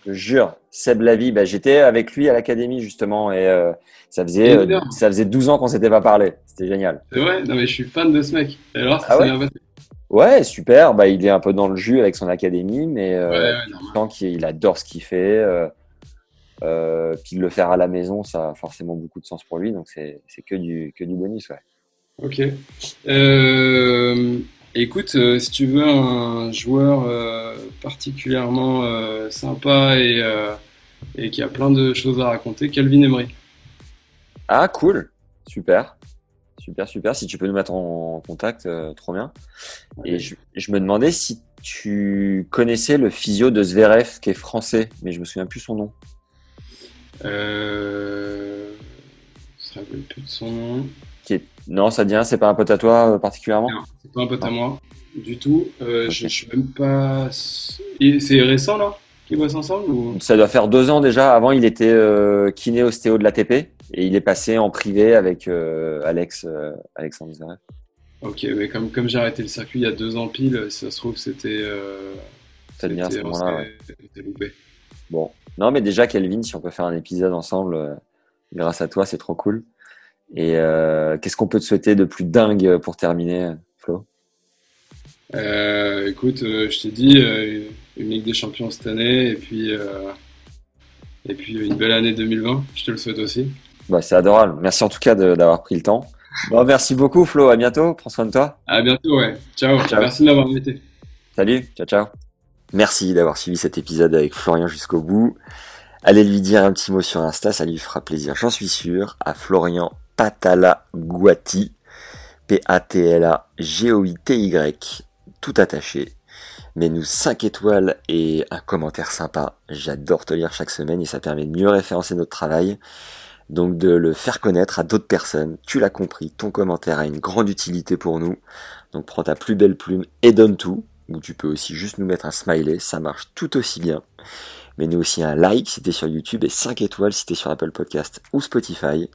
Je jure, Seb Lavie, ben, j'étais avec lui à l'académie justement et euh, ça, faisait, euh, ça faisait 12 ans qu'on s'était pas parlé. C'était génial. c'est vrai, non mais je suis fan de ce mec. Alors, ça Ah ouais? bien passé. Ouais, super. Bah, il est un peu dans le jus avec son académie, mais euh, Ouais, ouais, sens qu'il adore ce qu'il fait. Euh, euh, puis de le faire à la maison, ça a forcément beaucoup de sens pour lui. Donc c'est c'est que du, que du bonus. Ouais. Ok. Euh, écoute, euh, si tu veux un joueur euh, particulièrement euh, sympa et, euh, et qui a plein de choses à raconter, Calvin Emery. Ah, cool. Super. Super, super. Si tu peux nous mettre en contact, euh, trop bien. Et je, je me demandais si tu connaissais le physio de Zverev, qui est français, mais je me souviens plus son nom. Euh, me rappelle plus de son nom. Qui est... Non, ça dit rien, c'est pas un pote à toi euh, particulièrement? Non, c'est pas un pote à moi du tout. Euh, je, je suis même pas. C'est récent là qu'ils bossent ensemble ou? Ça doit faire deux ans déjà. Avant, il était euh, kiné ostéo de l'ATP et il est passé en privé avec euh, Alex, euh, Alexandre Zverev. Ok, mais comme, comme j'ai arrêté le circuit il y a deux ans pile, si ça se trouve c'était. Euh, dit à ce c'était- moment-là, ouais. c'était loupé. Bon, non, mais déjà, Kelvin, si on peut faire un épisode ensemble, grâce à toi, c'est trop cool. Et euh, qu'est-ce qu'on peut te souhaiter de plus dingue pour terminer, Flo? Euh, écoute, euh, je t'ai dit, une Ligue des Champions cette année et puis, et puis une belle année 2020. Je te le souhaite aussi. Bah, C'est adorable. Merci en tout cas d'avoir pris le temps. Bon, merci beaucoup, Flo. À bientôt. Prends soin de toi. À bientôt, ouais. Ciao. Ciao. Merci de m'avoir invité. Salut. Ciao, ciao. Merci d'avoir suivi cet épisode avec Florian jusqu'au bout. Allez lui dire un petit mot sur Insta, ça lui fera plaisir, j'en suis sûr, à Florian Patalaguati, P-A-T-L-A-G-O-I-T-Y, tout attaché. Mets-nous 5 étoiles et un commentaire sympa. J'adore te lire chaque semaine et ça permet de mieux référencer notre travail. Donc de le faire connaître à d'autres personnes. Tu l'as compris, ton commentaire a une grande utilité pour nous. Donc prends ta plus belle plume et donne tout. Ou tu peux aussi juste nous mettre un smiley, ça marche tout aussi bien. Mets-nous aussi un like si t'es sur YouTube et 5 étoiles si t'es sur Apple Podcast ou Spotify.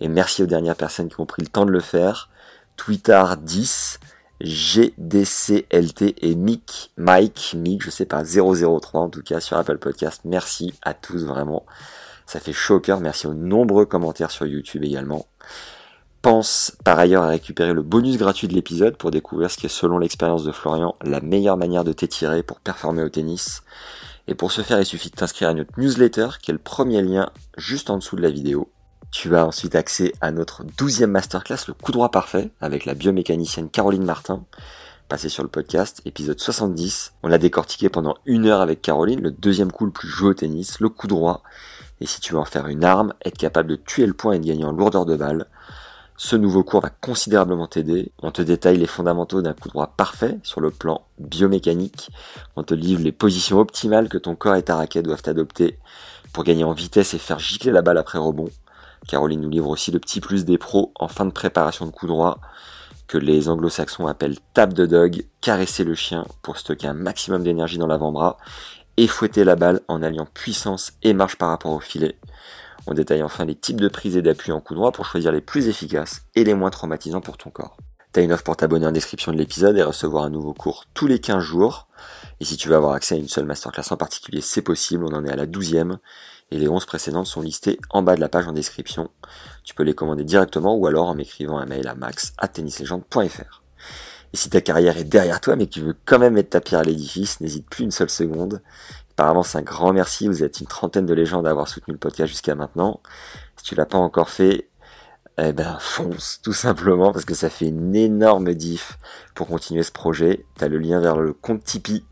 Et merci aux dernières personnes qui ont pris le temps de le faire. Twitter 10, GDCLT et Mick, Mike, Mick, je sais pas, 003 en tout cas sur Apple Podcast. Merci à tous vraiment. Ça fait chaud au cœur. Merci aux nombreux commentaires sur YouTube également. Pense par ailleurs à récupérer le bonus gratuit de l'épisode pour découvrir ce qui est selon l'expérience de Florian la meilleure manière de t'étirer pour performer au tennis. Et pour ce faire, il suffit de t'inscrire à notre newsletter qui est le premier lien juste en dessous de la vidéo. Tu as ensuite accès à notre 12e masterclass, le coup droit parfait, avec la biomécanicienne Caroline Martin, passée sur le podcast, épisode 70. On l'a décortiqué pendant une heure avec Caroline, le deuxième coup le plus joué au tennis, le coup droit. Et si tu veux en faire une arme, être capable de tuer le point et de gagner en lourdeur de balle, ce nouveau cours va considérablement t'aider. On te détaille les fondamentaux d'un coup droit parfait sur le plan biomécanique. On te livre les positions optimales que ton corps et ta raquette doivent adopter pour gagner en vitesse et faire gicler la balle après rebond. Caroline nous livre aussi le petit plus des pros en fin de préparation de coup droit que les anglo-saxons appellent tap de dog, caresser le chien pour stocker un maximum d'énergie dans l'avant-bras et fouetter la balle en alliant puissance et marche par rapport au filet. On détaille enfin les types de prise et d'appui en coup droit pour choisir les plus efficaces et les moins traumatisants pour ton corps. T'as une offre pour t'abonner en description de l'épisode et recevoir un nouveau cours tous les 15 jours. Et si tu veux avoir accès à une seule masterclass en particulier, c'est possible, on en est à la 12e et les 11 précédentes sont listées en bas de la page en description. Tu peux les commander directement ou alors en m'écrivant un mail à max@tennislegende.fr. Et si ta carrière est derrière toi mais que tu veux quand même mettre ta pierre à l'édifice, n'hésite plus une seule seconde. Par avance, un grand merci, vous êtes une trentaine de légendes à avoir soutenu le podcast jusqu'à maintenant. Si tu l'as pas encore fait, eh ben fonce, tout simplement, parce que ça fait une énorme diff pour continuer ce projet. T'as le lien vers le compte Tipeee,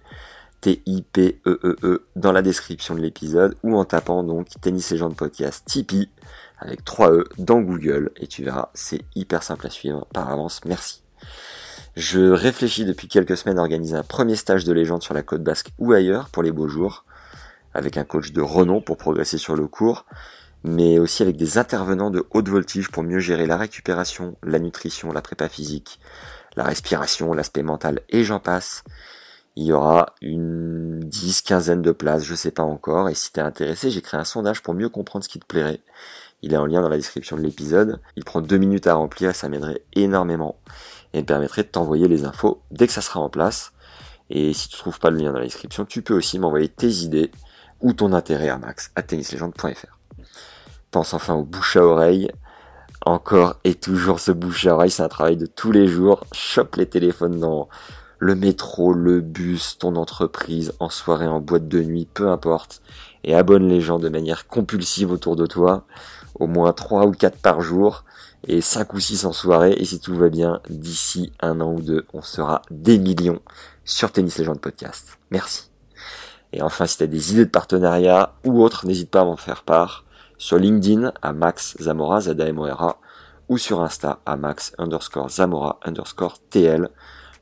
T-I-P-E-E-E, E dans la description de l'épisode, ou en tapant donc Tennis Légende Podcast Tipeee, avec 3 E, dans Google, et tu verras, c'est hyper simple à suivre. Par avance, merci. Je réfléchis depuis quelques semaines à organiser un premier stage de légende sur la côte basque ou ailleurs pour les beaux jours, avec un coach de renom pour progresser sur le cours, mais aussi avec des intervenants de haute voltige pour mieux gérer la récupération, la nutrition, la prépa physique, la respiration, l'aspect mental et j'en passe. Il y aura une dix, quinzaine de places, je sais pas encore, et si t'es intéressé, j'ai créé un sondage pour mieux comprendre ce qui te plairait. Il est en lien dans la description de l'épisode. Il prend deux minutes à remplir ça m'aiderait énormément et me permettrait de t'envoyer les infos dès que ça sera en place. Et si tu trouves pas le lien dans la description, tu peux aussi m'envoyer tes idées ou ton intérêt à max à tennislegende.fr. Pense enfin au bouche à oreille. Encore et toujours ce bouche à oreille, c'est un travail de tous les jours. Chope les téléphones dans le métro, le bus, ton entreprise, en soirée, en boîte de nuit, peu importe. Et abonne les gens de manière compulsive autour de toi. Au moins 3 ou 4 par jour et 5 ou 6 en soirée. Et si tout va bien, d'ici un an ou deux, on sera des millions sur Tennis Legend Podcast. Merci. Et enfin, si tu as des idées de partenariat ou autres, n'hésite pas à m'en faire part. Sur LinkedIn, à Max Zamora, z ou sur Insta, à Max underscore Zamora underscore TL.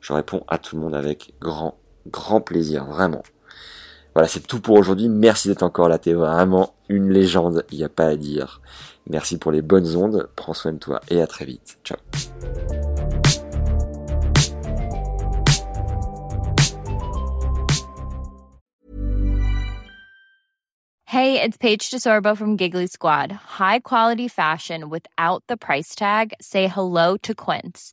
Je réponds à tout le monde avec grand, grand plaisir, vraiment. Voilà, c'est tout pour aujourd'hui. Merci d'être encore là. T'es vraiment une légende. Il n'y a pas à dire. Merci pour les bonnes ondes. Prends soin de toi et à très vite. Ciao. Hey, it's Paige DeSorbo from Giggly Squad. High quality fashion without the price tag. Say hello to Quince.